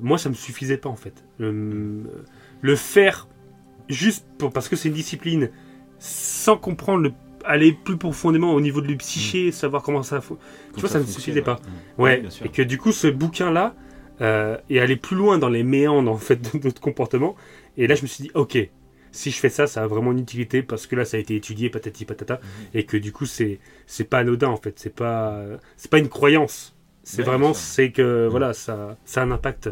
moi ça me suffisait pas en fait. Le, le faire juste pour, parce que c'est une discipline, sans comprendre le aller plus profondément au niveau de le psyché, savoir comment ça. Tu vois, ça ne suffisait pas. Ouais, et que du coup, ce bouquin-là euh, est allé plus loin dans les méandres en fait de notre comportement. Et là, je me suis dit, ok, si je fais ça, ça a vraiment une utilité parce que là, ça a été étudié, patati patata, Mhm. et que du coup, c'est c'est pas anodin en fait. C'est pas c'est pas une croyance. C'est Ouais, vraiment c'est que Mhm. voilà, ça ça a un impact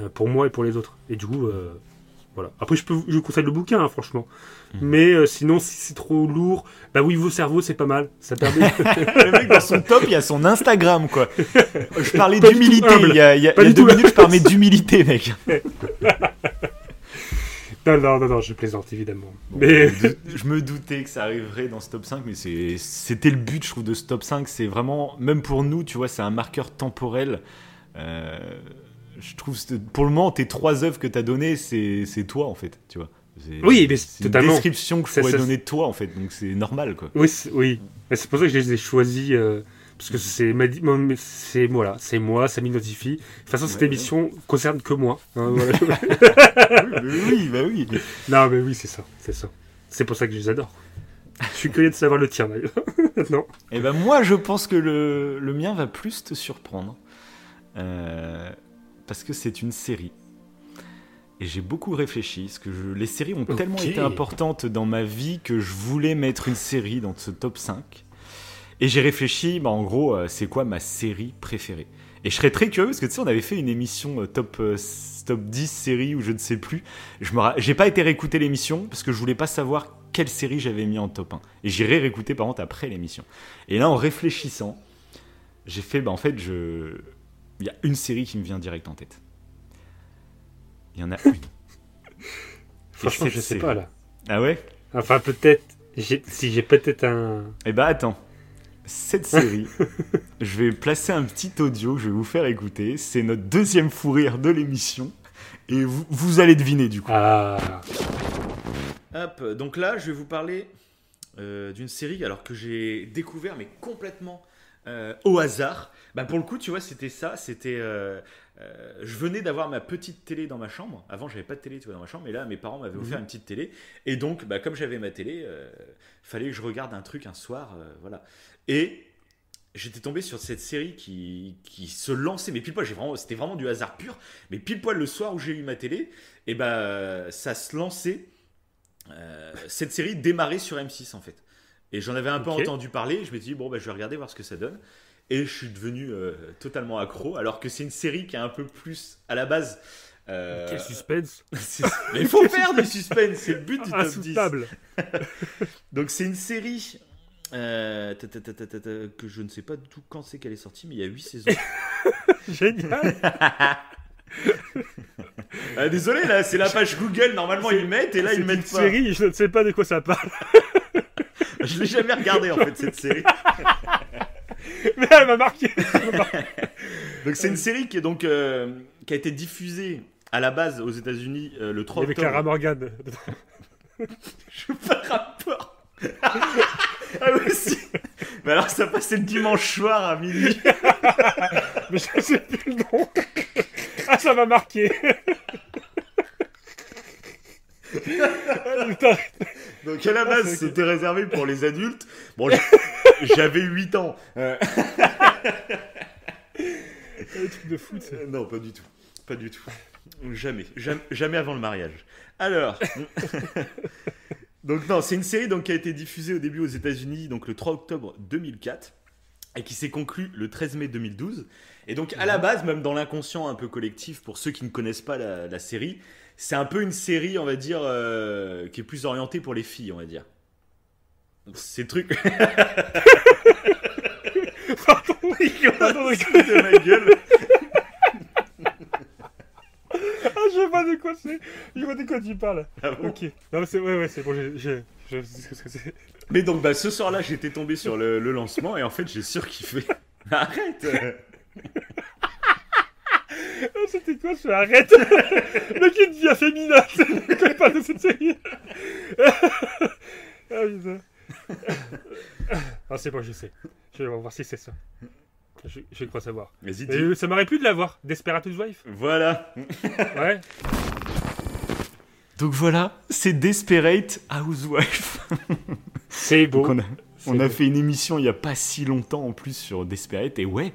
euh, pour moi et pour les autres. Et du coup. euh, voilà. Après, je, peux, je vous conseille le bouquin, hein, franchement. Mhm. Mais euh, sinon, si c'est trop lourd, bah oui, vos cerveaux, c'est pas mal. Ça permet. le mec dans son top il y a son Instagram quoi je parlais d'humilité il y a, il y a- Pas il y a du deux minutes je parlais d'humilité mec non, non, non, non, je plaisante évidemment. Bon, Mais je, me doutais que ça arriverait dans ce top 5, mais c'est- c'était le but, je trouve, de ce top 5. C'est vraiment, même pour nous, tu vois, c'est un marqueur temporel. Euh, je trouve, pour le moment, tes trois œuvres que tu as données, c'est c'est toi, en fait, tu vois. C'est- Oui, mais c'est une description que je Ça- pourrais donner de toi, en fait, donc c'est normal, quoi. oui, c'est- oui. C'est pour ça que je les ai choisis. euh, parce que c'est c'est voilà, c'est moi, ça m'identifie. De toute façon, cette Ouais, émission concerne que moi. hein, voilà. oui, bah oui. non, mais oui, c'est ça, c'est ça. C'est pour ça que je les adore. Je suis curieux de savoir le tien d'ailleurs. non. Et ben moi, je pense que le, le mien va plus te surprendre. Euh, parce que c'est une série. Et j'ai beaucoup réfléchi, parce que je- les séries ont tellement été importantes dans ma vie que je voulais mettre une série dans ce top 5. Et j'ai réfléchi, bah, en gros, euh, c'est quoi ma série préférée? Et je serais très curieux, parce que tu sais, on avait fait une émission euh, top, euh, top 10 séries ou je ne sais plus. Je me J'ai pas été réécouter l'émission, parce que je voulais pas savoir quelle série j'avais mis en top 1. Et j'irai réécouter par contre après l'émission. Et là, en réfléchissant, j'ai fait, bah en fait, je... il y a une série qui me vient direct en tête. Il y en a une. Franchement, je sais série. pas là. Ah ouais? Enfin, peut-être. Si j'ai peut-être un. Eh bah attends. Cette série, je vais placer un petit audio que je vais vous faire écouter. C'est notre deuxième fou rire de l'émission. Et vous, vous allez deviner du coup. Ah. Hop, donc là, je vais vous parler euh, d'une série alors que j'ai découvert, mais complètement euh, au hasard. Bah, pour le coup, tu vois, c'était ça. C'était, euh, euh, je venais d'avoir ma petite télé dans ma chambre. Avant, j'avais pas de télé, tu vois, dans ma chambre. Mais là, mes parents m'avaient offert une petite télé. Et donc, bah, comme j'avais ma télé, euh, fallait que je regarde un truc un soir, euh, voilà. Et j'étais tombé sur cette série qui, qui se lançait, mais pile poil, vraiment, c'était vraiment du hasard pur, mais pile poil le soir où j'ai eu ma télé, et ben ça se lançait, euh, cette série démarrait sur M6 en fait. Et j'en avais un peu entendu parler, je me suis dit, bon, bah, je vais regarder voir ce que ça donne. Et je suis devenu euh, totalement accro, alors que c'est une série qui est un peu plus à la base. euh, Quel suspense mais il faut faire du suspense, c'est le but du top 10. Insoutenable Donc c'est une série euh, ta, ta, ta, que je ne sais pas du tout quand c'est qu'elle est sortie, mais il y a 8 saisons. Génial Ah, désolé, là, c'est la page Google, normalement ils mettent, et là ils une mettent pas. série, je ne sais pas de quoi ça parle. Je l'ai jamais regardé en fait, cette série. Mais elle m'a marqué Donc c'est une série qui, est donc, euh, qui a été diffusée à la base aux États-Unis euh, le Il 3 y avait octobre. Clara Morgan. Je veux pas rapport. ah oui, si. Mais alors ça passait le dimanche soir à minuit. Mais je sais plus le nom. Ah, ça m'a marqué. Donc à la base, c'était réservé pour les adultes. Bon, j'avais 8 ans. Euh, Le truc de foot. non, pas du tout. Pas du tout. Jamais. Jamais, jamais avant le mariage. Alors. donc non, c'est une série donc, qui a été diffusée au début aux États-Unis donc le 3 octobre 2004 et qui s'est conclue le 13 mai 2012. Et donc à la base, même dans l'inconscient un peu collectif, pour ceux qui ne connaissent pas la, la série, c'est un peu une série, on va dire, euh, qui est plus orientée pour les filles, on va dire. Ces trucs. Pardon. Pardon, de ma gueule. Ah, je vois de quoi c'est. Je vois de quoi tu parles. Ah bon Ok. Non, mais c'est ouais, ouais, c'est bon. j'ai- Je sais ce que c'est. Mais donc bah, ce soir-là, j'étais tombé sur le, le lancement et en fait, j'ai surkiffé. Arrête Ah, C'était quoi ce arrête Le il devient féminin quand il parle de cette série. ah putain. Ah c'est bon, je sais. Je vais voir si c'est ça. Je, je crois savoir. Mais dis. euh, ça m'aurait plu de la voir. Desperate Housewife Voilà. Ouais. Donc voilà, c'est Desperate Housewife. C'est beau. Donc on a, C'est on a beau. fait une émission il y a pas si longtemps en plus sur Desperate et ouais,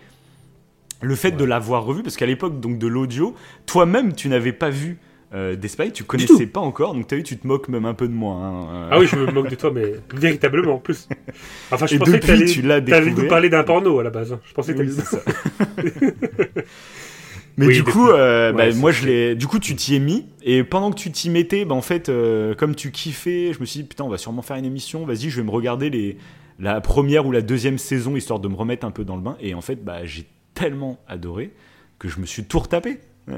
le fait de l'avoir revu parce qu'à l'époque donc de l'audio, toi-même tu n'avais pas vu euh, Desperate, tu connaissais pas encore, donc t'as vu tu te moques même un peu de moi. hein, euh. Ah oui, je me moque de toi, mais véritablement en plus. Enfin, je Et pensais que depuis, tu l'as t'allais nous parler d'un porno à la base. Je pensais que Oui, t'allais c'est ça. Mais Oui, du coup, euh, bah, Ouais, moi je l'ai. Du coup, tu t'y es mis et pendant que tu t'y mettais, bah, en fait, euh, comme tu kiffais, je me suis dit putain, on va sûrement faire une émission. Vas-y, je vais me regarder les la première ou la deuxième saison histoire de me remettre un peu dans le bain. Et en fait, bah, j'ai tellement adoré que je me suis tout retapé.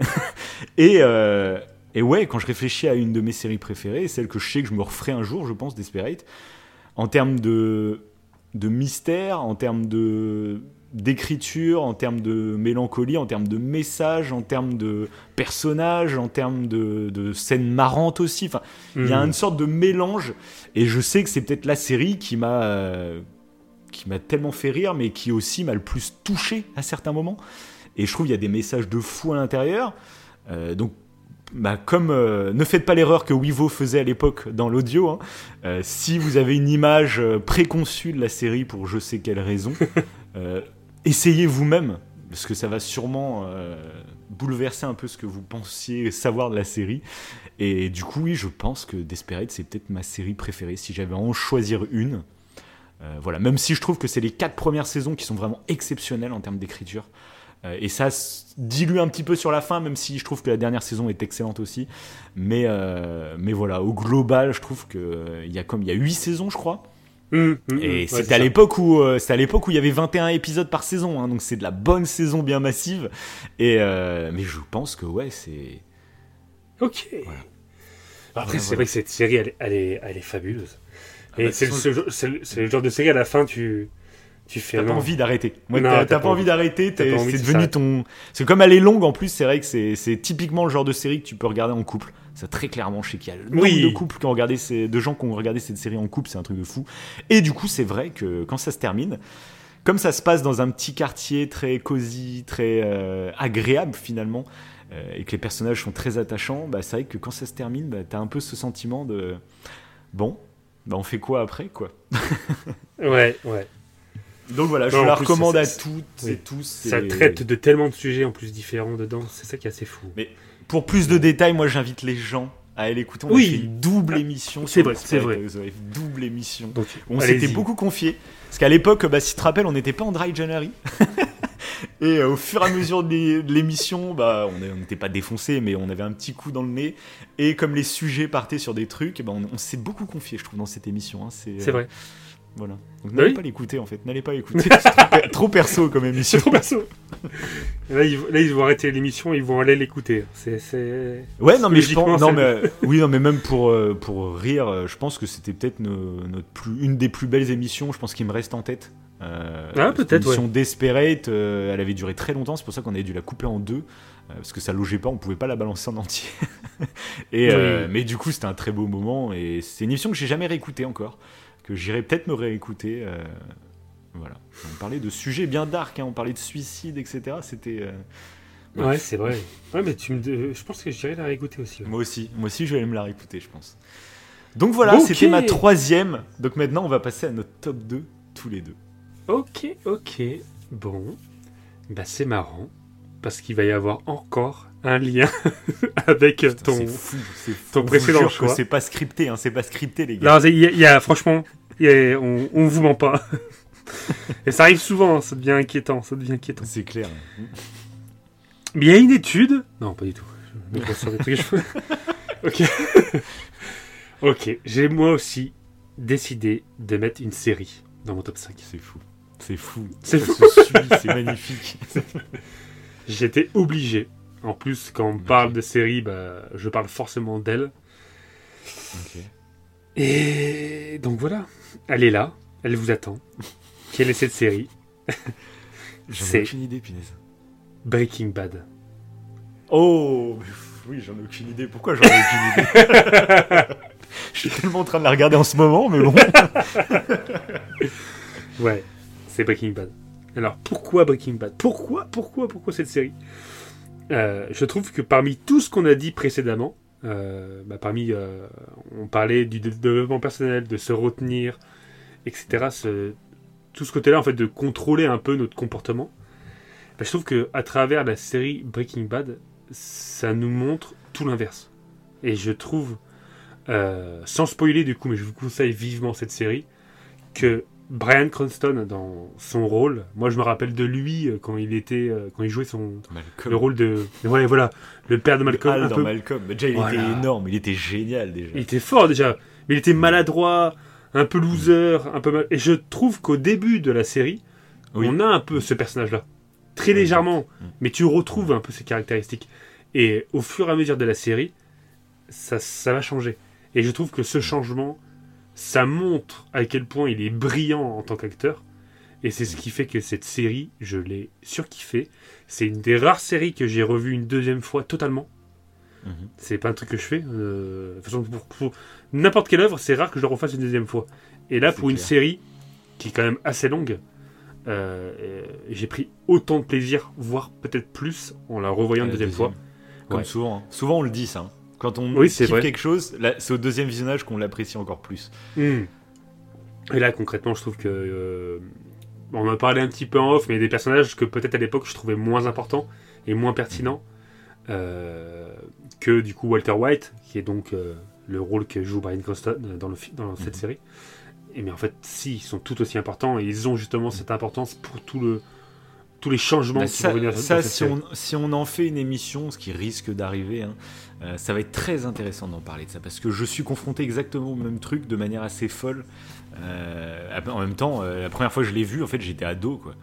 et euh, et ouais, quand je réfléchis à une de mes séries préférées, celle que je sais que je me referai un jour, je pense, Desperate, en termes de de mystère, en termes de d'écriture, en termes de mélancolie, en termes de message, en termes de personnages, en termes de, de scènes marrantes aussi. Enfin, il y a Hmm. une sorte de mélange. Et je sais que c'est peut-être la série qui m'a euh, qui m'a tellement fait rire, mais qui aussi m'a le plus touché à certains moments. Et je trouve qu'il y a des messages de fou à l'intérieur. Euh, donc bah, comme euh, ne faites pas l'erreur que Wivo faisait à l'époque dans l'audio. hein. Euh, si vous avez une image préconçue de la série pour je sais quelle raison, essayez vous-même parce que ça va sûrement bouleverser un peu ce que vous pensiez savoir de la série. Et du coup, oui, je pense que Desperate c'est peut-être ma série préférée. Si j'avais à en choisir une, Euh, voilà. Même si je trouve que c'est les quatre premières saisons qui sont vraiment exceptionnelles en termes d'écriture. Euh, et ça se dilue un petit peu sur la fin, même si je trouve que la dernière saison est excellente aussi. Mais, euh, mais voilà, au global, je trouve qu'il y a comme il y a 8 saisons, je crois. Hum, hum, Et hum, ouais, c'était c'est à l'époque où euh, à l'époque où il y avait 21 épisodes par saison, hein, donc c'est de la bonne saison bien massive. Et euh, mais je pense que ouais, c'est Ok. Après, Ouais, c'est voilà. vrai que cette série, elle, elle est, elle est fabuleuse. Et bah, c'est le, ce- c'est le- genre de série à la fin, tu, tu fais. T'as pas envie d'arrêter. Moi, t'as pas pas envie d'arrêter. C'est devenu ton. C'est comme elle est longue en plus. C'est vrai que c'est c'est typiquement le genre de série que tu peux regarder en couple. Ça très clairement, je sais qu'il y a le nombre Oui. de couples qui ont regardé ces, de gens qui ont regardé cette série en couple, c'est un truc de fou. Et du coup, c'est vrai que quand ça se termine, comme ça se passe dans un petit quartier très cosy, très euh, agréable finalement, euh, et que les personnages sont très attachants, bah, c'est vrai que quand ça se termine, bah, t'as un peu ce sentiment de bon, bah, on fait quoi après quoi. Ouais, ouais. Donc voilà, je Non, vous la plus, recommande ça- à toutes oui. et tous. Ça et- traite de tellement de sujets en plus différents dedans, c'est ça qui est assez fou. Mais pour plus de détails, moi j'invite les gens à aller l'écouter. On Oui. a fait une double émission. C'est vrai, c'est vrai. Double émission. Donc, On s'était beaucoup confié. Parce qu'à l'époque, bah, si tu te rappelles, on n'était pas en dry January. et euh, au fur et à mesure de l'é- de l'émission, bah, on n'était pas défoncé, mais on avait un petit coup dans le nez. Et comme les sujets partaient sur des trucs, bah, on, on s'est beaucoup confié, je trouve, dans cette émission. hein. C'est euh, vrai. Voilà. Donc n'allez oui. pas l'écouter en fait, n'allez pas l'écouter. Trop, trop perso comme émission. Trop perso. là, ils, là, ils vont arrêter l'émission, ils vont aller l'écouter. C'est. Ouais, non mais je pense, non mais euh, oui, non mais même pour pour rire, je pense que c'était peut-être no- notre plus une des plus belles émissions. Je pense qu'il me reste en tête. Euh, Ah, peut-être, L'émission Desperate, euh, elle avait duré très longtemps. C'est pour ça qu'on avait dû la couper en deux euh, parce que ça logeait pas, on pouvait pas la balancer en entier. et euh, Oui. mais du coup, c'était un très beau moment et c'est une émission que j'ai jamais réécoutée encore, que j'irai peut-être me réécouter. voilà. On parlait de sujets bien dark, hein, on parlait de suicide, etc. C'était Ouais, c'est vrai. Ouais, mais tu me... je pense que j'irai la réécouter aussi. ouais. Moi aussi, moi aussi je vais me la réécouter, je pense. Donc voilà, c'était ma troisième. Donc maintenant, on va passer à notre top 2, tous les deux. Ok, ok. Bon. Bah, c'est marrant. Parce qu'il va y avoir encore un lien avec Putain, ton. Fou, c'est fou. ton précédent choix. C'est pas scripté, hein, c'est pas scripté, les gars. Non, y, a- y a, franchement, il y a- on, on vous ment pas. Et ça arrive souvent, hein, ça devient inquiétant, ça devient inquiétant. C'est clair. Mais il y a une étude. Non, pas du tout. Je- ok. ok, j'ai moi aussi décidé de mettre une série dans mon top 5. C'est fou. C'est fou. C'est Ça fou. se suit, c'est magnifique. J'étais obligé. En plus, quand on parle de série, bah, je parle forcément d'elle. Et donc voilà, elle est là, elle vous attend. Quelle est cette série? J'en ai aucune idée, punaise. Breaking Bad. Oh Oui, j'en ai aucune idée. Pourquoi j'en ai aucune idée? Je suis tellement en train de la regarder en ce moment, mais bon. Ouais, c'est Breaking Bad. Alors pourquoi Breaking Bad? Pourquoi, pourquoi, pourquoi cette série? Euh, Je trouve que parmi tout ce qu'on a dit précédemment, euh, bah, parmi, euh, on parlait du dé- développement personnel, de se retenir, etc. tout ce côté-là, en fait, de contrôler un peu notre comportement. bah, je trouve que à travers la série Breaking Bad, ça nous montre tout l'inverse. Et je trouve, sans spoiler du coup, mais je vous conseille vivement cette série, que Brian Cranston dans son rôle, moi je me rappelle de lui euh, quand il était, euh, quand il jouait son Malcolm. le rôle de, ouais voilà, le père de Malcolm. Un dans peu- Malcolm. Mais déjà, il Voilà. était énorme, il était génial déjà. il était fort déjà, mais il était maladroit, un peu loser, un peu mal. Et je trouve qu'au début de la série, Oui. on a un peu ce personnage-là, très Oui. légèrement, Mm. mais tu retrouves un peu ses caractéristiques. Et au fur et à mesure de la série, ça, ça va changer. Et je trouve que ce changement, ça montre à quel point il est brillant en tant qu'acteur. Et c'est ce qui fait que cette série, je l'ai surkiffée. C'est une des rares séries que j'ai revues une deuxième fois totalement. Mhm. C'est pas un truc que je fais. euh, de toute façon, pour, pour n'importe quelle œuvre, c'est rare que je le refasse une deuxième fois. Et là, pour une série qui est quand même assez longue, euh, j'ai pris autant de plaisir, voire peut-être plus, en la revoyant une deuxième fois. Comme Ouais. souvent. hein. Souvent, on le dit, ça. Quand on Oui, kiffe quelque chose, c'est au deuxième visionnage qu'on l'apprécie encore plus. Hmm. Et là, concrètement, je trouve que. euh, on en a parlé un petit peu en off, mais il y a des personnages que peut-être à l'époque je trouvais moins importants et moins pertinents euh, que du coup Walter White, qui est donc euh, le rôle que joue Brian Cranston dans, le, fi- dans cette Mhm. série. Et mais en fait, si, ils sont tout aussi importants et ils ont justement cette importance pour tout le, tous les changements Bah, qui vont venir ça, si, on, si on en fait une émission, ce qui risque d'arriver, hein, euh, ça va être très intéressant d'en parler de ça, parce que je suis confronté exactement au même truc de manière assez folle. Euh, en même temps, euh, la première fois que je l'ai vu, en fait, j'étais ado, quoi.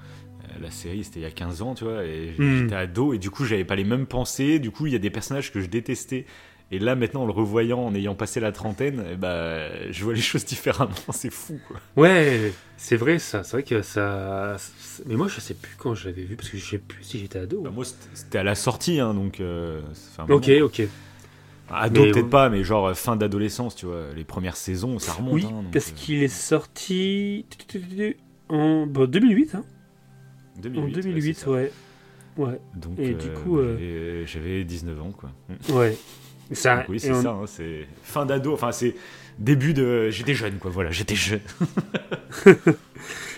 La série, c'était il y a 15 ans, tu vois, et Hmm. j'étais ado, et du coup, j'avais pas les mêmes pensées. Du coup, il y a des personnages que je détestais. Et là, maintenant, en le revoyant, en ayant passé la trentaine, eh ben, je vois les choses différemment. C'est fou, quoi. Ouais, c'est vrai ça. C'est vrai que ça. Mais moi, je sais plus quand je l'avais vu parce que je sais plus si j'étais ado. Bah, moi, c'était- à la sortie, hein, donc. euh, ok, ok. Ado, Mais peut-être ouais. pas, mais genre euh, fin d'adolescence, tu vois. Les premières saisons, ça remonte. Oui, hein, donc, parce euh, qu'il est sorti en bon, 2008. Hein 2008. en ouais, 2008, c'est ça. ouais. Ouais, Donc, Et euh, du coup, j'avais- j'avais 19 ans, quoi. Ouais. Ça, oui, c'est on- ça. hein, c'est fin d'ado. Enfin, c'est début de. J'étais jeune, quoi. Voilà, j'étais jeune.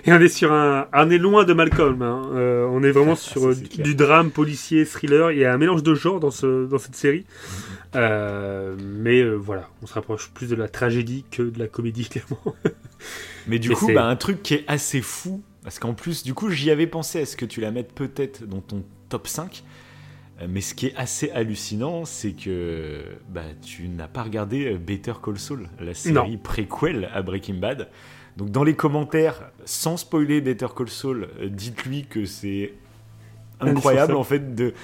Et on est sur un, on est loin de Malcolm. hein. Euh, on est vraiment sur Ça, euh, du drame policier, thriller. Il y a un mélange de genres dans ce, dans cette série. Euh, mais euh, voilà, on se rapproche plus de la tragédie que de la comédie, clairement. Mais du Mais coup, bah, un truc qui est assez fou, parce qu'en plus, du coup, j'y avais pensé à ce que tu la mettes peut-être dans ton top 5. Mais ce qui est assez hallucinant, c'est que bah, tu n'as pas regardé euh, Better Call Saul, la série préquel à Breaking Bad. Donc dans les commentaires, sans spoiler Better Call Saul, euh, dites-lui que c'est incroyable en fait de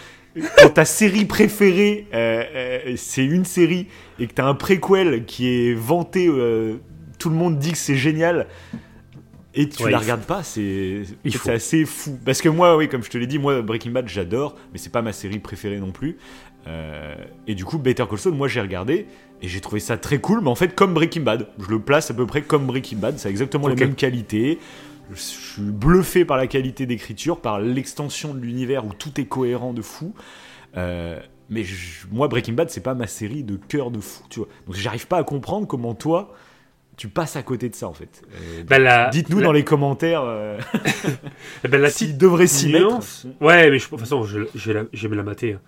quand ta série préférée euh, euh, c'est une série et que t'as un préquel qui est vanté, euh, tout le monde dit que c'est génial et tu Ouais, la regardes pas, c'est assez fou. Parce que moi, oui, comme je te l'ai dit, moi Breaking Bad j'adore, mais c'est pas ma série préférée non plus. Euh, et du coup, Better Call Saul, moi j'ai regardé et j'ai trouvé ça très cool, mais en fait comme Breaking Bad, je le place à peu près comme Breaking Bad, c'est exactement Ok. les mêmes qualités. Je suis bluffé par la qualité d'écriture, par l'extension de l'univers où tout est cohérent de fou. Euh, mais je- moi, Breaking Bad, c'est pas ma série de cœur de fou, tu vois. Donc j'arrive pas à comprendre comment toi, tu passes à côté de ça, en fait. Euh, Bah, la- Dites-nous la- dans les commentaires euh, la s'ils petite devraient s'y mettre. nuance. Ouais, mais je, de toute façon, je, je vais la, je vais me la mater. hein.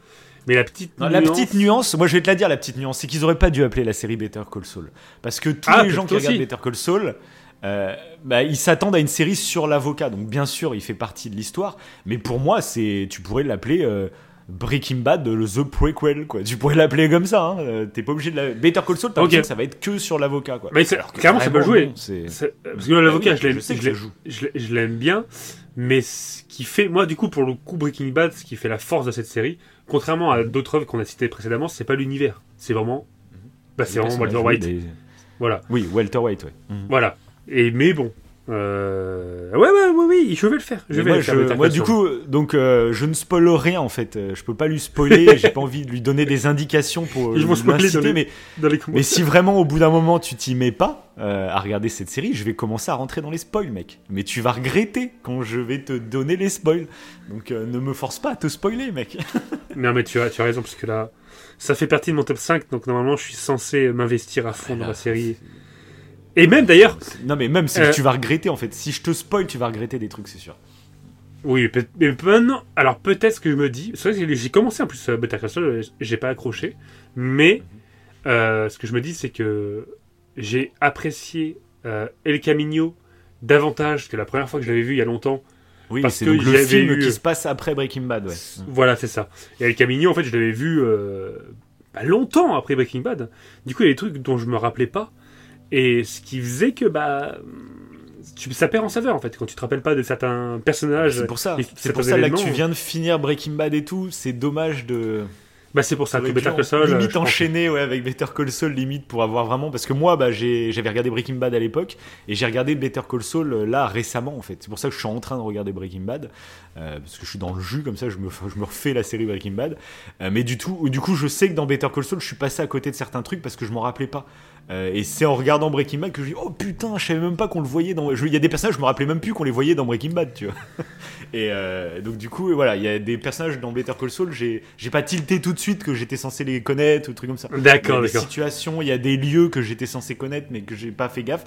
Mais la petite Non, La nuance- petite nuance, moi je vais te la dire, la petite nuance, c'est qu'ils auraient pas dû appeler la série Better Call Saul. Parce que tous Ah, les gens qui regardent. Better Call Saul, euh, bah, ils s'attendent à une série sur l'avocat. Donc bien sûr, il fait partie de l'histoire. Mais pour moi, c'est, tu pourrais l'appeler euh, Breaking Bad, le The Prequel. Quoi. Tu pourrais l'appeler comme ça. Hein. euh, T'es pas obligé de la... Better Call Saul, t'as Ok. l'impression que ça va être que sur l'avocat. Quoi. Mais clairement, c'est- C'est- Parce que l'avocat, oui, je l'aime, je l'aime- bien, mais ce qui fait, moi, du coup, pour le coup, Breaking Bad, ce qui fait la force de cette série, contrairement à d'autres œuvres qu'on a citées précédemment, c'est pas l'univers, c'est vraiment, bah, c'est vraiment Walter White, Des- voilà, Oui, Walter White, ouais. Mhm. voilà. Et mais bon, euh... ouais, ouais, oui, oui, je vais le faire. Je vais moi, le faire. je- moi, du coup, donc, euh, je ne spoil rien en fait. Euh, Je peux pas lui spoiler. J'ai pas envie de lui donner des indications pour Ils vont euh, spoiler dans les- mais, dans les mais si vraiment au bout d'un moment tu t'y mets pas euh, à regarder cette série, je vais commencer à rentrer dans les spoils, mec. Mais tu vas regretter quand je vais te donner les spoils. Donc, euh, ne me force pas à te spoiler, mec. Non, mais tu as, tu as raison, parce que là, ça fait partie de mon top 5, donc normalement, je suis censé m'investir à fond dans la série. Et même d'ailleurs, Non, mais même c'est Euh. que tu vas regretter en fait. Si je te spoil, tu vas regretter des trucs, c'est sûr. Oui, mais maintenant, alors peut-être ce que je me dis, c'est vrai que j'ai commencé en plus euh, Better Call euh, j'ai pas accroché, mais euh, ce que je me dis, c'est que j'ai apprécié euh, El Camino davantage que la première fois que je l'avais vu il y a longtemps. Oui, Parce que donc le film eu- qui se passe après Breaking Bad, ouais. Voilà, c'est ça. Et El Camino, en fait, je l'avais vu bah, longtemps après Breaking Bad. Du coup, il y a des trucs dont je me rappelais pas, et ce qui faisait que bah tu, ça perd en saveur en fait quand tu te rappelles pas de certains personnages. C'est pour ça. C'est pour ça là que tu viens de finir Breaking Bad et tout. C'est dommage de. Bah c'est pour ça que Better Call Saul. limite enchaîner ouais, avec Better Call Saul limite pour avoir vraiment parce que moi bah, j'avais regardé Breaking Bad à l'époque et j'ai regardé Better Call Saul euh, là récemment en fait c'est pour ça que je suis en train de regarder Breaking Bad euh, parce que je suis dans le jus comme ça je me, je me refais la série Breaking Bad Euh, mais du, tout, du coup je sais que dans Better Call Saul je suis passé à côté de certains trucs parce que je m'en rappelais pas Euh, et c'est en regardant Breaking Bad que je dis oh putain je savais même pas qu'on le voyait dans il y a des personnages je me rappelais même plus qu'on les voyait dans Breaking Bad tu vois et euh, donc du coup voilà il y a des personnages dans Better Call Saul j'ai j'ai pas tilté tout de suite que j'étais censé les connaître ou trucs comme ça il y D'accord, a des d'accord. situations, il y a des lieux que j'étais censé connaître mais que j'ai pas fait gaffe.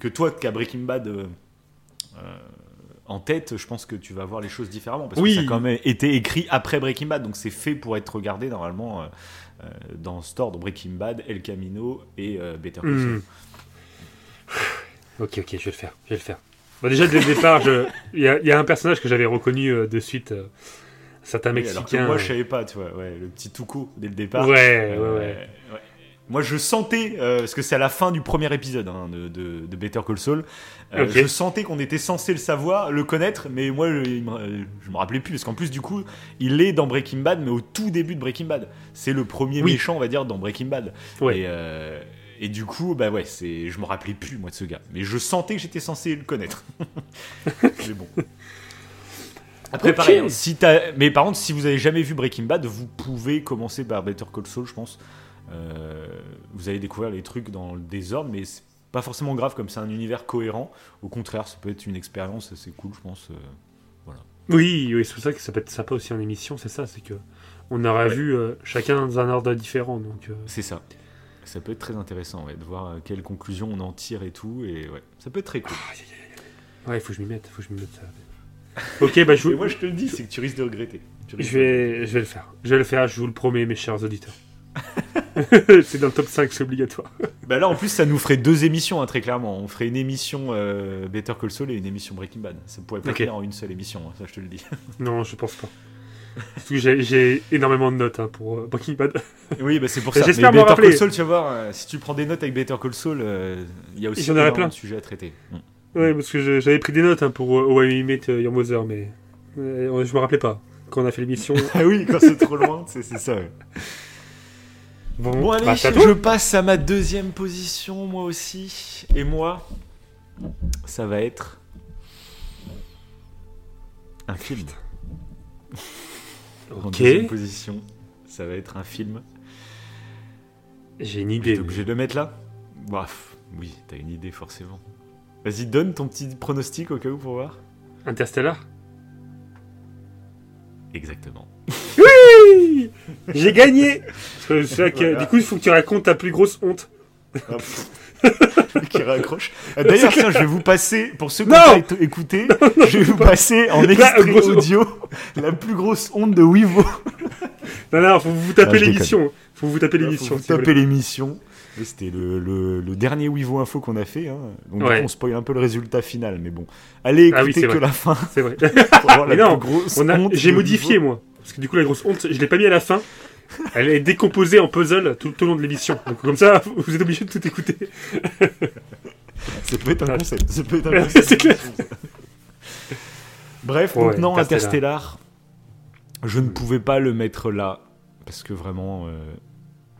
Que toi, qui as Breaking Bad euh, en tête, je pense que tu vas voir les choses différemment parce Oui. que ça a quand même été écrit après Breaking Bad, donc c'est fait pour être regardé normalement dans ce ordre Breaking Bad, El Camino et euh, Better Call Saul. Hmm. Ok, ok, je vais le faire. Je vais le faire. Bon, déjà, dès le départ, il y, a- il y a un personnage que j'avais reconnu euh, de suite. euh, un certain Oui, alors que Mexicain. moi, je savais pas, tu vois, ouais, le petit Tuco dès le départ. Ouais, ouais, Euh, ouais. ouais. Moi, je sentais, euh, parce que c'est à la fin du premier épisode hein, de, de- de Better Call Saul, euh, je sentais qu'on était censé le savoir, le connaître, mais moi, je, me, euh, je me rappelais plus, parce qu'en plus, du coup, il est dans Breaking Bad, mais au tout début de Breaking Bad. C'est le premier Oui. méchant, on va dire, dans Breaking Bad. Ouais. Et, euh, et du coup, bah ouais, c'est, je me rappelais plus, moi, de ce gars. Mais je sentais que j'étais censé le connaître. mais bon. Après, pareil, hein, si t'as- mais par contre, si vous avez jamais vu Breaking Bad, vous pouvez commencer par Better Call Saul, je pense. Euh, vous allez découvrir les trucs dans le désordre, mais c'est pas forcément grave comme c'est un univers cohérent. Au contraire, ça peut être une expérience assez cool, je pense. euh. Oui, oui, c'est pour ça que ça peut être sympa aussi en émission, c'est ça, c'est que on aura Ouais. vu euh, chacun dans un ordre différent, donc. euh, C'est ça. Ça peut être très intéressant ouais, de voir euh, quelles conclusions on en tire et tout. Et ouais, ça peut être très cool. Ouais, il faut que je m'y mette, faut que je m'y mette ça. ok, bah je, vous- moi, je te le dis, c'est que tu risques de regretter. Risques je, vais, je vais le faire. Je vais le faire, je vous le promets, mes chers auditeurs. c'est dans le top 5, c'est obligatoire. Bah là, en plus, ça nous ferait deux émissions, hein, très clairement. On ferait une émission euh, Better Call Saul et une émission Breaking Bad. Ça pourrait pas Ok. faire en une seule émission, hein, ça je te le dis. Non, je pense pas. Parce que j'ai- énormément de notes hein, pour euh, Breaking Bad. oui, bah c'est pour ça. j'espère Better rappeler. Call Saul, tu vas voir, euh, si tu prends des notes avec Better Call Saul, il y a aussi plein. de sujets à traiter. Mm. Ouais, parce que j'avais pris des notes pour How I Met Your Mother, mais je me rappelais pas quand on a fait l'émission. Ah oui, quand c'est trop loin, c'est c'est ça. ouais. Bon, Bon, allez, bah, je passe à ma deuxième position, moi aussi. Et moi, ça va être. Un film. En Ok, deuxième position, ça va être un film. j'ai une T'es idée. obligé de le mettre là Bref, oui, t'as une idée forcément. Vas-y, donne ton petit pronostic au cas où pour voir. Interstellar? Exactement. J'ai gagné Parce que c'est vrai que, Voilà. Du coup, il faut que tu racontes ta plus grosse honte. qui raccroche. Euh, D'ailleurs, tiens, je vais vous passer, pour ceux qui Non n'ont pas écouté, je vais vous passer en extrait grosse- audio la plus grosse honte de Wivo. Non, non, faut vous taper Ah, je l'émission. Faut vous taper Faut l'émission. vous s'il vous taper plaît. l'émission. Et C'était le, le- le dernier Wivo Info qu'on a fait. Hein. Donc, du Ouais. coup, on spoil un peu le résultat final. Mais bon, allez Ah oui, écouter c'est que vrai. la fin C'est vrai. pour voir Mais non, plus grosse On a- honte J'ai de modifié, Wivo. moi. Parce que du coup, la grosse honte, je l'ai pas mis à la fin. Elle est décomposée en puzzle tout, tout au long de l'émission. Donc, comme ça, vous êtes obligé de tout écouter. Ça peut être un Ah, concept. Ça peut être un Ouais, concept. c'est clair. Bref, Ouais, donc non, Interstellar. Interstellar, je ne pouvais pas le mettre là. Parce que vraiment, euh,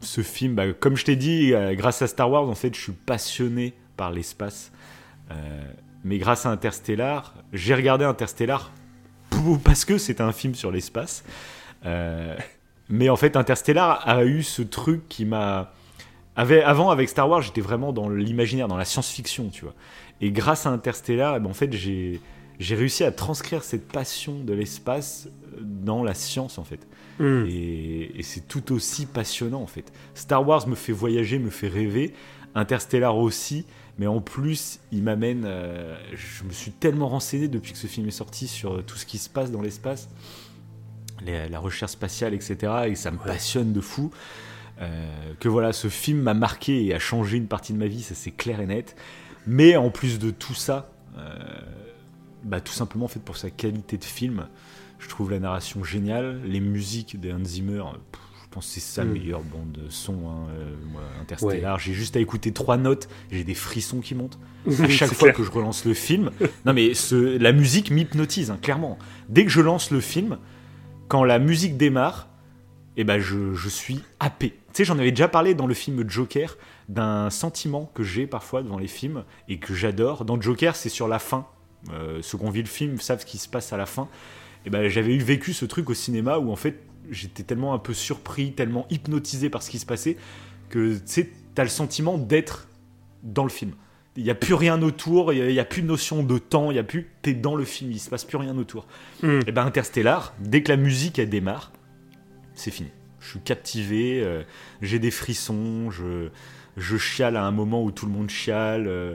ce film, bah, comme je t'ai dit, euh, grâce à Star Wars, en fait, je suis passionné par l'espace. Euh, mais grâce à Interstellar, j'ai regardé Interstellar parce que c'est un film sur l'espace. Euh, mais en fait, Interstellar a eu ce truc qui m'a. Avait, avant, avec Star Wars, j'étais vraiment dans l'imaginaire, dans la science-fiction, tu vois. Et grâce à Interstellar, eh ben, en fait, j'ai j'ai réussi à transcrire cette passion de l'espace dans la science, en fait. Hmm. Et, et c'est tout aussi passionnant, en fait. Star Wars me fait voyager, me fait rêver. Interstellar aussi. Mais en plus, il m'amène. euh, je me suis tellement renseigné depuis que ce film est sorti sur tout ce qui se passe dans l'espace, les- la recherche spatiale, etc. Et ça me passionne de fou. Euh, que voilà, ce film m'a marqué et a changé une partie de ma vie, ça c'est clair et net. Mais en plus de tout ça, euh, bah, tout simplement en fait pour sa qualité de film, je trouve la narration géniale, les musiques de Hans Zimmer, euh, pff, pense que c'est sa Mm. meilleure bande son, hein, euh, Interstellar. J'ai juste à écouter trois notes, j'ai des frissons qui montent. À chaque fois clair. que je relance le film, non mais ce- la musique m'hypnotise, hein, clairement. Dès que je lance le film, quand la musique démarre, eh ben je, je suis happé. Tu sais, j'en avais déjà parlé dans le film Joker d'un sentiment que j'ai parfois devant les films et que j'adore. Dans Joker, c'est sur la fin. Euh, ceux qui ont vu le film savent ce qui se passe à la fin. Et ben j'avais eu vécu ce truc au cinéma où en fait j'étais tellement un peu surpris, tellement hypnotisé par ce qui se passait que tu sais, t'as le sentiment d'être dans le film. Il n'y a plus rien autour, il n'y a, plus de notion de temps, il y a plus. T'es dans le film, il se passe plus rien autour. Hmm. Et ben Interstellar, dès que la musique elle démarre, c'est fini. Je suis captivé, euh, j'ai des frissons, je, je chiale à un moment où tout le monde chiale. euh,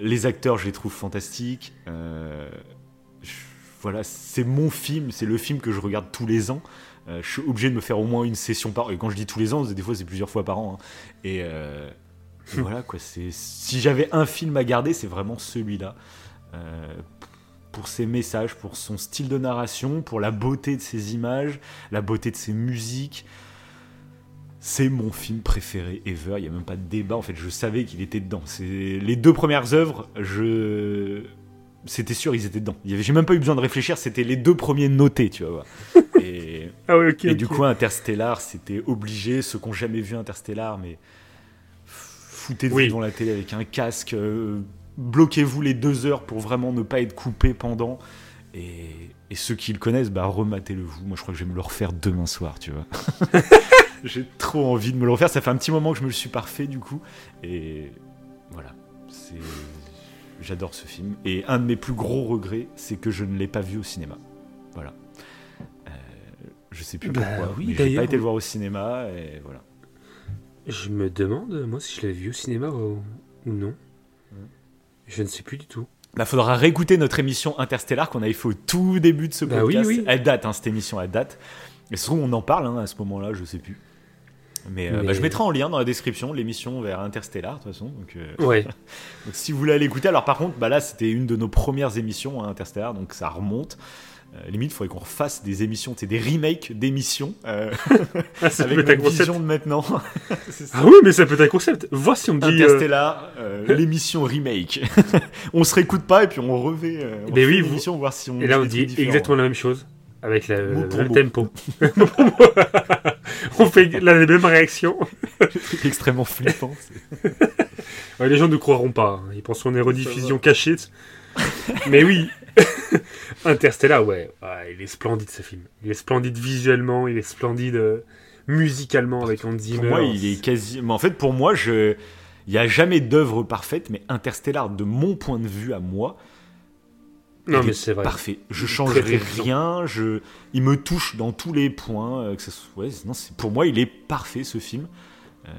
les acteurs, je les trouve fantastiques. euh, je- voilà, c'est mon film, c'est le film que je regarde tous les ans. Euh, je suis obligé de me faire au moins une session par Et quand je dis tous les ans, des fois c'est plusieurs fois par an. hein. Et, euh, et voilà quoi. Si j'avais un film à garder, c'est vraiment celui-là. Euh, pour ses messages, pour son style de narration, pour la beauté de ses images, la beauté de ses musiques. C'est mon film préféré ever. Il n'y a même pas de débat. En fait, je savais qu'il était dedans. Les deux premières œuvres. Je c'était sûr, ils étaient dedans. J'ai même pas eu besoin de réfléchir. C'était les deux premiers notés, tu vois. Et Ah ouais, ok. et du coup, Interstellar, c'était obligé. Ceux qui n'ont jamais vu Interstellar, mais foutez-vous Oui. devant la télé avec un casque. euh, Bloquez-vous les deux heures pour vraiment ne pas être coupé pendant. Et, et ceux qui le connaissent, bah rematez-le vous. Moi, je crois que je vais me le refaire demain soir, tu vois. J'ai trop envie de me le refaire. Ça fait un petit moment que je me le suis parfait, du coup. Et voilà. J'adore ce film. Et un de mes plus gros regrets, c'est que je ne l'ai pas vu au cinéma. Voilà. Je sais plus Bah pourquoi. oui, mais j'ai pas été le voir au cinéma et voilà. Je me demande, moi, si je l'avais vu au cinéma ou, non. Hmm. Je ne sais plus du tout. Bah, faudra réécouter notre émission Interstellar qu'on avait fait au tout début de ce Bah oui, podcast. oui. Elle date, hein, cette émission, elle date. Et se trouve, on en parle hein, à ce moment-là, je sais plus. Mais, euh, Mais- bah, je mettrai en lien dans la description l'émission vers Interstellar, de toute façon. Donc, euh, Ouais. donc si vous voulez aller écouter, alors par contre, bah là, c'était une de nos premières émissions à Interstellar, donc ça remonte. Euh, limite, il faudrait qu'on refasse des émissions, c'est des remakes d'émissions euh, Ah, avec concept. vision de maintenant. Ah oui, mais ça peut être un concept. Voir si on me dit. euh, Interstellar, euh, l'émission remake. on se réécoute pas et puis on revait. euh, on Mais oui, vous- l'émission, voir si on. Et là, on dit exactement la même chose. Avec la- Mot le mot. tempo. on fait la même réaction. extrêmement flippant. Ouais, les gens ne croiront pas. hein. Ils penseront une rediffusion cachée. Mais oui. Interstellar, ouais. Ouais, Il est splendide ce film. Il est splendide visuellement. Il est splendide euh, musicalement avec Hans Zimmer. Pour moi, il est quasi. mais en fait, pour moi, je. Il n'y a jamais d'œuvre parfaite, mais Interstellar, de mon point de vue à moi, Non, mais c'est vrai. parfait. Je changerai très rien. Je, il me touche dans tous les points. euh, que ce soit... ouais, non, c'est- pour moi, il est parfait ce film. Euh,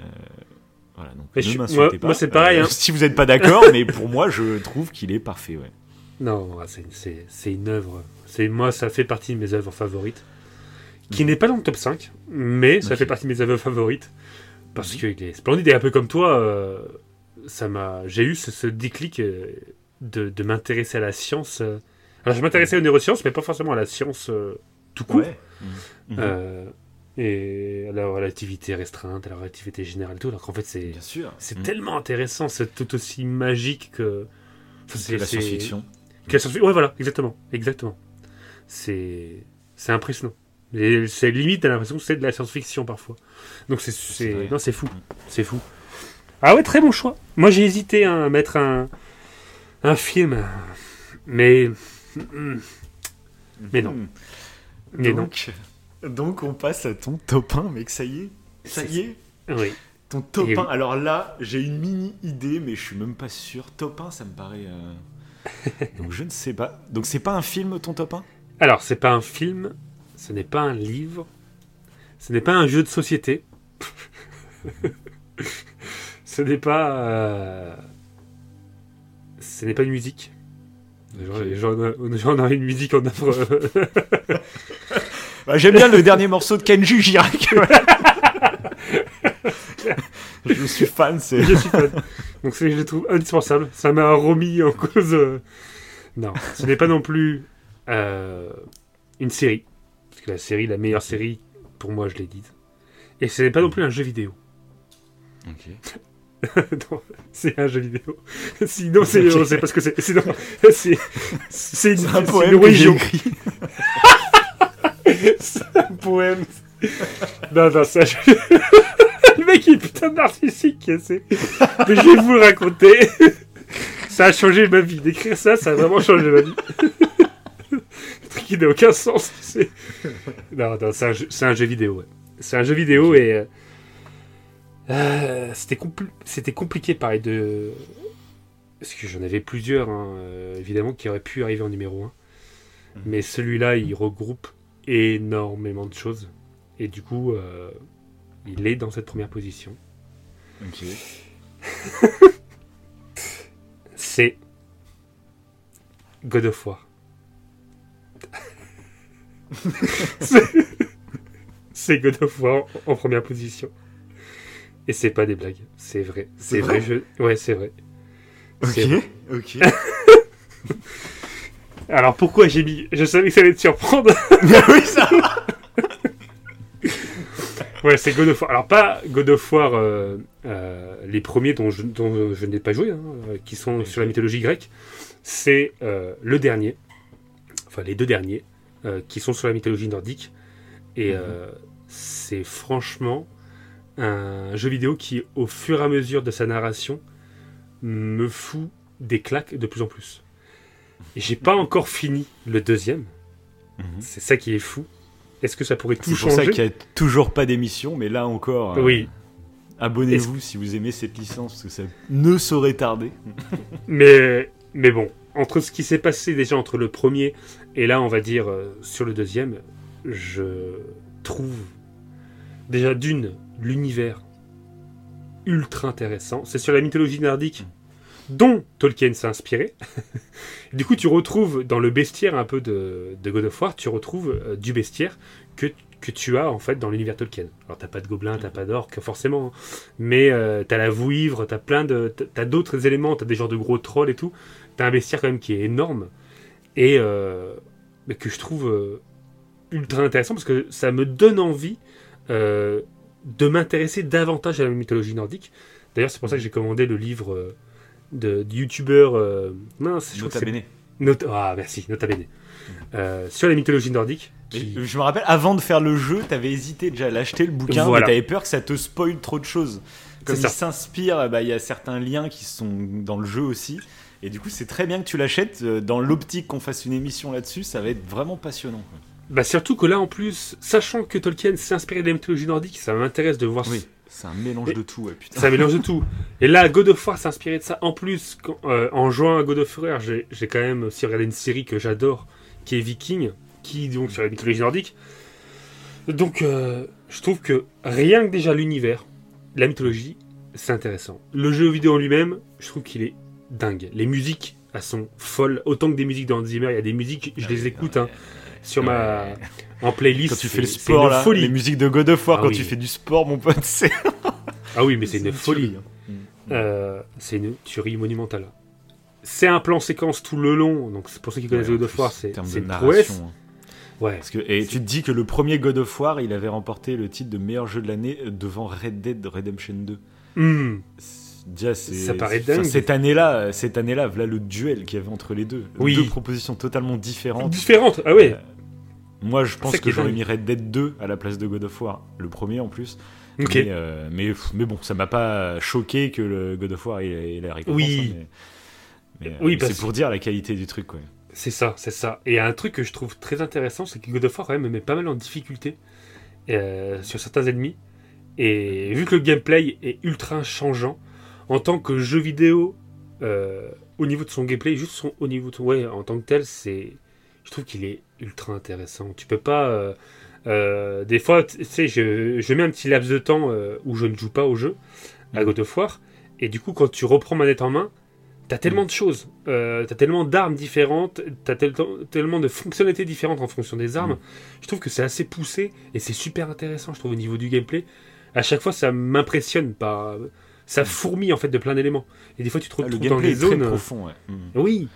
Voilà, donc Mais ne je m'insultez moi- pas. moi, c'est pareil, Euh, hein. Si vous n'êtes pas d'accord, mais pour moi, je trouve qu'il est parfait. Ouais. Non, ouais, c'est- une œuvre. C'est moi, ça fait partie de mes œuvres favorites, qui Mhm. n'est pas dans le top 5, mais ça fait partie de mes œuvres favorites parce Mhm. qu'il est splendide et un peu comme toi, euh, ça m'a. J'ai eu ce, ce déclic euh, de, de m'intéresser à la science. euh. Alors, je m'intéressais aux neurosciences, mais pas forcément à la science euh, tout court. Ouais. Mhm. Euh, et à la relativité restreinte, à la relativité générale, et tout. Alors qu'en fait, c'est c'est tellement intéressant, c'est tout aussi magique que. Enfin, C'est la science-fiction. Ouais, voilà, exactement, exactement. C'est, c'est impressionnant. C'est limite, t'as l'impression que c'est de la science-fiction parfois. Donc c'est, non, c'est fou, c'est fou. Ah ouais, très bon choix. Moi, j'ai hésité à mettre un, un film, mais, mais non, Mhm. mais non. donc, donc, on passe à ton top 1, mec, ça y est Ça y est Oui. Ton top Et 1, oui. alors là, j'ai une mini idée, mais je suis même pas sûr. Top 1, ça me paraît. euh, Donc je ne sais pas. Donc c'est pas un film, ton top 1 Alors, c'est pas un film, ce n'est pas un livre, ce n'est pas un jeu de société, ce n'est pas, euh, ce n'est pas une musique. Genre, Ok. genre, genre, on a une musique en œuvre. Bah, J'aime bien le dernier morceau de Kenji Girac. Je suis fan, c'est. je suis fan. Donc, c'est- je le trouve indispensable. Ça m'a remis en cause. euh, Non, ce n'est pas non plus euh, une série. Parce que la série, la meilleure série, pour moi, je l'ai dit. Et ce n'est pas non plus un jeu vidéo. Non, c'est un jeu vidéo. Sinon, c'est Ok. c'est parce que c'est. Sinon, c'est. C'est une, C'est un poème que j'ai écrit. C'est un poème. Non, non, ça. je- mec, est putain de narcissique. c'est- Mais je vais vous le raconter. Ça a changé ma vie. D'écrire ça, ça a vraiment changé ma vie. Le truc qui n'a aucun sens. c'est- Non, non, c'est un, jeu- c'est un jeu vidéo. ouais. C'est un jeu vidéo et. euh, euh, c'était compli- c'était compliqué, pareil, de. Parce que j'en avais plusieurs, hein, euh, évidemment, qui auraient pu arriver en numéro 1. Mais celui-là, il regroupe énormément de choses. Et du coup, euh, il est dans cette première position. Ok. C'est God of War. C'est- God of War en première position. Et c'est pas des blagues, c'est vrai. C'est vrai, vrai je... Ouais, c'est vrai. Ok. Ok. Alors pourquoi j'ai mis... Je savais que ça allait te surprendre. oui, ça va. Ouais, c'est God of War. Alors, pas God of War, euh, euh, les premiers dont je, dont je n'ai pas joué, hein, euh, qui sont sur la mythologie grecque. C'est euh, le dernier, enfin les deux derniers, qui sont sur la mythologie nordique. Et c'est franchement un jeu vidéo qui, au fur et à mesure de sa narration, me fout des claques de plus en plus. Et j'ai pas encore fini le deuxième. Mhm. C'est ça qui est fou. Est-ce que ça pourrait tout C'est pour ça changer qu'il n'y a toujours pas d'émission, mais là encore, euh, Oui, abonnez-vous si vous aimez cette licence, parce que ça ne saurait tarder. Mais, mais bon, entre ce qui s'est passé déjà entre le premier et là, on va dire, euh, sur le deuxième, je trouve déjà d'une, l'univers ultra intéressant. C'est sur la mythologie nordique. Dont Tolkien s'est inspiré. du coup, tu retrouves dans le bestiaire un peu de, de God of War, tu retrouves euh, du bestiaire que, que tu as en fait dans l'univers Tolkien. Alors t'as pas de gobelins, t'as pas d'orques forcément, mais euh, t'as la vouivre, t'as plein de, t'as d'autres éléments, t'as des genres de gros trolls et tout. T'as un bestiaire quand même qui est énorme et euh, que je trouve ultra intéressant parce que ça me donne envie de m'intéresser davantage à la mythologie nordique. D'ailleurs, c'est pour ça que j'ai commandé le livre de, du youtubeur. Euh, mince, je Nota bene. Nota- ah, merci, Nota Bene. Euh, sur la mythologie nordique. qui- Mais Je me rappelle, avant de faire le jeu, t'avais hésité déjà à l'acheter le bouquin, Voilà. mais t'avais peur que ça te spoil trop de choses. Comme il ça. s'inspire, bah, il y a certains liens qui sont dans le jeu aussi. Et du coup, c'est très bien que tu l'achètes. euh, Dans l'optique qu'on fasse une émission là-dessus, ça va être vraiment passionnant. Bah, surtout que là, en plus, sachant que Tolkien s'est inspiré de la mythologie nordique, ça m'intéresse de voir Oui, c'est un mélange Et- de tout, ouais, putain. C'est un mélange de tout. Et là, God of War s'est inspiré de ça. En plus, quand- euh, en jouant à God of War, j'ai j'ai quand même aussi regardé une série que j'adore, qui est Viking, qui donc sur la mythologie nordique. Donc, euh, je trouve que rien que déjà l'univers, la mythologie, c'est intéressant. Le jeu vidéo en lui-même, je trouve qu'il est dingue. Les musiques, elles sont folles. Autant que des musiques de Hans Zimmer, il y a des musiques, je les écoute hein, sur ma en playlist. Quand tu fais le sport là, folie. les musiques de God of War, Ah quand oui. tu fais du sport, mon pote, c'est Ah oui, mais c'est une folie. hein. Euh, c'est une tuerie monumentale. C'est un plan séquence tout le long, donc c'est pour ceux qui connaissent Ouais, God of War, c'est une prouesse. hein. Ouais. Parce que, et tu te dis que le premier God of War, il avait remporté le titre de meilleur jeu de l'année devant Red Dead Redemption 2. Hmm. Déjà, Ça paraît dingue. Cette année-là, cette année-là, voilà le duel qu'il y avait entre les deux. Oui. Deux propositions totalement différentes. Différente, ah ouais. Euh, Moi, je pense que j'aurais mis Red Dead 2 à la place de God of War. Le premier en plus. Mais, euh, mais, mais bon, ça m'a pas choqué que le God of War il, ait- ait la récompense. Oui. hein, mais, mais, Oui, c'est pour dire la qualité du truc. Quoi. C'est ça, c'est ça. Et un truc que je trouve très intéressant, c'est que God of War quand même me met pas mal en difficulté euh, sur certains ennemis. Et vu que le gameplay est ultra changeant, en tant que jeu vidéo, euh, au niveau de son gameplay, juste son, au niveau de ouais, en tant que tel, c'est, je trouve qu'il est ultra intéressant. Tu peux pas, euh, euh, des fois, tu sais, je, je mets un petit laps de temps où je ne joue pas au jeu à Mhm. God of War, et du coup, quand tu reprends manette en main, T'as tellement de choses, euh, t'as tellement d'armes différentes, t'as tel- tellement de fonctionnalités différentes en fonction des armes. Mm. Je trouve que c'est assez poussé et c'est super intéressant, je trouve, au niveau du gameplay. À chaque fois, ça m'impressionne par. Ça fourmille en fait de plein d'éléments. Et des fois, tu te Ah, retrouves le dans gameplay des est très zones. euh, profond. ouais. Mm. Oui.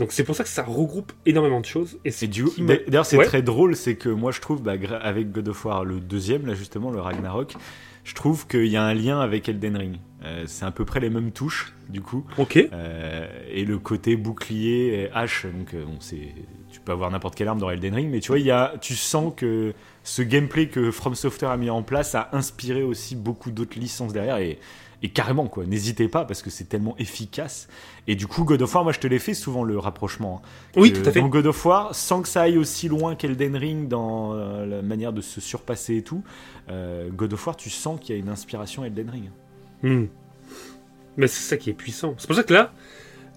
Donc c'est pour ça que ça regroupe énormément de choses. Et c'est du d'ailleurs, c'est Ouais. très drôle, c'est que moi je trouve, bah, avec God of War, le deuxième, là justement, le Ragnarok, je trouve qu'il y a un lien avec Elden Ring. Euh, c'est à peu près les mêmes touches, du coup. Ok. Euh, et le côté bouclier hache, donc euh, bon, tu peux avoir n'importe quelle arme dans Elden Ring, mais tu vois, il y a, tu sens que ce gameplay que From Software a mis en place a inspiré aussi beaucoup d'autres licences derrière et, et carrément quoi. N'hésitez pas parce que c'est tellement efficace. Et du coup, God of War, moi je te l'ai fait souvent le rapprochement. hein. Oui, tout à fait. Dans God of War, sans que ça aille aussi loin qu'Elden Ring dans euh, la manière de se surpasser et tout, euh, God of War, tu sens qu'il y a une inspiration Elden Ring. Hmm. Mais c'est ça qui est puissant. C'est pour ça que là,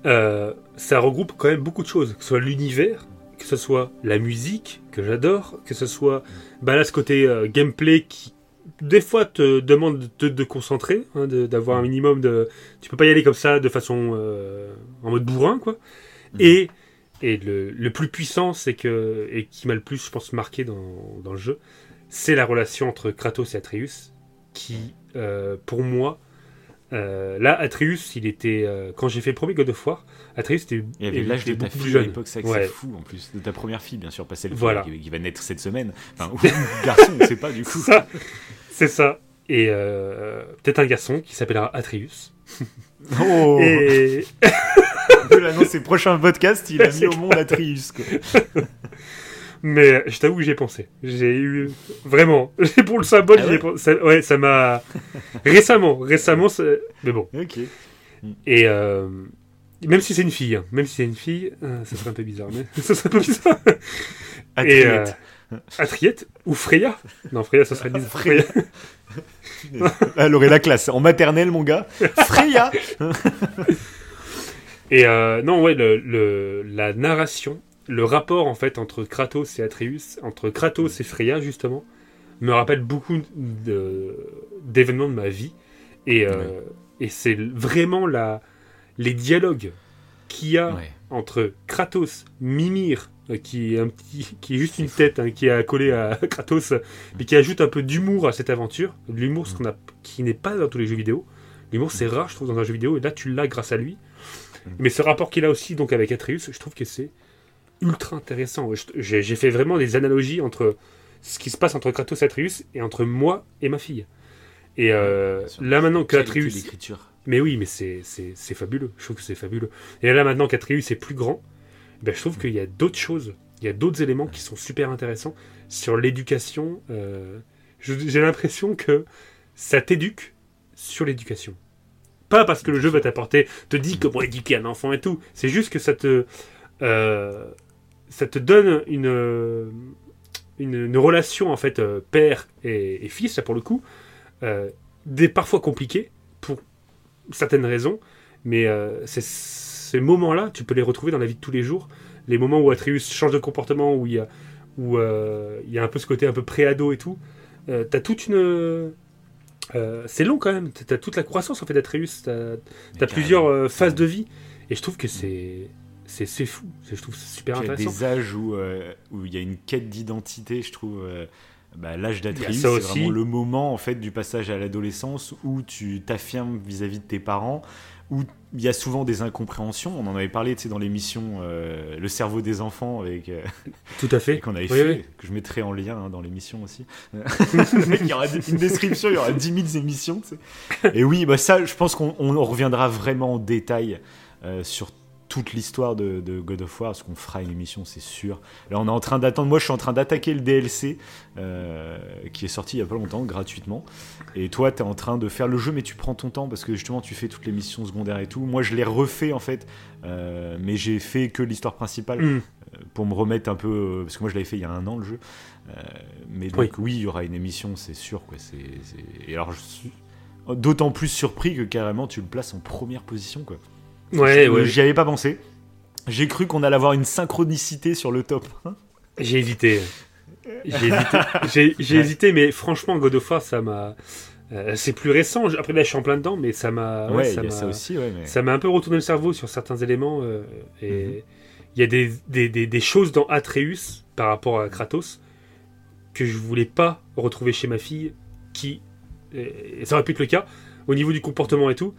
euh, ça regroupe quand même beaucoup de choses. Que ce soit l'univers, que ce soit la musique, que j'adore, que ce soit bah là, ce côté euh, gameplay qui, des fois, te demande de te de concentrer, hein, de- d'avoir un minimum de. Tu peux pas y aller comme ça de façon. euh, en mode bourrin, quoi. Mhm. Et, et le, le plus puissant, c'est que. Et qui m'a le plus, je pense, marqué dans, dans le jeu, c'est la relation entre Kratos et Atreus, qui, euh, pour moi, euh, là, Atreus, il était. euh, quand j'ai fait le premier God of War, Atreus était, Il y avait l'âge de ta fille à jeune. l'époque, ça Ouais. c'est fou en plus. De ta première fille, bien sûr, pas celle Voilà. qui, qui va naître cette semaine. Enfin, ou garçon, on sait pas du coup. Ça, c'est ça. Et euh, peut-être un garçon qui s'appellera Atreus. Oh Et On peut l'annoncer, prochain podcast, il a mis au monde Atreus. Quoi. mais je t'avoue que j'y ai pensé. J'ai eu vraiment pour le symbole, Ah j'y ai ouais pensé. Ça- ouais, ça m'a récemment, récemment. ça- Mais bon. Ok. Et euh, même si c'est une fille, hein, même si c'est une fille, euh, ça serait un peu bizarre. Mais ça serait un peu bizarre. Et euh. Atriette ou Freya? Non, Freya, ça serait bizarre. Freya. Elle aurait la classe. En maternelle, mon gars. Freya Et euh, non, ouais, le, le- la narration, le rapport en fait entre Kratos et Atreus, entre Kratos et Freya justement, me rappelle beaucoup d'événements de ma vie. Et, euh, et c'est vraiment la. les dialogues qu'il y a Ouais. entre Kratos, Mimir, euh, qui est un petit, qui est juste une tête, hein, qui est accolée à Kratos, mais qui ajoute un peu d'humour à cette aventure, de l'humour ce qu'on a, qui n'est pas dans tous les jeux vidéo. L'humour c'est rare, je trouve, dans un jeu vidéo, et là tu l'as grâce à lui. Mais ce rapport qu'il a aussi donc avec Atreus, je trouve que c'est ultra intéressant. J'ai fait vraiment des analogies entre ce qui se passe entre Kratos et Atreus et entre moi et ma fille. Et euh, là maintenant que Atreus, mais oui, mais c'est fabuleux. Je trouve que c'est fabuleux. Et là, maintenant qu'Atreus est plus grand, ben, je trouve qu'il y a d'autres choses. Il y a d'autres éléments qui sont super intéressants sur l'éducation. euh, J'ai l'impression que ça t'éduque sur l'éducation. Pas parce que le jeu va t'apporter, te dit comment éduquer un enfant et tout. C'est juste que ça te, euh, ça te donne une, une, une relation en fait euh, père et, et fils là pour le coup, euh, des parfois compliquées pour certaines raisons, mais euh, ces moments-là, tu peux les retrouver dans la vie de tous les jours. Les moments où Atreus change de comportement, où il y a, où, il y a un peu ce côté un peu pré-ado et tout. T'as toute une. euh, c'est long quand même. T'as toute la croissance en fait d'Atreus. T'as plusieurs euh, phases de vie. Et je trouve que c'est. C'est fou. Je trouve super Il y a intéressant. des âges où, euh, où il y a une quête d'identité, je trouve. euh, bah, L'âge ça c'est vraiment le moment en fait du passage à l'adolescence où tu t'affirmes vis-à-vis de tes parents, où il y a souvent des incompréhensions. On en avait parlé tu sais, dans l'émission euh, Le cerveau des enfants avec euh, Tout à fait. qu'on avait Oui, fait, oui. que je mettrai en lien hein, dans l'émission aussi. Il y aura une description, il y aura 10 000 émissions. tu sais. Et oui, bah ça, je pense qu'on on reviendra vraiment en détail euh, sur toute l'histoire de, de God of War, parce qu'on fera une émission, c'est sûr. Là, on est en train d'attendre. Moi, je suis en train d'attaquer le DLC euh, qui est sorti il y a pas longtemps, gratuitement. Et toi, tu es en train de faire le jeu, mais tu prends ton temps parce que justement, tu fais toutes les missions secondaires et tout. Moi, je l'ai refait en fait, euh, mais j'ai fait que l'histoire principale Mm. pour me remettre un peu euh, parce que moi je l'avais fait il y a un an le jeu Euh, mais donc Oui. oui. il y aura une émission c'est sûr quoi et alors je suis d'autant plus surpris que carrément tu le places en première position quoi Ouais, j'y avais pas pensé j'ai cru qu'on allait avoir une synchronicité sur le top J'ai hésité. J'ai hésité. Ouais. hésité, mais franchement, God of War, ça m'a. euh, c'est plus récent. Après, là, je suis en plein dedans, mais ça m'a. ouais, ça ça aussi ouais mais Ça m'a un peu retourné le cerveau sur certains éléments. euh, Mhm. et il y a des, des, des, des choses dans Atreus par rapport à Kratos que je voulais pas retrouver chez ma fille, qui. et ça aurait pu être le cas, au niveau du comportement et tout.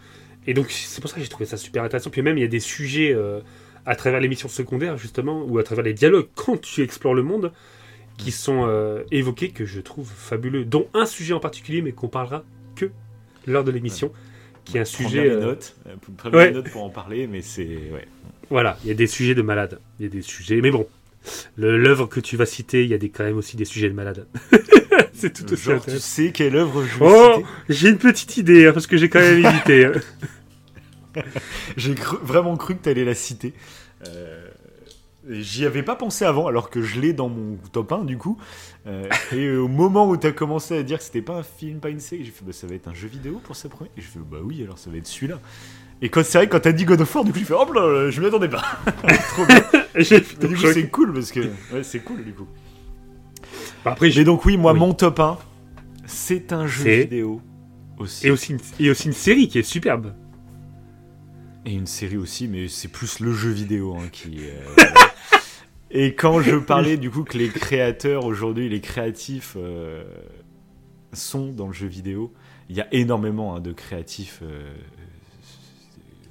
Et donc, c'est pour ça que j'ai trouvé ça super intéressant. Puis même, il y a des sujets euh, à travers les missions secondaires, justement, ou à travers les dialogues, quand tu explores le monde, qui sont euh, évoqués, que je trouve fabuleux. Dont un sujet en particulier, mais qu'on parlera que lors de l'émission, qui est un prends sujet. bien les euh, notes prends ouais. les notes pour en parler mais c'est ouais Voilà, il y a des sujets de malades. Il y a des sujets. Mais bon, l'œuvre que tu vas citer, il y a des, quand même aussi des sujets de malades. c'est tout aussi genre tu sais quelle œuvre je vais Oh, j'ai une petite idée, hein, parce que j'ai quand même hésité. J'ai cru- vraiment cru que tu allais la citer. Euh, J'y avais pas pensé avant, alors que je l'ai dans mon top 1 du coup. Euh, et au moment où tu as commencé à dire que c'était pas un film, pas une série, j'ai fait bah, ça va être un jeu vidéo pour sa première. Et je fais bah oui, alors ça va être celui-là. Et quand c'est vrai, quand t'as dit God of War, du coup, je fais hop là, je m'y attendais pas. Trop bien. J'ai du coup, c'est cool parce que. Ouais, c'est cool du coup. Après, j'ai Mais donc, oui, moi, Oui. mon top 1, c'est un jeu vidéo aussi. et aussi, une, et aussi une série qui est superbe. Et une série aussi, mais c'est plus le jeu vidéo hein, qui. euh, Et quand je parlais du coup que les créateurs aujourd'hui, les créatifs euh, sont dans le jeu vidéo, il y a énormément hein, de créatifs. euh,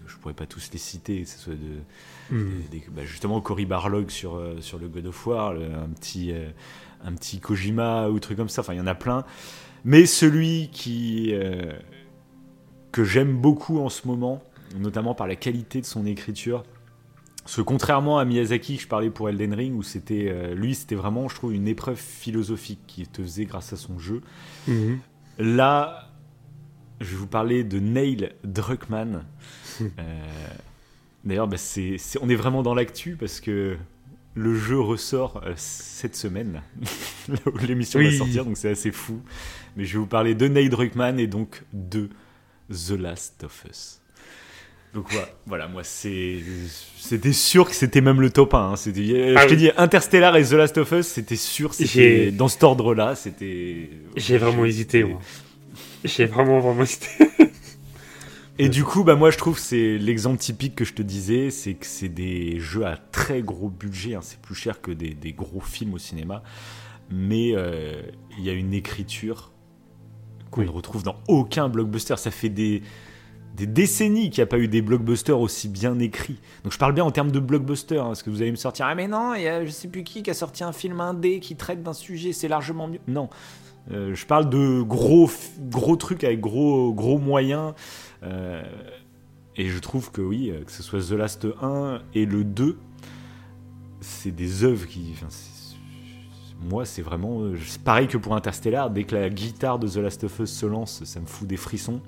je pourrais pas tous les citer, que ce soit de, Hmm. bah, justement Cory Barlog sur, euh, sur le God of War, le- un petit, un petit Kojima ou truc comme ça. Enfin, il y en a plein. Mais celui qui que j'aime beaucoup en ce moment, notamment par la qualité de son écriture. Parce que contrairement à Miyazaki, que je parlais pour Elden Ring, où c'était euh, lui, c'était vraiment, je trouve, une épreuve philosophique qui te faisait grâce à son jeu. Mhm. Là, je vais vous parler de Neil Druckmann. Euh, D'ailleurs, bah, on est vraiment dans l'actu parce que le jeu ressort euh, cette semaine, l'émission Oui. va sortir, donc c'est assez fou. Mais je vais vous parler de Neil Druckmann et donc de The Last of Us. Donc voilà, voilà moi c'est, c'était sûr que c'était même le top 1. hein. C'était, Ah je t'ai oui. dit Interstellar et The Last of Us, c'était sûr, c'était dans cet ordre-là, c'était. J'ai vraiment je- hésité, moi. J'ai vraiment, vraiment hésité. Et du coup, bah moi je trouve que c'est l'exemple typique que je te disais, c'est que c'est des jeux à très gros budget, hein. c'est plus cher que des, des, gros films au cinéma, mais euh, il y a une écriture qu'on ne retrouve dans aucun blockbuster. Ça fait des, des décennies qu'il n'y a pas eu des blockbusters aussi bien écrits. Donc je parle bien en termes de blockbuster, hein, parce que vous allez me sortir, ah mais non, il y a je sais plus qui qui a sorti un film indé qui traite d'un sujet, c'est largement mieux. Non, euh, je parle de gros, gros trucs avec gros, gros moyens. Euh, et je trouve que oui, que ce soit The Last 1 et le 2, c'est des œuvres qui. Moi, c'est vraiment. Euh, pareil que pour Interstellar, dès que la guitare de The Last of Us se lance, ça me fout des frissons.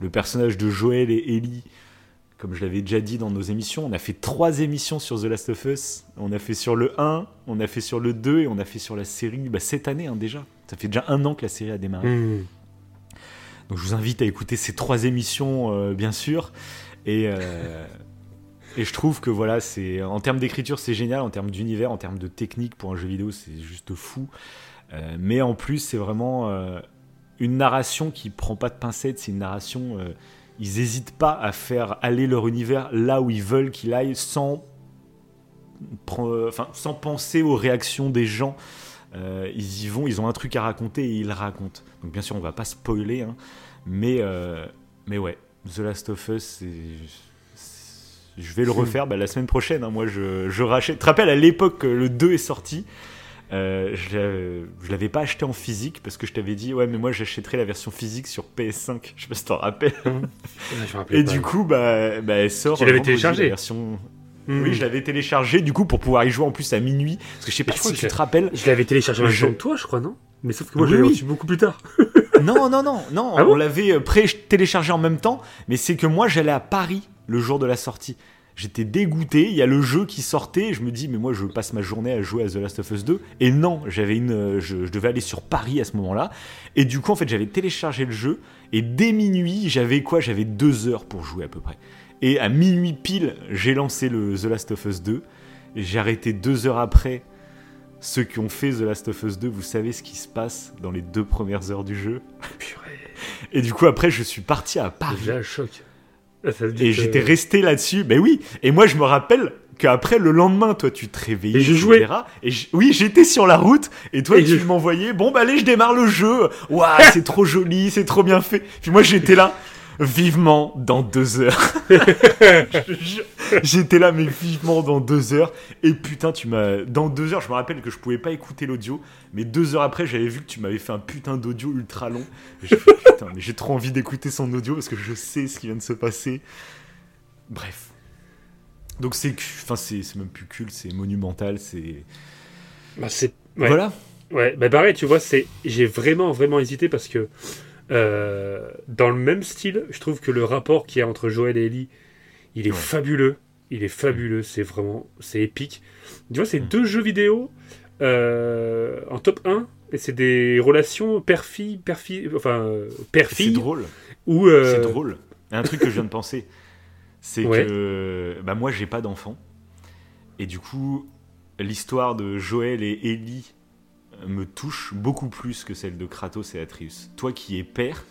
Le personnage de Joel et Ellie, comme je l'avais déjà dit dans nos émissions, on a fait trois émissions sur The Last of Us. On a fait sur le 1, on a fait sur le 2 et on a fait sur la série bah, cette année hein, déjà. Ça fait déjà un an que la série a démarré. Mmh. Donc je vous invite à écouter ces trois émissions, euh, bien sûr. Et, euh, et je trouve que voilà, c'est en termes d'écriture, c'est génial, en termes d'univers, en termes de technique pour un jeu vidéo, c'est juste fou. Euh, mais en plus, c'est vraiment une narration qui prend pas de pincettes. C'est une narration. ils n'hésitent pas à faire aller leur univers là où ils veulent qu'il aille, sans, enfin, sans penser aux réactions des gens. Euh, ils y vont, ils ont un truc à raconter et ils racontent. Donc bien sûr, on va pas spoiler, hein, mais, euh, mais ouais, The Last of Us, je vais le refaire bah, la semaine prochaine. Hein. moi, je, je, rachète. Tu te rappelles à l'époque que le 2 est sorti euh, je l'avais pas acheté en physique parce que je t'avais dit ouais mais moi j'achèterai la version physique sur PS5 je sais pas si t'en rappelles et du coup bah, bah elle sort tu l'avais téléchargé la version Hmm. Oui, je l'avais téléchargé du coup pour pouvoir y jouer en plus à minuit. Parce que je sais pas si tu te rappelles. Je l'avais téléchargé en que toi, je crois, non? Mais sauf que moi, je l'ai reçu beaucoup plus tard. non, non, non, non. Ah on l'avait euh, pré-téléchargé en même temps. Mais c'est que moi, j'allais à Paris le jour de la sortie. J'étais dégoûté. Il y a le jeu qui sortait. Je me dis, mais moi, je passe ma journée à jouer à The Last of Us 2. Et non, j'avais une, euh, je, je, devais aller sur Paris à ce moment-là. Et du coup, en fait, j'avais téléchargé le jeu. Et dès minuit, j'avais quoi? J'avais deux heures pour jouer à peu près. Et à minuit pile, j'ai lancé le The Last of Us 2. J'ai arrêté deux heures après. Ceux qui ont fait The Last of Us 2, vous savez ce qui se passe dans les deux premières heures du jeu? Et du coup, après, je suis parti à Paris. J'ai un choc. Ah, et j'étais resté là-dessus. Ben oui. Et moi, je me rappelle qu'après le lendemain, toi, tu te réveillais. Et je jouais. Et oui, j'étais sur la route. Et toi, tu m'envoyais. Bon, bah allez, je démarre le jeu. Waouh, c'est trop joli, c'est trop bien fait. Puis moi, j'étais là vivement dans deux heures. J'étais là, mais vivement dans deux heures. Et putain, tu m'as. Dans deux heures, je me rappelle que je pouvais pas écouter l'audio. Mais deux heures après, j'avais vu que tu m'avais fait un putain d'audio ultra long. J'ai putain, mais j'ai trop envie d'écouter son audio parce que je sais ce qui vient de se passer. Bref. Donc c'est. Enfin, c'est même plus culte, c'est monumental, c'est. Bah, c'est. Voilà. Ouais, bah pareil, tu vois, c'est. J'ai vraiment, vraiment hésité parce que euh, dans le même style, je trouve que le rapport qu'il y a entre Joël et Ellie, il est fabuleux. Il est fabuleux, c'est vraiment, c'est épique. Tu vois, c'est mm. deux jeux vidéo euh, en top 1, et c'est des relations père-fille, père-fille, enfin, père-fille. C'est drôle. Ou euh, C'est drôle. Un truc que je viens de penser, c'est que bah, moi, j'ai pas d'enfant. Et du coup, l'histoire de Joël et Ellie me touche beaucoup plus que celle de Kratos et Atreus. Toi qui es père,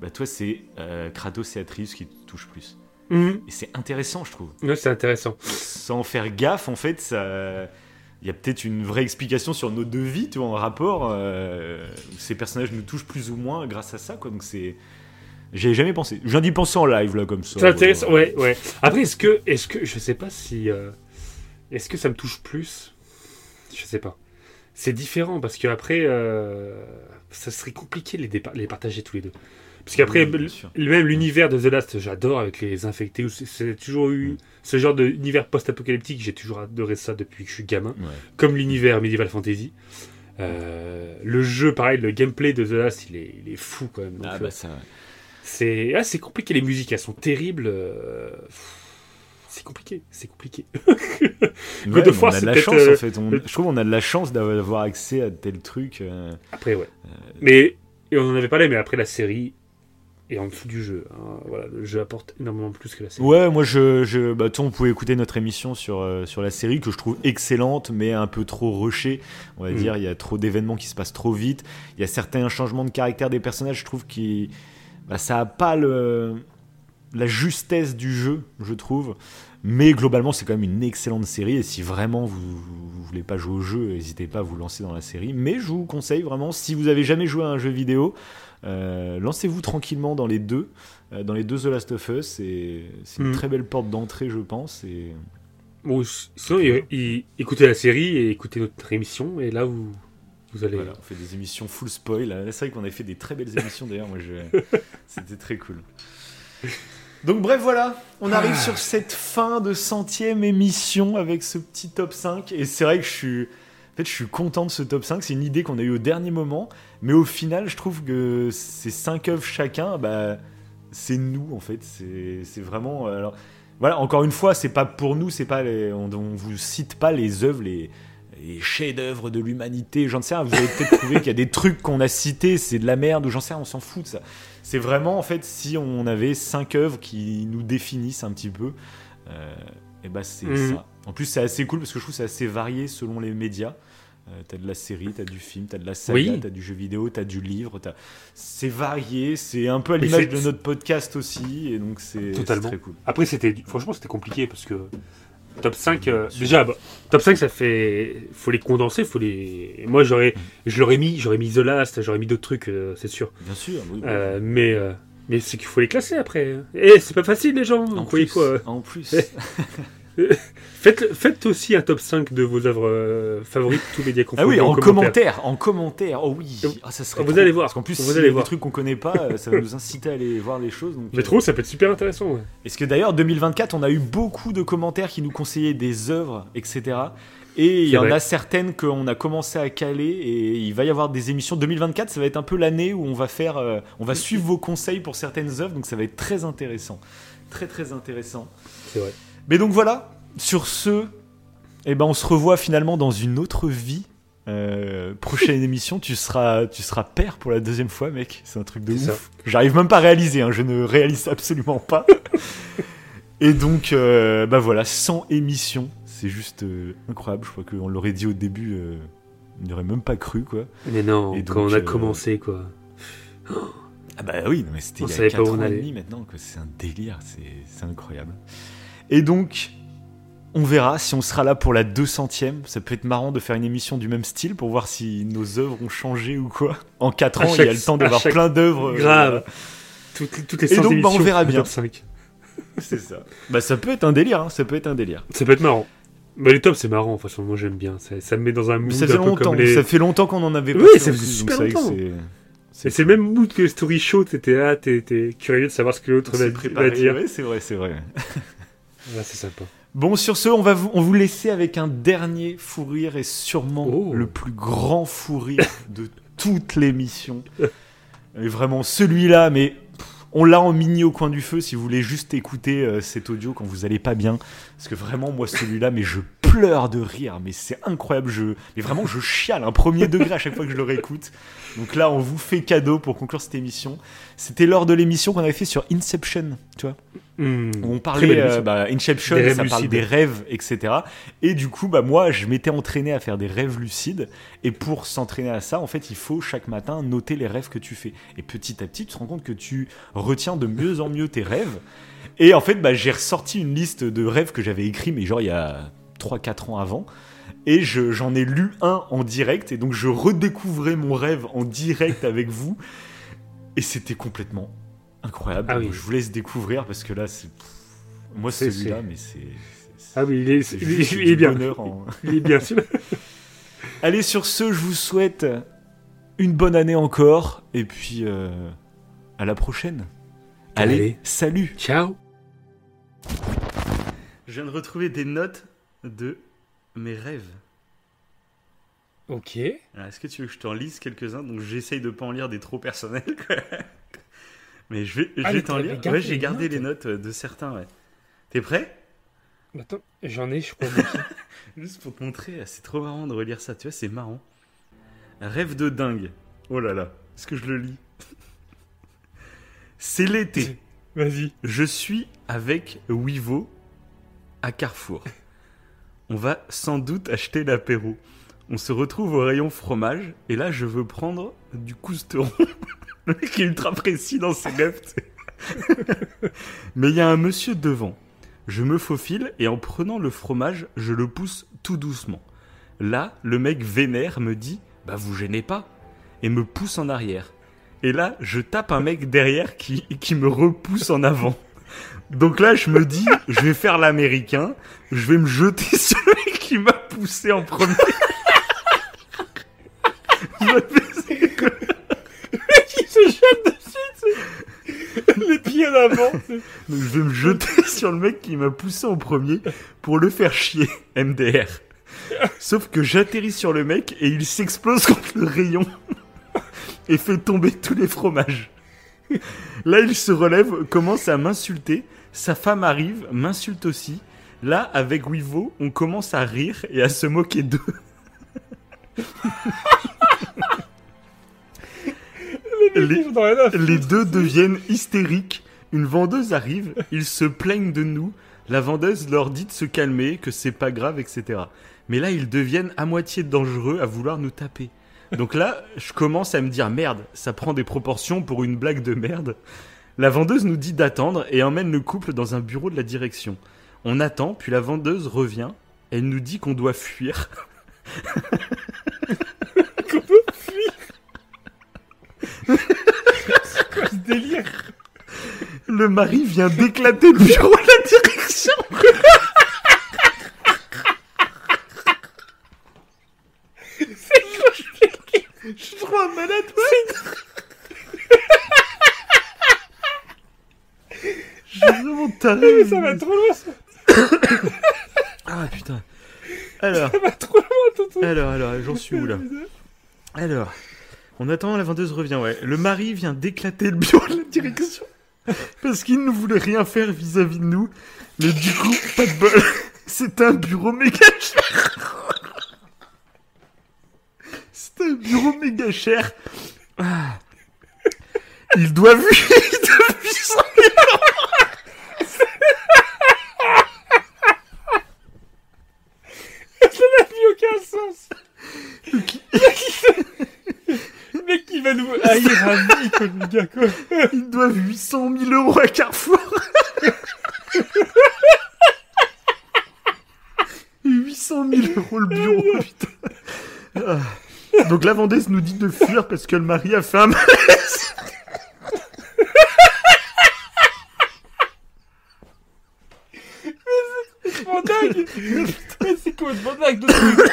bah toi c'est euh, Kratos et Atreus qui te touchent plus. Mhm. Et c'est intéressant, je trouve. Ouais, c'est intéressant. Sans faire gaffe, en fait, ça. Il y a peut-être une vraie explication sur nos deux vies, tu vois, en rapport. Euh, ces personnages nous touchent plus ou moins grâce à ça, quoi. Donc c'est. J'ai jamais pensé. Je viens d'y penser en live, là, comme ça. C'est intéressant, ouais, ouais. Après, est-ce que, est-ce que, je sais pas si. Euh, est-ce que ça me touche plus? Je sais pas c'est différent parce qu'après, euh, ça serait compliqué de les, les partager tous les deux. Parce qu'après, même l'univers de The Last, j'adore avec les infectés. C'est toujours eu mm. ce genre d'univers post-apocalyptique. J'ai toujours adoré ça depuis que je suis gamin. Comme l'univers Medieval Fantasy. Euh, le jeu, pareil, le gameplay de The Last, il est, il est fou quand même. ah, bah ça. C'est ah, compliqué. Les musiques, elles sont terribles. Euh, c'est compliqué, c'est compliqué. ouais, de fois, on a de la chance en fait. je trouve qu'on a de la chance d'avoir accès à tel truc. Euh, après, ouais. Euh, mais et on en avait parlé, mais après la série est en dessous du jeu. Hein. Voilà, le jeu apporte énormément plus que la série. Ouais, moi je, je bah, on pouvait écouter notre émission sur euh, sur la série que je trouve excellente, mais un peu trop rushée. On va mm. dire, il y a trop d'événements qui se passent trop vite. Il y a certains changements de caractère des personnages, je trouve qui bah, ça a pas le la justesse du jeu, je trouve. Mais globalement, c'est quand même une excellente série. Et si vraiment vous, vous voulez pas jouer au jeu, n'hésitez pas à vous lancer dans la série. Mais je vous conseille vraiment, si vous avez jamais joué à un jeu vidéo, euh, lancez-vous tranquillement dans les deux, euh, dans les deux The Last of Us. C'est c'est une Mm. très belle porte d'entrée, je pense. Et Bon, sinon, écoutez la série et écoutez notre émission, et là, vous, vous allez. voilà, on fait des émissions full spoil. C'est vrai qu'on avait fait des très belles émissions d'ailleurs. Moi, je... c'était très cool. Donc bref, voilà, on arrive sur cette fin de centième émission avec ce petit top 5. Et c'est vrai que je suis, en fait, je suis content de ce top 5. C'est une idée qu'on a eue au dernier moment. Mais au final, je trouve que ces 5 œuvres chacun, bah, c'est nous en fait. C'est c'est vraiment. euh, Alors, voilà, encore une fois, c'est pas pour nous, c'est pas les- on, on vous cite pas les œuvres, les, les chefs-d'œuvre de l'humanité. J'en sais rien, vous avez peut-être trouvé qu'il y a des trucs qu'on a cités, c'est de la merde, ou j'en sais rien, on s'en fout de ça. C'est vraiment, en fait, si on avait cinq œuvres qui nous définissent un petit peu, euh, et bah c'est Mhm. ça. En plus, c'est assez cool parce que je trouve c'est assez varié selon les médias. Euh, t'as de la série, t'as du film, t'as de la saga, Oui. t'as du jeu vidéo, t'as du livre. t'as- C'est varié, c'est un peu à l'image c'est- de notre podcast aussi, et donc c'est c'est Totalement. très cool. Après, c'était franchement, c'était compliqué parce que top 5, euh, déjà, bah, top 5, ça fait. faut les condenser, faut les. Moi, j'aurais, je l'aurais mis, j'aurais mis The Last, j'aurais mis d'autres trucs, euh, c'est sûr. Bien sûr, oui. Euh, mais mais c'est qu'il faut les classer après. Et c'est pas facile, les gens. en, Vous plus, quoi en plus. faites, faites aussi un top 5 de vos œuvres euh, favorites, tous médias Ah confondus. oui, en commentaire, en commentaire. Oh oui, ah, ça serait Vous trop. allez voir, Parce qu'en plus, vous s'il y allez a des voir. trucs qu'on connaît pas, euh, ça va nous inciter à aller voir les choses. Donc, Mais euh, trop, ça peut être super intéressant. ouais. Est-ce que d'ailleurs 2024, on a eu beaucoup de commentaires qui nous conseillaient des œuvres, etc. Et il y en a certaines qu'on a commencé à caler et il va y avoir des émissions 2024. Ça va être un peu l'année où on va faire, euh, on va suivre vos conseils pour certaines œuvres, donc ça va être très intéressant, très très intéressant. C'est vrai. Mais donc voilà, sur ce, eh ben on se revoit finalement dans une autre vie. Euh, prochaine émission, tu seras, tu seras père pour la deuxième fois, mec. C'est un truc de ouf. J'arrive même pas à réaliser, hein, je ne réalise absolument pas. Et donc, euh, bah voilà, 100 émissions, c'est juste euh, incroyable. Je crois qu'on l'aurait dit au début, euh, on n'y aurait même pas cru, quoi. Mais non, Et quand on a commencé, quoi. Ah bah oui, mais c'était il y a savait pas 4 où on ans et demi maintenant, c'est un délire, c'est incroyable. Et donc, on verra si on sera là pour la 200ème. Ça peut être marrant de faire une émission du même style pour voir si nos œuvres ont changé ou quoi. En 4 À ans, il y a le temps d'avoir chaque- plein d'œuvres. euh, Grave. Toutes, toutes les Et 100 donc, bah, on verra bien. top 5. C'est ça. Bah ça peut être un délire, hein, ça peut être un délire. Ça peut être marrant. Mais les tops, c'est marrant, façon, moi j'aime bien. Ça, ça me met dans un mood ça un fait peu comme les... ça fait longtemps qu'on en avait pas Oui, ça faisait super longtemps. c'est- Et le même mood que Story Show, t'étais là, t'es curieux de savoir ce que l'autre va, dire. ouais, c'est vrai, c'est vrai. Ouais, c'est sympa. Bon, sur ce, on va vous, on vous laisser avec un dernier fou rire et sûrement Oh. le plus grand fou rire de toute l'émission. Et vraiment celui-là, mais on l'a en mini au coin du feu si vous voulez juste écouter euh, cet audio quand vous allez pas bien. Parce que vraiment, moi, celui-là, mais je pleure de rire, mais c'est incroyable. Je, mais vraiment, je chiale un premier degré à chaque fois que je le réécoute. Donc là, on vous fait cadeau pour conclure cette émission. C'était lors de l'émission qu'on avait fait sur Inception, tu vois. On parlait euh, bah, Inception, Des rêves ça parle des rêves, etc. Et du coup, bah moi, je m'étais entraîné à faire des rêves lucides. Et pour s'entraîner à ça, en fait, il faut chaque matin noter les rêves que tu fais. Et petit à petit, tu te rends compte que tu retiens de mieux en mieux tes rêves. Et en fait, bah, j'ai ressorti une liste de rêves que j'avais écrits, mais genre il y a 3-4 ans avant. Et je- j'en ai lu un en direct. Et donc, je redécouvrais mon rêve en direct avec vous. Et c'était complètement incroyable. Ah oui. Je vous laisse découvrir parce que là, c'est. Moi, C'est- celui-là, mais c'est. Ah oui, il est, il est- il est bien. bonheur en- Il est bien sûr. Allez, sur ce, je vous souhaite une bonne année encore. Et puis, euh, à la prochaine. Allez, Allez. salut Ciao. Je viens de retrouver des notes de mes rêves. Ok. Est-ce que tu veux que je t'en lise quelques-uns? Donc j'essaye de pas en lire des trop personnels. quoi. Mais je vais, je Ah, vais t'en lire. Ouais, j'ai gardé notes les notes euh, de certains. Ouais. T'es prêt? Attends, j'en ai, je crois. Juste pour te montrer, ah, c'est trop marrant de relire ça. Tu vois, c'est marrant. Rêve de dingue. Oh là là, est-ce que je le lis? C'est l'été. Vas-y. Je suis avec Wivo à Carrefour. On va sans doute acheter l'apéro. On se retrouve au rayon fromage et là je veux prendre du cousteron. Le mec est ultra précis dans ses rêves. Mais il y a un monsieur devant. Je me faufile et en prenant le fromage, je le pousse tout doucement. Là, le mec vénère me dit Bah vous gênez pas et me pousse en arrière. Et là, je tape un mec derrière qui, qui me repousse en avant. Donc là, je me dis, je vais faire l'américain, je vais me jeter sur qui m'a poussé en premier. Je Les pieds en avant. Je vais me jeter sur le mec qui m'a poussé en premier pour le faire chier, MDR. Sauf que j'atterris sur le mec et il s'explose contre le rayon et fait tomber tous les fromages. Là, il se relève, commence à m'insulter. Sa femme arrive, m'insulte aussi. Là, avec Wivo, on commence à rire et à se moquer d'eux. Les- deux deviennent hystériques. Une vendeuse arrive, ils se plaignent de nous. La vendeuse leur dit de se calmer, que c'est pas grave, etc. Mais là, ils deviennent à moitié dangereux à vouloir nous taper. Donc là, je commence à me dire merde, ça prend des proportions pour une blague de merde. La vendeuse nous dit d'attendre et emmène le couple dans un bureau de la direction. On attend, puis la vendeuse revient. Elle nous dit qu'on doit fuir. Quoi ce délire? Le mari vient d'éclater le bureau de la direction. Je suis trop un malade, ouais. Je suis vraiment taré. Ça va trop loin, ça Ah putain. Alors, va trop loin, tonton. alors, alors, j'en suis où là? Alors, en attendant, la vendeuse revient, ouais. Le mari vient d'éclater le bureau de la direction. Parce qu'il ne voulait rien faire vis-à-vis de nous. Mais du coup, pas de bol. C'était un bureau méga cher. C'était un bureau méga cher. Ah. Il doit vu 100 000 Ça n'a plus aucun sens. Le mec qui va nous haïr à vie, quoi. Ils doivent 800 000 euros à Carrefour. 800 000 euros le bureau, putain. Ah. Donc la vendeuse nous dit de fuir parce que le mari a fait un malaise. complètement dingue Mais c'est complètement dingue de truc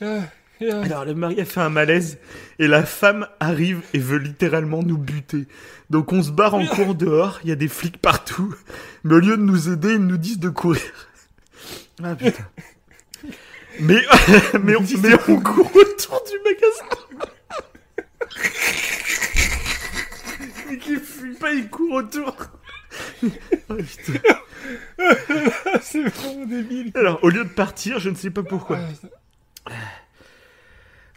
Ah, et, ah, Alors le mari a fait un malaise et la femme arrive et veut littéralement nous buter. Donc on se barre en cours dehors, il y a des flics partout. Mais au lieu de nous aider, ils nous disent de courir. Ah putain. Mais, mais, on, mais on court autour du magasin. Mais qui fuit pas, il court autour. Ah, putain. C'est vraiment débile Alors, au lieu de partir, je ne sais pas pourquoi.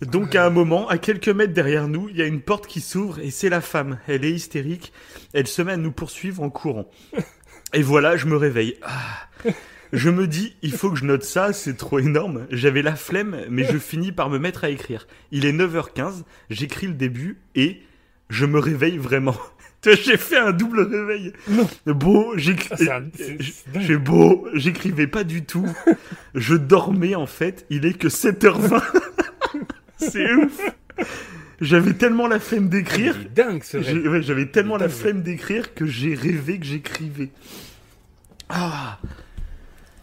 Donc à un moment, à quelques mètres derrière nous, il y a une porte qui s'ouvre et c'est la femme. Elle est hystérique. Elle se met à nous poursuivre en courant. Et voilà, je me réveille. Ah. Je me dis, il faut que je note ça, c'est trop énorme. J'avais la flemme, mais je finis par me mettre à écrire. Il est 9h15, j'écris le début et je me réveille vraiment. J'ai fait un double réveil. Beau, j'écris. Ah, dingue. J'ai beau, j'écrivais pas du tout. Je dormais en fait. Il est que 7h20. C'est ouf. J'avais tellement la flemme d'écrire. Il est dingue ce ouais, J'avais tellement la flemme d'écrire que j'ai rêvé que j'écrivais. Ah,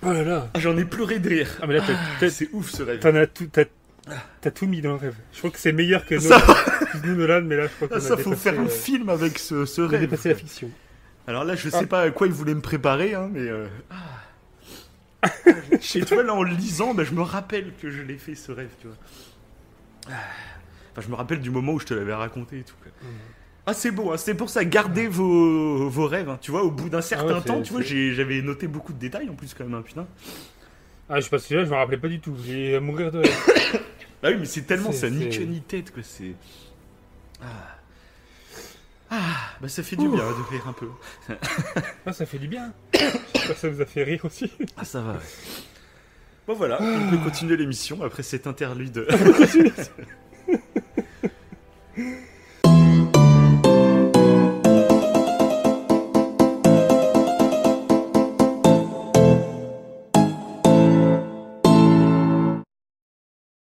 Oh là là j'en ai pleuré de rire. Ah mais là t'as- C'est ouf ce rêve. t'en as tout, t'as, tout mis dans le rêve. Je crois que c'est meilleur que Ça, nous, nous Nolan, mais là je crois qu'on ah, a ça faut faire un euh, film avec ce, rêve. dépassé la fiction. Alors là, je Ah. sais pas à quoi il voulait me préparer, hein, mais. euh, ah. Et vois, là, en le lisant, bah, je me rappelle que je l'ai fait ce rêve, tu vois. Enfin, je me rappelle du moment où je te l'avais raconté et tout. quoi. Ah, c'est beau, hein, c'est pour ça, gardez vos, vos rêves, hein, tu vois, au bout d'un certain Ah ouais, c'est- temps, tu vois, j'avais noté beaucoup de détails en plus, quand même, hein, putain. Ah je sais pas si là je me rappelais pas du tout. J'ai à mourir de rêve. Ah oui, mais c'est tellement, ça ni queue ni tête, que c'est. Ah. Ah, bah ça fait du bien de rire un peu. Ah ça fait du bien. J'espère que ça vous a fait rire aussi. Ah, ça va, ouais. Bon, voilà, on peut continuer l'émission après cet interlude.